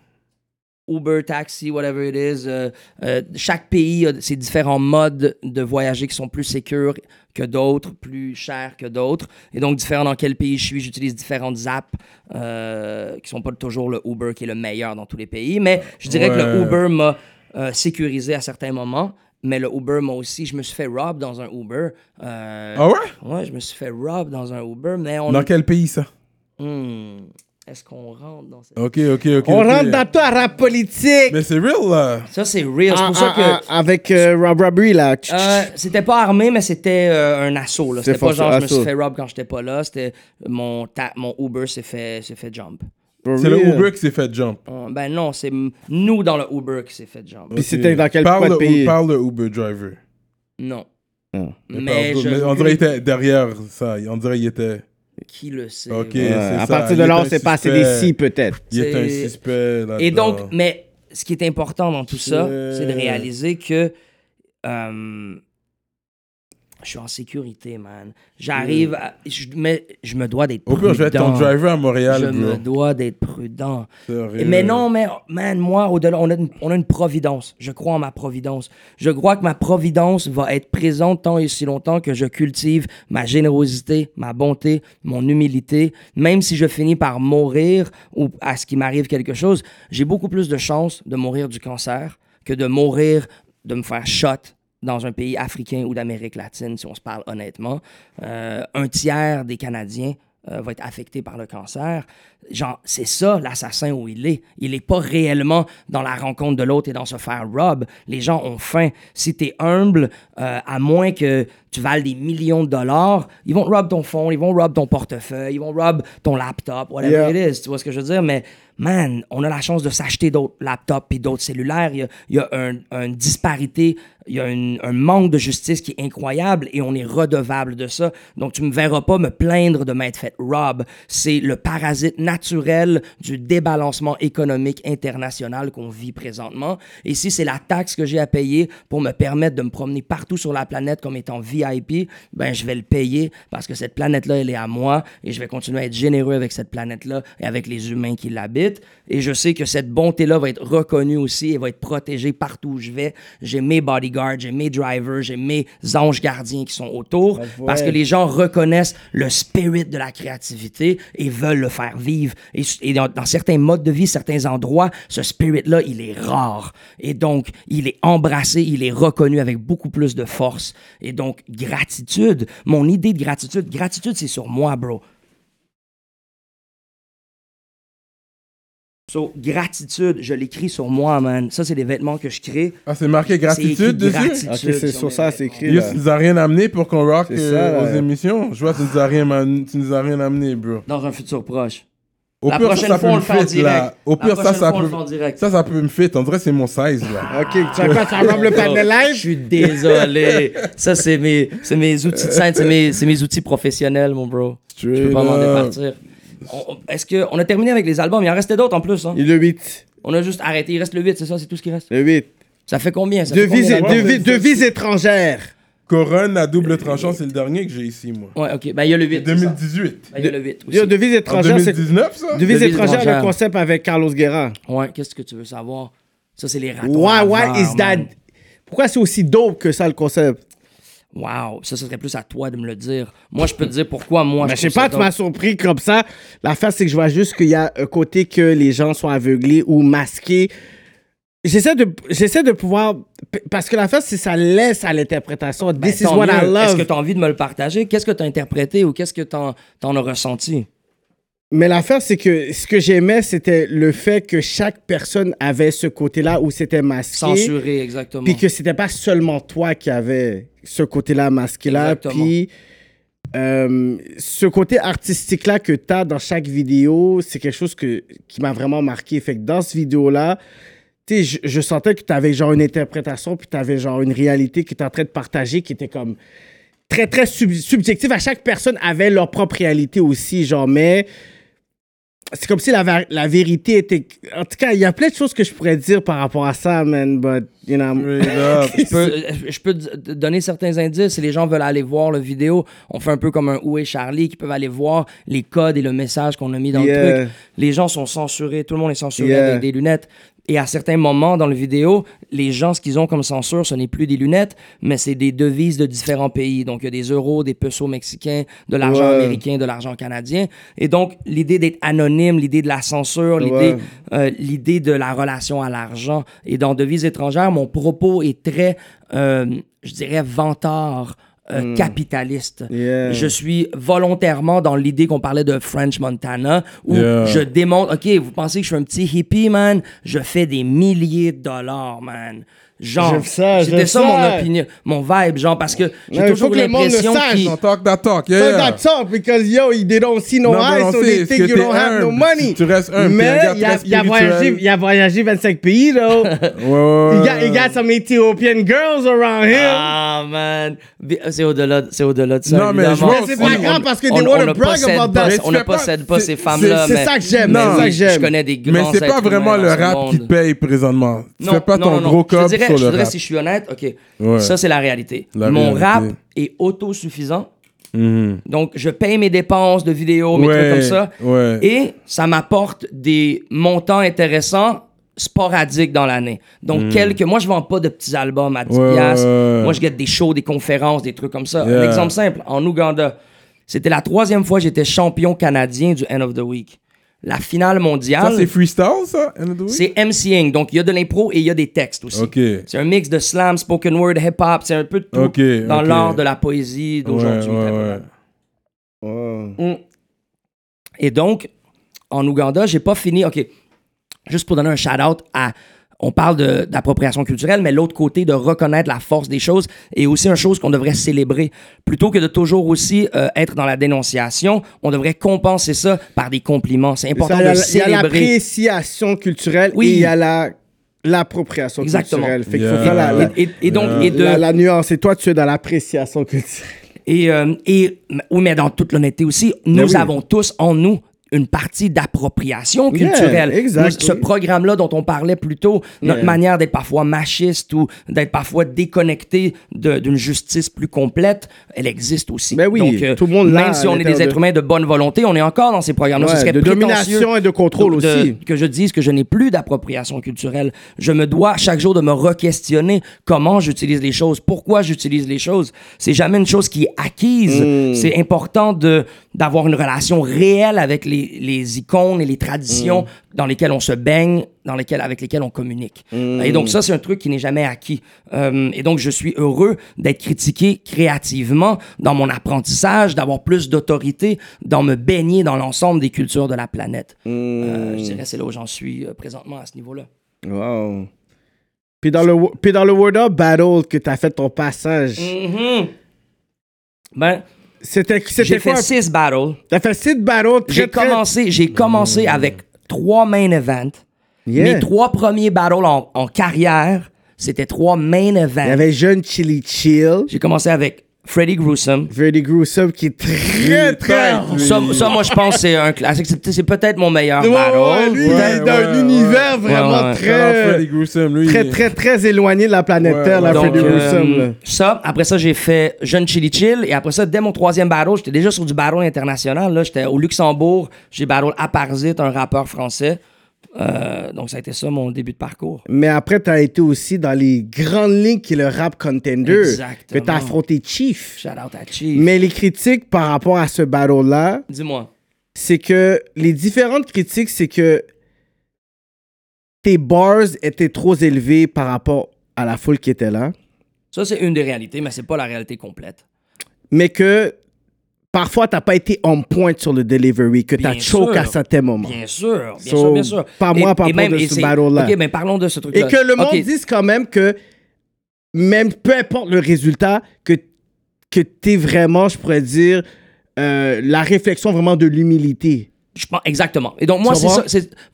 Uber, taxi, whatever it is. euh, euh, chaque pays a ses différents modes de voyager qui sont plus sécures que d'autres, plus chers que d'autres. Et donc, différent dans quel pays je suis, j'utilise différentes apps euh, qui sont pas toujours le Uber qui est le meilleur dans tous les pays. Mais je dirais que le. Uber m'a euh, sécurisé à certains moments. Mais le Uber m'a aussi, je me suis fait rob dans un Uber. Ah ouais? Ouais, je me suis fait rob dans un Uber, mais on. Dans quel pays ça? Hmm. Est-ce qu'on rentre dans cette. Ok, ok, ok. On rentre dans toi, rap politique. Mais c'est real là. Ça, c'est real. C'est pour ça que. avec euh, Rob Robbery, là. Euh, c'était pas armé, mais c'était euh, un assaut. là. C'est C'était pas genre je me suis fait rob quand j'étais pas là. C'était mon, ta- mon Uber s'est fait, s'est fait jump. C'est le Uber qui s'est fait jump. Euh, ben non, c'est nous dans le Uber qui s'est fait jump. Puis c'était dans quel parle de pays? Parle le Uber driver. Non. Ah. Mais, parle- je. mais on dirait qu'il était derrière ça. On dirait qu'il était. Qui le sait? Ouais. À ça, partir de là, est on un sait pas, c'est des si peut-être. Il est un C'est- suspect là Et donc, mais ce qui est important dans tout ça, C'est- c'est de réaliser que euh, je suis en sécurité, man. J'arrive, à- je, mais je me dois d'être Au prudent. pire, je vais être ton driver à Montréal, Je bro. me dois d'être prudent. Sérieux. Mais non, mais man, moi, au-delà, on a, une, on a une providence. Je crois en ma providence. Je crois que ma providence va être présente tant et si longtemps que je cultive ma générosité, ma bonté, mon humilité. Même si je finis par mourir ou à ce qui m'arrive quelque chose, j'ai beaucoup plus de chances de mourir du cancer que de mourir, de me faire shot dans un pays africain ou d'Amérique latine, si on se parle honnêtement. Euh, un tiers des Canadiens euh, va être affecté par le cancer. Genre, c'est ça l'assassin où il est. Il n'est pas réellement dans la rencontre de l'autre et dans se faire rob. Les gens ont faim. Si tu es humble, euh, à moins que tu vales des millions de dollars, ils vont te rob ton phone, ils vont rob ton portefeuille, ils vont rob ton laptop, whatever Yeah. it is. Tu vois ce que je veux dire? Mais man, on a la chance de s'acheter d'autres laptops et d'autres cellulaires. Il y a, il y a un- une disparité, il y a une- un manque de justice qui est incroyable et on est redevable de ça. Donc, tu me verras pas me plaindre de m'être fait rob. C'est le parasite naturel du débalancement économique international qu'on vit présentement. Et si c'est la taxe que j'ai à payer pour me permettre de me promener partout sur la planète comme étant VIP, ben je vais le payer parce que cette planète-là, elle est à moi et je vais continuer à être généreux avec cette planète-là et avec les humains qui l'habitent. Et je sais que cette bonté-là va être reconnue aussi et va être protégée partout où je vais. J'ai mes bodyguards, j'ai mes drivers, j'ai mes anges gardiens qui sont autour parce que les gens reconnaissent le spirit de la créativité et veulent le faire vivre. Et, et dans, dans certains modes de vie, certains endroits, ce spirit-là, il est rare. Et donc, il est embrassé, il est reconnu avec beaucoup plus de force. Et donc, gratitude, mon idée de gratitude, gratitude, c'est sur moi, bro. So, gratitude, je l'écris sur moi, man. Ça, c'est des vêtements que je crée. Ah, c'est marqué gratitude dessus? gratitude Ok, c'est sur ça, c'est écrit. Là. tu nous as rien amené pour qu'on rock euh, ça, aux émissions? Je vois que tu nous as rien, man- tu nous as rien amené, bro. Dans un futur proche. Au La pire, prochaine ça, ça fois, peut on le fait en direct. Au La pire, ça, ça on peut... fait en direct. Ça, ça peut me fit. On dirait que c'est mon size, là. Ok, tu as quoi, tu as rob le panel Je live? suis désolé. Ça, c'est mes, c'est mes outils de scène, c'est mes, c'est mes outils professionnels, mon bro. Je peux pas m'en départir. On- on- Est-ce qu'on a terminé avec les albums? Il en restait d'autres en plus. Hein? Il est le 8. On a juste arrêté. Il reste le 8, c'est ça? C'est tout ce qui reste? Le 8. Ça fait combien? Ça fait Devise, combien d'albums? devise, devise étrangère. Couronne à double tranchant, c'est le dernier que j'ai ici, moi. Ouais, ok. Ben, il y a le 8. c'est ça. 2018. Ben, il y a le 8 aussi. Yo, devise En étrangère, c'est. 2019, ça? Devise Devise étrangère, étrangère. le concept avec Carlos Guerra. Ouais, qu'est-ce que tu veux savoir? Ça, c'est les ratons. Why, why is that? man. Pourquoi c'est aussi dope que ça, le concept? Wow, ça, ce serait plus à toi de me le dire. Moi, je peux te dire pourquoi moi. Mais je sais trouve pas, ça tu m'as surpris comme ça. L'affaire, c'est que je vois juste qu'il y a un côté que les gens sont aveuglés ou masqués. J'essaie de, j'essaie de pouvoir. Parce que l'affaire, c'est que ça laisse à l'interprétation. Ben, This is what I mieux. Est-ce love. que tu as envie de me le partager? Qu'est-ce que tu as interprété ou qu'est-ce que tu en, as ressenti? Mais l'affaire, c'est que ce que j'aimais, c'était le fait que chaque personne avait ce côté-là où c'était masqué. Censuré, exactement. Puis que c'était pas seulement toi qui avait ce côté-là masqué-là. Puis euh, ce côté artistique-là que tu as dans chaque vidéo, c'est quelque chose que, qui m'a vraiment marqué. Fait que dans cette vidéo-là, tu je, je sentais que tu avais genre une interprétation, puis tu avais genre une réalité que tu en train de partager qui était comme très, très sub- subjective. À chaque personne avait leur propre réalité aussi, genre, mais c'est comme si la, la vérité était. En tout cas, il y a plein de choses que je pourrais dire par rapport à ça, man. But, you know. Je peux, je peux donner certains indices. Si les gens veulent aller voir le vidéo, on fait un peu comme un Où est Charlie, qui peuvent aller voir les codes et le message qu'on a mis dans Yeah. le truc. Les gens sont censurés, tout le monde est censuré Yeah. avec des lunettes. Et à certains moments dans le vidéo, les gens, ce qu'ils ont comme censure, ce n'est plus des lunettes, mais c'est des devises de différents pays. Donc, il y a des euros, des pesos mexicains, de l'argent Ouais. américain, de l'argent canadien. Et donc, l'idée d'être anonyme, l'idée de la censure, l'idée Ouais. euh, l'idée de la relation à l'argent. Et dans Devises étrangères, mon propos est très, euh, je dirais, vantard. Euh, capitaliste. Hmm. Yeah. Je suis volontairement dans l'idée qu'on parlait de French Montana, où Yeah. je démontre, OK, vous pensez que je suis un petit hippie, man? Je fais des milliers de dollars, man. Genre, J'aime ça, c'était ça, ça. mon opinion, mon vibe, genre, parce que j'ai il toujours faut que le monde le l'impression sache, qu'il- On talk that talk. Yeah, yeah. that's all, because yo, they don't see no eyes, so they think que you don't have no money. Tu restes un Mais il a, il a voyagé, il a voyagé 25 pays, though. Ouais, ouais, Il got, he got some Ethiopian girls around him. Ah, man. Bi- C'est au-delà, c'est au-delà de ça. Non, mais évidemment. je c'est pas grave parce que on, they ne brag possède about pas, that. On tu ne possède pas c'est- ces femmes-là. c'est mais- ça que j'aime, mais c'est ça que j'aime. Je connais des Mais c'est pas vraiment le rap qui paye présentement. Fais pas non, ton gros dirais- sur je le dirais, rap. si je suis honnête, OK, Ouais. ça, c'est la réalité. La Mon réalité. rap est autosuffisant. Mhm. Donc, je paye mes dépenses de vidéos, mes Ouais, trucs comme ça. ouais. Et ça m'apporte des montants intéressants sporadiques dans l'année. Donc, quelques... Moi, je vends pas de petits albums à 10 Hmm. Ouais, piastres. ouais, ouais. Moi, je gagne des shows, des conférences, des trucs comme ça. Yeah. Un exemple simple. En Ouganda, c'était la troisième fois que j'étais champion canadien du End of the Week. La finale Ça, mondiale, c'est freestyle, ça? C'est MCing. Donc, il y a de l'impro et il y a des textes aussi. Ok. C'est un mix de slam, spoken word, hip-hop. C'est un peu de tout Ok, dans l'art de la poésie d'aujourd'hui. Ouais, ouais, très ouais. vraiment. Mm. Et donc, en Ouganda, j'ai pas fini. OK, juste pour donner un shout-out à. On parle de- d'appropriation culturelle, mais l'autre côté, de reconnaître la force des choses est aussi une chose qu'on devrait célébrer. Plutôt que de toujours aussi euh, être dans la dénonciation, on devrait compenser ça par des compliments. C'est important Ça, il y a- de Il y a célébrer. l'appréciation culturelle Oui. et il y a la l'appropriation culturelle. Fait Yeah. faut faire la, la, Et, et- et donc, et de, la- la nuance. Et toi, tu es dans l'appréciation culturelle. Et, euh, et oui, mais dans toute l'honnêteté aussi, nous oui. avons tous en nous une partie d'appropriation Yeah, culturelle. exact, Nous, ce oui. programme-là dont on parlait plus tôt, notre Yeah. manière d'être parfois machiste ou d'être parfois déconnecté d'une justice plus complète, elle existe aussi. Ben oui, Donc, euh, tout le monde Même si on est des êtres de- humains de bonne volonté, on est encore dans ces programmes-là. Ce Ouais, serait de domination et de contrôle de- aussi. que je dise que je n'ai plus d'appropriation culturelle. Je me dois chaque jour de me re-questionner comment j'utilise les choses, pourquoi j'utilise les choses. C'est jamais une chose qui est acquise. Mm. C'est important de d'avoir une relation réelle avec les, les icônes et les traditions Mm. dans lesquelles on se baigne, dans lesquelles avec lesquelles on communique. Mm. Et donc ça, c'est un truc qui n'est jamais acquis. Euh, et donc je suis heureux d'être critiqué créativement dans mon apprentissage, d'avoir plus d'autorité, dans me baigner dans l'ensemble des cultures de la planète. Mm. Euh, je dirais c'est là où j'en suis euh, présentement à ce niveau-là. Wow. Puis dans le, puis dans le Word Up Battle que tu as fait ton passage, Mhm. Ben, c'était j'ai fait quoi? six battles. T'as fait six battles J'ai très- commencé, j'ai commencé avec trois main events. Yeah. Mes trois premiers battles en, en carrière, c'était trois main Il y events. avait Jeune Chili Chill, J'ai commencé avec Freddy Gruesome. Freddy Gruesome qui est très très... Ça, ça, moi, je pense que c'est un classique. C'est, peut-être mon meilleur Ouais, battle. ouais, lui, il est dans ouais, un ouais. univers vraiment Ouais, ouais. Shout out Freddy très, Gruesome, lui. très, très, très éloigné de la planète Ouais, Terre, la Freddy euh, Gruesome. là. ça, après ça, j'ai fait Jeune Chili Chill. Et après ça, dès mon troisième battle, j'étais déjà sur du battle international. Là, j'étais au Luxembourg. J'ai battle à Parasite, un rappeur français. Euh, donc, ça a été ça mon début de parcours. Mais après, t'as été aussi dans les grandes lignes qui est le rap contender. Exactement. Que t'as affronté Chief. Shout out à Chief. Mais les critiques par rapport à ce battle-là, Dis-moi. c'est que les différentes critiques, c'est que tes bars étaient trop élevés par rapport à la foule qui était là, Ça, c'est une des réalités, mais c'est pas la réalité complète. mais que parfois t'as pas été on point sur le delivery, que Bien choke sûr. à certains moments. Bien sûr, bien So, sûr, bien sûr. par moi, par rapport de ce battle-là. OK, mais parlons de ce truc-là. Et que le monde dise quand même que même peu importe le résultat, que, que t'es vraiment, je pourrais dire, euh, la réflexion vraiment de l'humilité. Je pense exactement. Et donc moi c'est ça.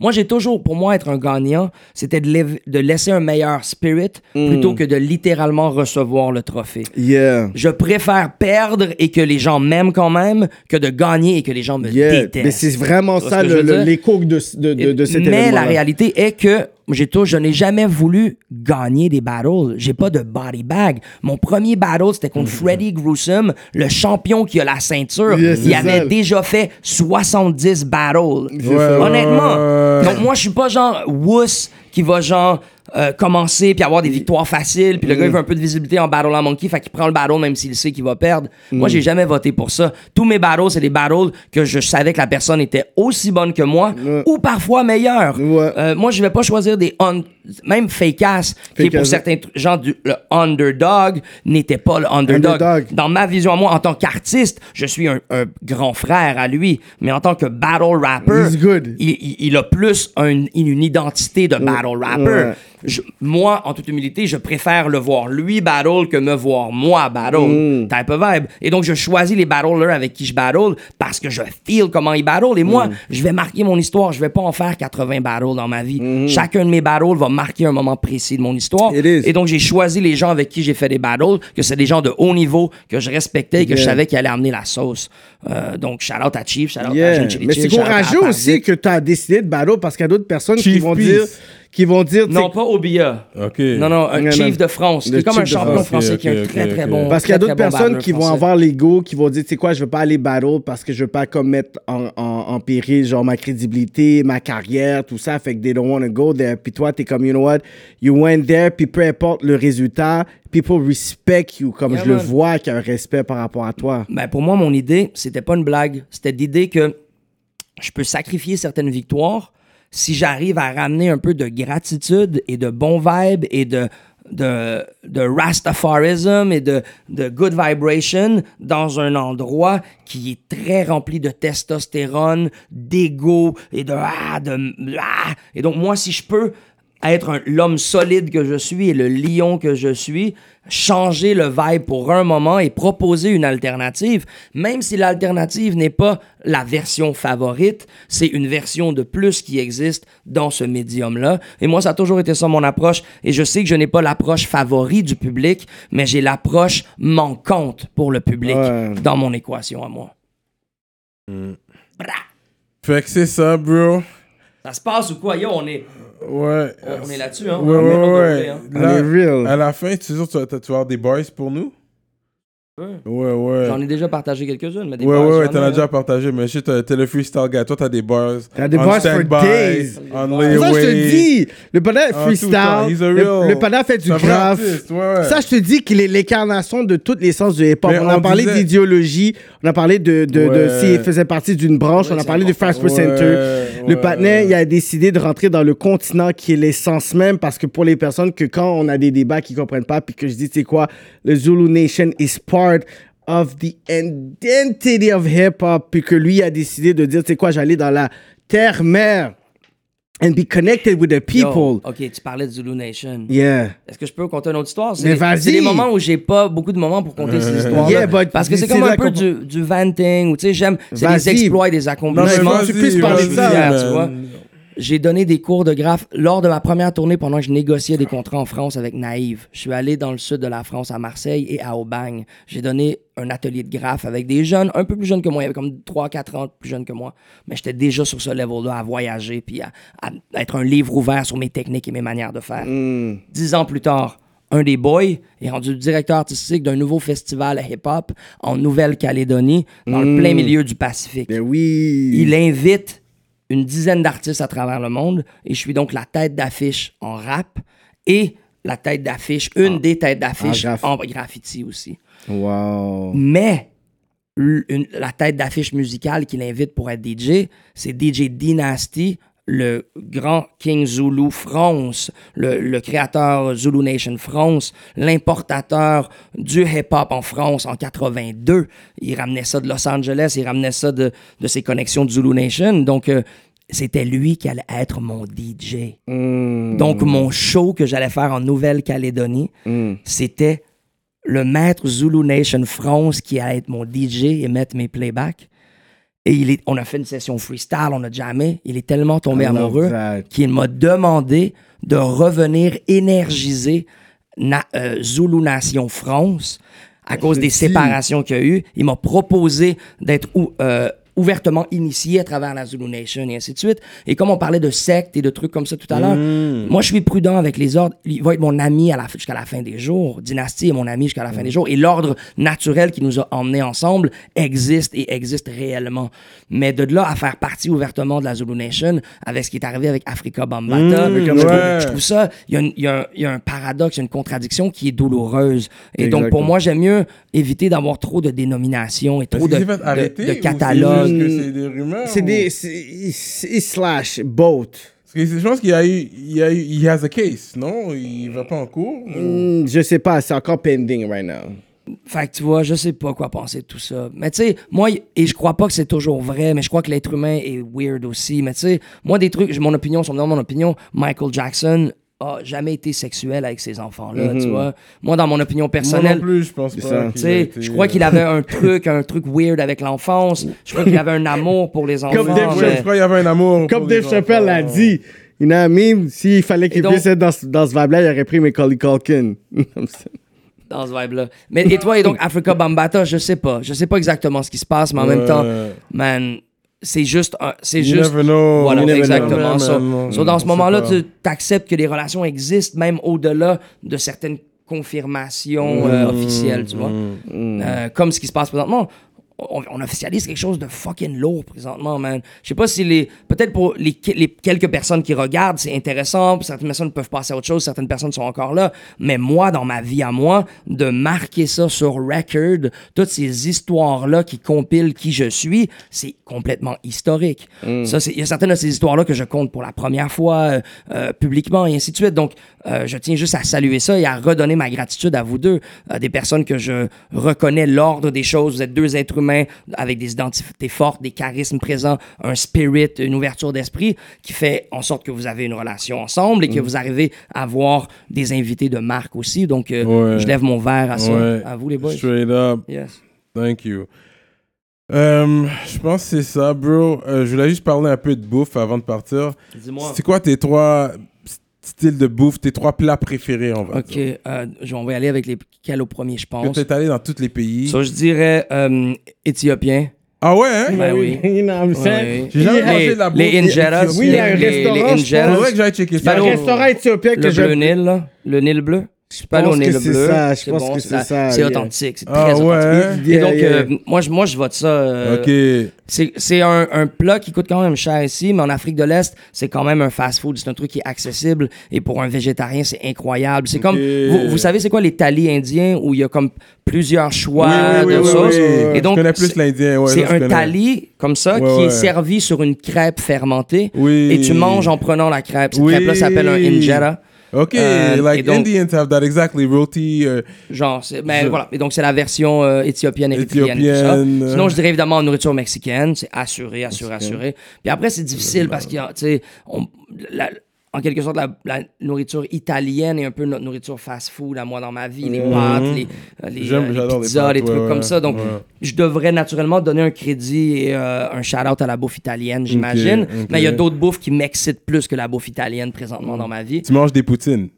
Moi j'ai toujours pour moi être un gagnant, c'était de, laisser un meilleur spirit Mm. plutôt que de littéralement recevoir le trophée. Yeah. Je préfère perdre et que les gens m'aiment quand même que de gagner et que les gens me Yeah. détestent. Mais c'est vraiment ça le- l'écho de, de, de, de cet Mais la réalité est que j'ai tout, je n'ai jamais voulu gagner des battles. J'ai pas de body bag. Mon premier battle, c'était contre Freddy Gruesome, le champion qui a la ceinture. Il avait ça. déjà fait 70 battles. Ouais, Honnêtement. ouais, ouais. Donc moi, je suis pas genre wuss qui va genre euh, commencer puis avoir des victoires faciles puis le gars il veut un peu de visibilité en battle en monkey fait qu'il prend le battle même s'il sait qu'il va perdre. Moi, j'ai jamais voté pour ça. Tous mes battles, c'est des battles que je savais que la personne était aussi bonne que moi ou parfois meilleure. Euh, moi, je vais pas choisir des même fake ass qui est pour certains gens du le underdog n'était pas le underdog. Underdog. Dans ma vision à moi, en tant qu'artiste, je suis un, un grand frère à lui, mais en tant que battle rapper, il, il- il a plus un- une identité de battle rapper. ouais. Je- moi, en toute humilité, je préfère le voir lui battle que me voir moi battle. Mm. Type of vibe. Et donc, je choisis les battlers avec qui je battle parce que je feel comment ils battle. Et moi, Mm. je vais marquer mon histoire. Je vais pas en faire 80 battles dans ma vie. Mm-hmm. Chacun de mes battles va marquer un moment précis de mon histoire. Et donc, j'ai choisi les gens avec qui j'ai fait des battles, que c'est des gens de haut niveau, que je respectais et que je savais qu'ils allaient amener la sauce. Euh, donc, shout out à Chief, shout out à Yeah. Jean Chili Mais c'est courageux aussi que tu as décidé de battle parce qu'il y a d'autres personnes qui vont Peace. dire qui vont dire Non, pas Obia. Ok. Non, non, un Non, Chief non. de France. Le qui est comme un champion France. français qui est un très, très bon. Parce qu'il y a d'autres bon personnes qui vont avoir l'ego, qui vont dire, tu sais quoi, je veux pas aller battle parce que je veux pas comme mettre en, en, en péril, genre, ma crédibilité, ma carrière, tout ça, fait que they don't want to go there. Puis toi, t'es comme, you know what, you went there, puis peu importe le résultat, people respect you, comme Yeah, je le vois, qu'il y a un respect par rapport à toi. Ben, pour moi, mon idée, c'était pas une blague. C'était l'idée que je peux sacrifier certaines victoires si j'arrive à ramener un peu de gratitude et de bon vibe et de, de, de Rastafarism et de, de good vibration dans un endroit qui est très rempli de testostérone, d'ego et de, ah, de ah. Et donc, moi, si je peux être un- l'homme solide que je suis et le lion que je suis, changer le vibe pour un moment et proposer une alternative, même si l'alternative n'est pas la version favorite, c'est une version de plus qui existe dans ce médium-là. Et moi, ça a toujours été ça mon approche. Et je sais que je n'ai pas l'approche favorite du public, mais j'ai l'approche manquante pour le public Ouais. dans mon équation à moi. Bra! Fait que c'est ça, bro. Ça se passe ou quoi? Yo, on est, Ouais. on est là-dessus, hein? Ouais, On est ouais, ouais. hein? Là, est real. à la fin, tu es sûr que tu vas, tu vas avoir des boys pour nous? Ouais. Ouais, ouais. J'en ai déjà partagé quelques-unes, mais des Ouais, bars, ouais, ouais, t'en as hein. déjà partagé, mais shit, t'es t'es le freestyle guy. Toi, t'as des bars. T'as des bars for days. On C'est ça, je te layaway. dis, le est En tout temps, freestyle, he's a le, real- le panneau fait du graphe. artiste, ouais, ouais. Ça, je te dis qu'il est l'incarnation de toutes les sens du hip-hop. On a parlé d'idéologie, on a parlé de, de, de Ouais. s'il faisait partie d'une branche, Ouais, on a c'est parlé du. Fast. Ouais, Le patinet, il a décidé de rentrer dans le continent qui est l'essence même parce que pour les personnes que quand on a des débats qui comprennent pas puis que je dis, tu sais quoi, le Zulu Nation is part of the identity of hip-hop puis que lui a décidé de dire, tu sais quoi, j'allais dans la terre-mère and be connected with the Yo, people. ok, tu parlais de Zulu Nation. Yeah. Est-ce que je peux conter une autre histoire? C'est Mais les- vas-y. C'est des moments où j'ai pas beaucoup de moments pour compter ces histoires. Yeah, but Parce que c'est comme un peu du, du venting, ou tu sais, j'aime, c'est des exploits des Non, mais accomplissements. tu vas-y, puisses parler de ça, tu vois? J'ai donné des cours de graphe lors de ma première tournée pendant que je négociais des contrats en France avec Naïve. Je suis allé dans le sud de la France, à Marseille et à Aubagne. J'ai donné un atelier de graphe avec des jeunes, un peu plus jeunes que moi, il y avait comme 3-4 ans plus jeunes que moi. Mais j'étais déjà sur ce level-là, à voyager, puis à, à être un livre ouvert sur mes techniques et mes manières de faire. Hmm. Dix ans plus tard, un des boys est rendu directeur artistique d'un nouveau festival hip-hop en Nouvelle-Calédonie, dans le plein milieu du Pacifique. Ben oui. Il invite une dizaine d'artistes à travers le monde et je suis donc la tête d'affiche en rap et la tête d'affiche, une des têtes d'affiche en graffiti aussi. Wow. Mais une- la tête d'affiche musicale qu'il invite pour être DJ, c'est DJ Dynasty, le grand King Zulu France, le, le créateur Zulu Nation France, l'importateur du hip-hop en France en 82. Il ramenait ça de Los Angeles, il ramenait ça de, de ses connexions de Zulu Nation. Donc, euh, c'était lui qui allait être mon DJ. Hmm. Donc, mon show que j'allais faire en Nouvelle-Calédonie, Hmm. c'était le maître Zulu Nation France qui allait être mon DJ et mettre mes playbacks. Et il est, on a fait une session freestyle, on a jamais. Il est tellement tombé love amoureux qu'il m'a demandé de revenir énergiser Na- euh, Zulu Nation France à cause des séparations qu'il y a eu. Il m'a proposé d'être euh, ouvertement initié à travers la Zulu Nation et ainsi de suite. Et comme on parlait de sectes et de trucs comme ça tout à l'heure, moi je suis prudent avec les ordres. Il va être mon ami jusqu'à la fin des jours. Dynastie est mon ami jusqu'à la fin des jours. Et l'ordre naturel qui nous a emmenés ensemble existe et existe réellement. Mais de là à faire partie ouvertement de la Zulu Nation avec ce qui est arrivé avec Africa Bambata, je, trouve, ouais. je trouve ça, il y, y y a un paradoxe, il y a une contradiction qui est douloureuse. Et donc pour moi, j'aime mieux éviter d'avoir trop de dénominations et trop de, de- de catalogues. Juste que c'est des rumeurs? C'est ou- des. c'est- slash, both. Parce que je pense qu'il y a eu, il y a eu, he has a case, non? Il va pas en cours? ou- Hmm, je sais pas, c'est encore pending right now. Fait que tu vois, je sais pas quoi penser de tout ça. Mais tu sais, moi, et je crois pas que c'est toujours vrai, mais je crois que l'être humain est weird aussi. Mais tu sais, moi, des trucs, mon opinion, si on me demande mon opinion, Michael Jackson a jamais été sexuel avec ses enfants-là, tu vois. Moi, dans mon opinion Moi non personnelle, plus, je pense C'est pas. qu'il été, je crois qu'il euh, avait un truc, un truc weird avec l'enfance. Je crois qu'il avait un amour pour les enfants. Comme Dave mais- je crois qu'il avait un amour. Comme Dave Chappelle l'a dit, you know what I mean? S'il fallait qu'il donc- puisse être dans, ce- dans ce vibe-là, il aurait pris Macaulay Culkin. dans ce vibe-là. Mais et toi, et donc Africa Bambata, je sais pas. Je sais pas exactement ce qui se passe, mais en même temps, man, c'est juste. C'est juste. never know. Voilà, exactement. know. So- Man, so, dans ce on moment-là, sait tu acceptes que les relations existent, même au-delà de certaines confirmations euh, officielles, tu vois. Euh, comme ce qui se passe présentement. On, on officialise quelque chose de fucking lourd présentement, man. Je sais pas si les. Peut-être pour les, les quelques personnes qui regardent, c'est intéressant. Certaines personnes peuvent passer à autre chose, certaines personnes sont encore là. Mais moi, dans ma vie à moi, de marquer ça sur record, toutes ces histoires-là qui compilent qui je suis, c'est complètement historique. Ça, c'est- il y a certaines de ces histoires-là que je compte pour la première fois euh, euh, publiquement et ainsi de suite. Donc, euh, je tiens juste à saluer ça et à redonner ma gratitude à vous deux, euh, des personnes que je reconnais l'ordre des choses. Vous êtes deux êtres humains avec des identités fortes, des charismes présents, un spirit, une ouverture d'esprit qui fait en sorte que vous avez une relation ensemble et que vous arrivez à avoir des invités de marque aussi. Donc, euh, Ouais. je lève mon verre à ça. Ouais. À vous, les boys. Straight up. Yes. Thank you. Euh, je pense que c'est ça, bro. Euh, je voulais juste parler un peu de bouffe avant de partir. Dis-moi. C'est quoi tes trois styles de bouffe, tes trois plats préférés, on va OK. dire? euh, je- on va y aller avec lesquels au premier, je Que pense. t'es allé dans tous les pays. Ça, je dirais euh, éthiopien. Ah ouais, hein? Ben oui. you know what I'm saying? Ouais, oui. J'ai jamais Les- mangé de la bouffe Les injeras. éthiopienne. Oui, il y a un les- restaurant, Les je injeras. Faudrait que j'aille checker Il y a ça. un restaurant éthiopien que Le je... Nil, là. Le Nil bleu. Je pas Nil que c'est bleu. ça, je pense bon, que c'est ça, C'est authentique. C'est Ah très ouais? authentique. Et donc, yeah. euh, moi, je, moi, je vote ça. euh, Ok. C'est c'est un, un plat qui coûte quand même cher ici, mais en Afrique de l'Est, c'est quand même un fast-food. C'est un truc qui est accessible. Et pour un végétarien, c'est incroyable. C'est comme, vous, vous savez, c'est quoi les thalis indiens où il y a comme plusieurs choix Oui, oui, de oui, sauces. Et Je donc, connais plus c'est- l'Indien, ouais, c'est je un thali comme ça Ouais, qui ouais. est servi sur une crêpe fermentée. Et tu manges en prenant la crêpe. Cette crêpe-là s'appelle un injera. Ok, Euh, et like donc- Indians have that exactly. Roti. euh, Genre, mais Je- voilà. Et donc, c'est la version euh, éthiopienne, érythréenne, tout ça. Éthiopienne, euh. Sinon, je dirais évidemment nourriture mexicaine. C'est assuré, assuré, assuré. Puis après, c'est difficile parce qu'il y a, tu sais, en quelque sorte, la, la nourriture italienne est un peu notre nourriture fast-food à moi dans ma vie. Les pâtes, les, euh, les j'adore les pizzas, pâtes, les trucs ouais, comme ça. Donc, ouais. je devrais naturellement donner un crédit et euh, un shout-out à la bouffe italienne, j'imagine. Mais il y a d'autres bouffes qui m'excitent plus que la bouffe italienne présentement dans ma vie. Tu manges des poutines.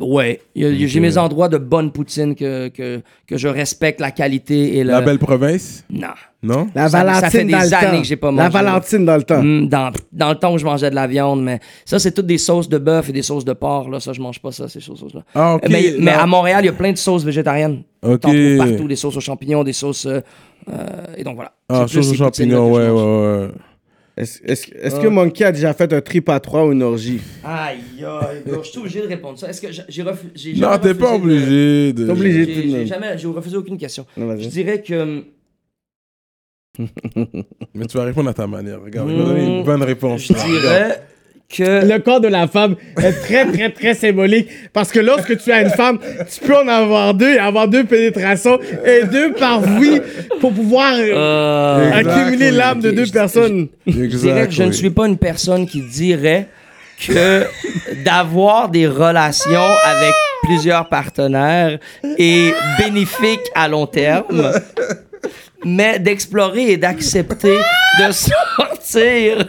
Ah, Ouais, Il y a- il y a- j'ai mes endroits de bonne poutine que, que, que je respecte la qualité et le... La belle province? Non. Non? La Ça- ça Valentine fait des dans le années temps. que j'ai pas La mangé, Valentine dans le temps. Hmm, dans, dans le temps où je mangeais de la viande, mais ça, c'est toutes des sauces de bœuf et des sauces de porc. Là, ça, je mange pas ça, ces sauces-là. Ah, ok. Mais, mais La- à Montréal, il y a plein de sauces végétariennes. Ok. T'en trouves partout, des sauces aux champignons, des sauces... euh, euh, et donc voilà. Ah, C'est plus sauce aux champignons, ouais, ouais, ouais. Est-ce est-ce- est-ce que Monkey a déjà fait un trip à trois ou une orgie? Aïe, je suis obligé de répondre ça. Est-ce que j'ai- j'ai refu- j'ai Non, t'es pas refusé de- obligé de. T'es obligé. De j'ai jamais, j'ai refusé aucune question. Non. Je dirais que Mais tu vas répondre à ta manière. Regarde, il m'a donné une bonne réponse. je dirais que Le corps de la femme est très, très, très symbolique. Parce que lorsque tu as une femme, tu peux en avoir deux et avoir deux pénétrations et deux par oui pour pouvoir euh, euh, accumuler l'âme de deux personnes. je dirais que je ne suis pas une personne qui dirait que d'avoir des relations avec plusieurs partenaires est bénéfique à long terme. Mais d'explorer et d'accepter de sortir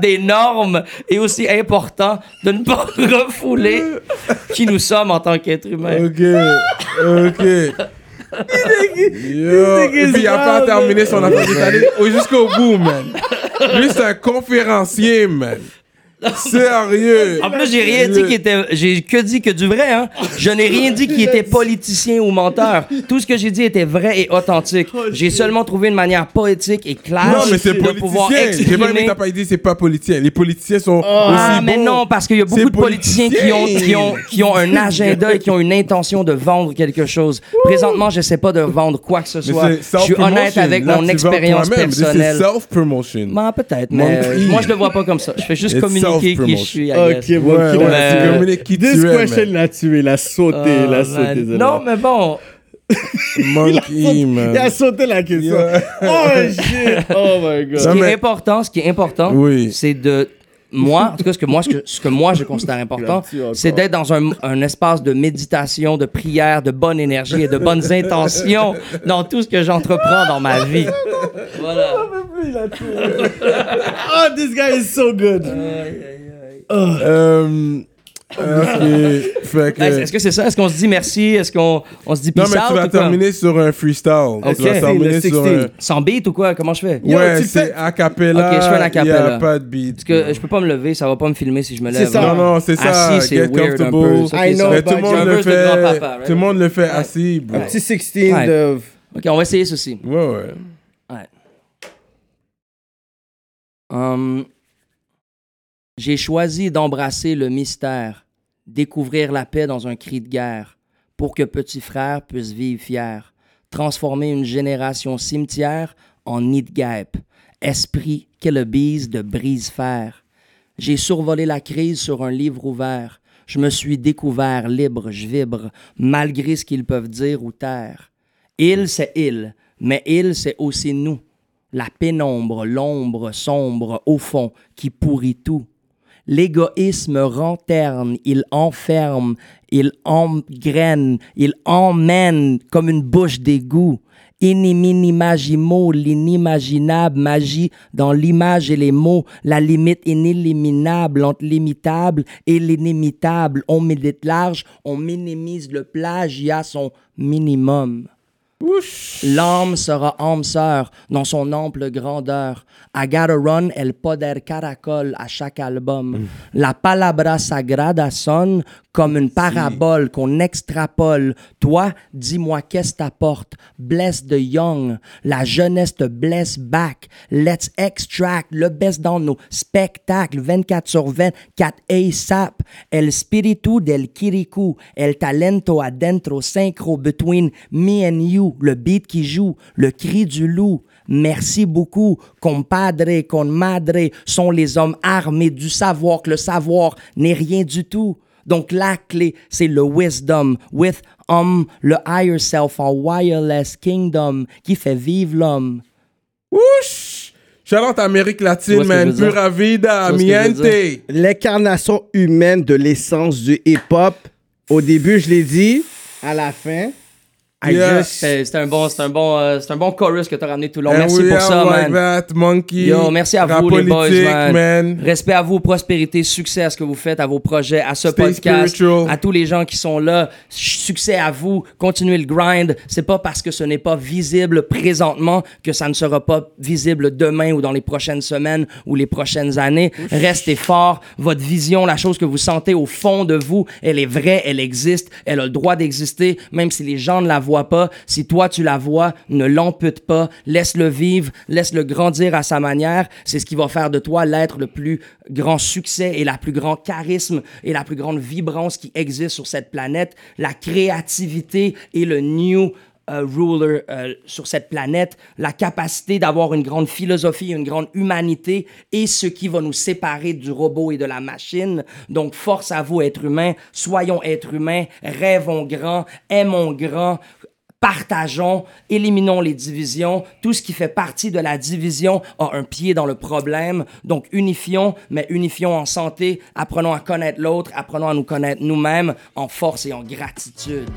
des normes et aussi important de ne pas refouler qui nous sommes en tant qu'être humain. Ok, ok. Yo. Et puis il a pas terminé son affaire. Il est allé au- jusqu'au bout, man. Lui, c'est un conférencier, man. Sérieux. En plus, j'ai rien dit qui était. J'ai que dit que du vrai, hein. Je n'ai rien dit qui était politicien ou menteur. Tout ce que j'ai dit était vrai et authentique. J'ai seulement trouvé une manière poétique et claire Non, mais c'est de pouvoir politicien. J'ai pas aimé exprimer. que t'as pas dit c'est pas politicien. Les politiciens sont Ah, aussi mais bons. non, parce qu'il y a beaucoup C'est de politiciens qui ont, qui, ont, qui ont un agenda et qui ont une intention de vendre quelque chose. Présentement, je sais pas de vendre quoi que ce Mais soit. c'est Je suis honnête avec Là, mon expérience personnelle. self-promotion. Ben, peut-être, mais euh, moi, je le vois pas comme ça. Je fais juste communiquer qui je self-promotion. suis. I Ok, guess. bon, Ouais, ok, ouais, qui tu This es, question man? l'a tué, il a sauté, Ah, il a sauté. Non, mais bon. Monkey, man. Il a sauté la question. Yeah. Oh shit! Oh my god. Ce Non, qui mais- est important, ce qui est important, Oui. c'est de moi, en tout cas, ce que moi, ce que, ce que moi je considère important, c'est d'être dans un, un espace de méditation, de prière, de bonne énergie et de bonnes intentions dans tout ce que j'entreprends dans ma vie. Voilà. Oh, this guy is so good. Euh, ok. Fait que. Est-ce que c'est ça? Est-ce qu'on se dit merci? Est-ce qu'on on se dit Non, peace mais out tu vas terminer sur un freestyle. Ok. Tu vas terminer sur 16. un. Sans beat ou quoi? Comment je fais? Ouais, c'est a cappella. Ok, je fais un a Il y a cappella. pas de beat. Parce que je peux pas me lever, ça va pas me filmer si je me lève. C'est ça. Non, non, c'est ça. Assis, c'est Get weird comfortable. I know. Mais tout le but monde le fait. Tout le monde le fait assis, bro. Un petit 16 Ouais. de. Ok, on va essayer ceci. Ouais, ouais. Hum, j'ai choisi d'embrasser le mystère, découvrir la paix dans un cri de guerre, pour que petit frère puisse vivre fier, transformer une génération cimetière en nid de guêpe, esprit que le bise de brise-fer. J'ai survolé la crise sur un livre ouvert. Je me suis découvert libre, je vibre, malgré ce qu'ils peuvent dire ou taire. Il, c'est il, mais il, c'est aussi nous. La pénombre, l'ombre sombre, au fond, qui pourrit tout. L'égoïsme renterne, il enferme, il engraine, il emmène comme une bouche d'égout. Iniminimagimo, l'inimaginable, magie dans l'image et les mots, la limite inéliminable entre l'imitable et l'inimitable. On médite large, on minimise le plagiat, son minimum. L'âme sera âme sœur dans son ample grandeur. I gotta run el poder caracol à chaque album. La palabra sagrada sonne comme une parabole qu'on extrapole. Toi, dis-moi qu'est-ce t'apporte? Bless the young. La jeunesse te bless back. Let's extract le best dans nos spectacles. 24 sur 24 ASAP. El spiritu del kirikou. El talento adentro synchro between me and you. Le beat qui joue. Le cri du loup. Merci beaucoup. Compadre, con madre sont les hommes armés du savoir que le savoir n'est rien du tout. Donc la clé, c'est le wisdom with um, le higher self en wireless kingdom qui fait vivre l'homme. Wouch! Shout-out Amérique latine, man. Pura vida, miente. L'incarnation humaine de l'essence du hip-hop. Au début, je l'ai dit. À la fin, C'est c'est un bon, c'est un bon, euh, c'est un bon chorus que t'as ramené tout le long. And Merci pour ça, like man. that, monkey. Yo, merci à vous, les boys, man. man. Respect à vous, prospérité, succès à ce que vous faites, à vos projets, à ce Stay podcast, spiritual. à tous les gens qui sont là. Succès à vous, continuez le grind. C'est pas parce que ce n'est pas visible présentement que ça ne sera pas visible demain ou dans les prochaines semaines ou les prochaines années. Restez fort. Votre vision, la chose que vous sentez au fond de vous, elle est vraie, elle existe, elle a le droit d'exister, même si les gens ne la voient pas. Si toi tu la vois, ne l'ampute pas, laisse-le vivre, laisse-le grandir à sa manière. C'est ce qui va faire de toi l'être le plus grand succès et la plus grand charisme et la plus grande vibrance qui existe sur cette planète. La créativité et le new euh, ruler euh, sur cette planète, la capacité d'avoir une grande philosophie, une grande humanité et ce qui va nous séparer du robot et de la machine. Donc, force à vous, êtres humains, soyons êtres humains, rêvons grand, aimons grand, partageons, éliminons les divisions. Tout ce qui fait partie de la division a un pied dans le problème. Donc, unifions, mais unifions en santé. Apprenons à connaître l'autre, apprenons à nous connaître nous-mêmes en force et en gratitude.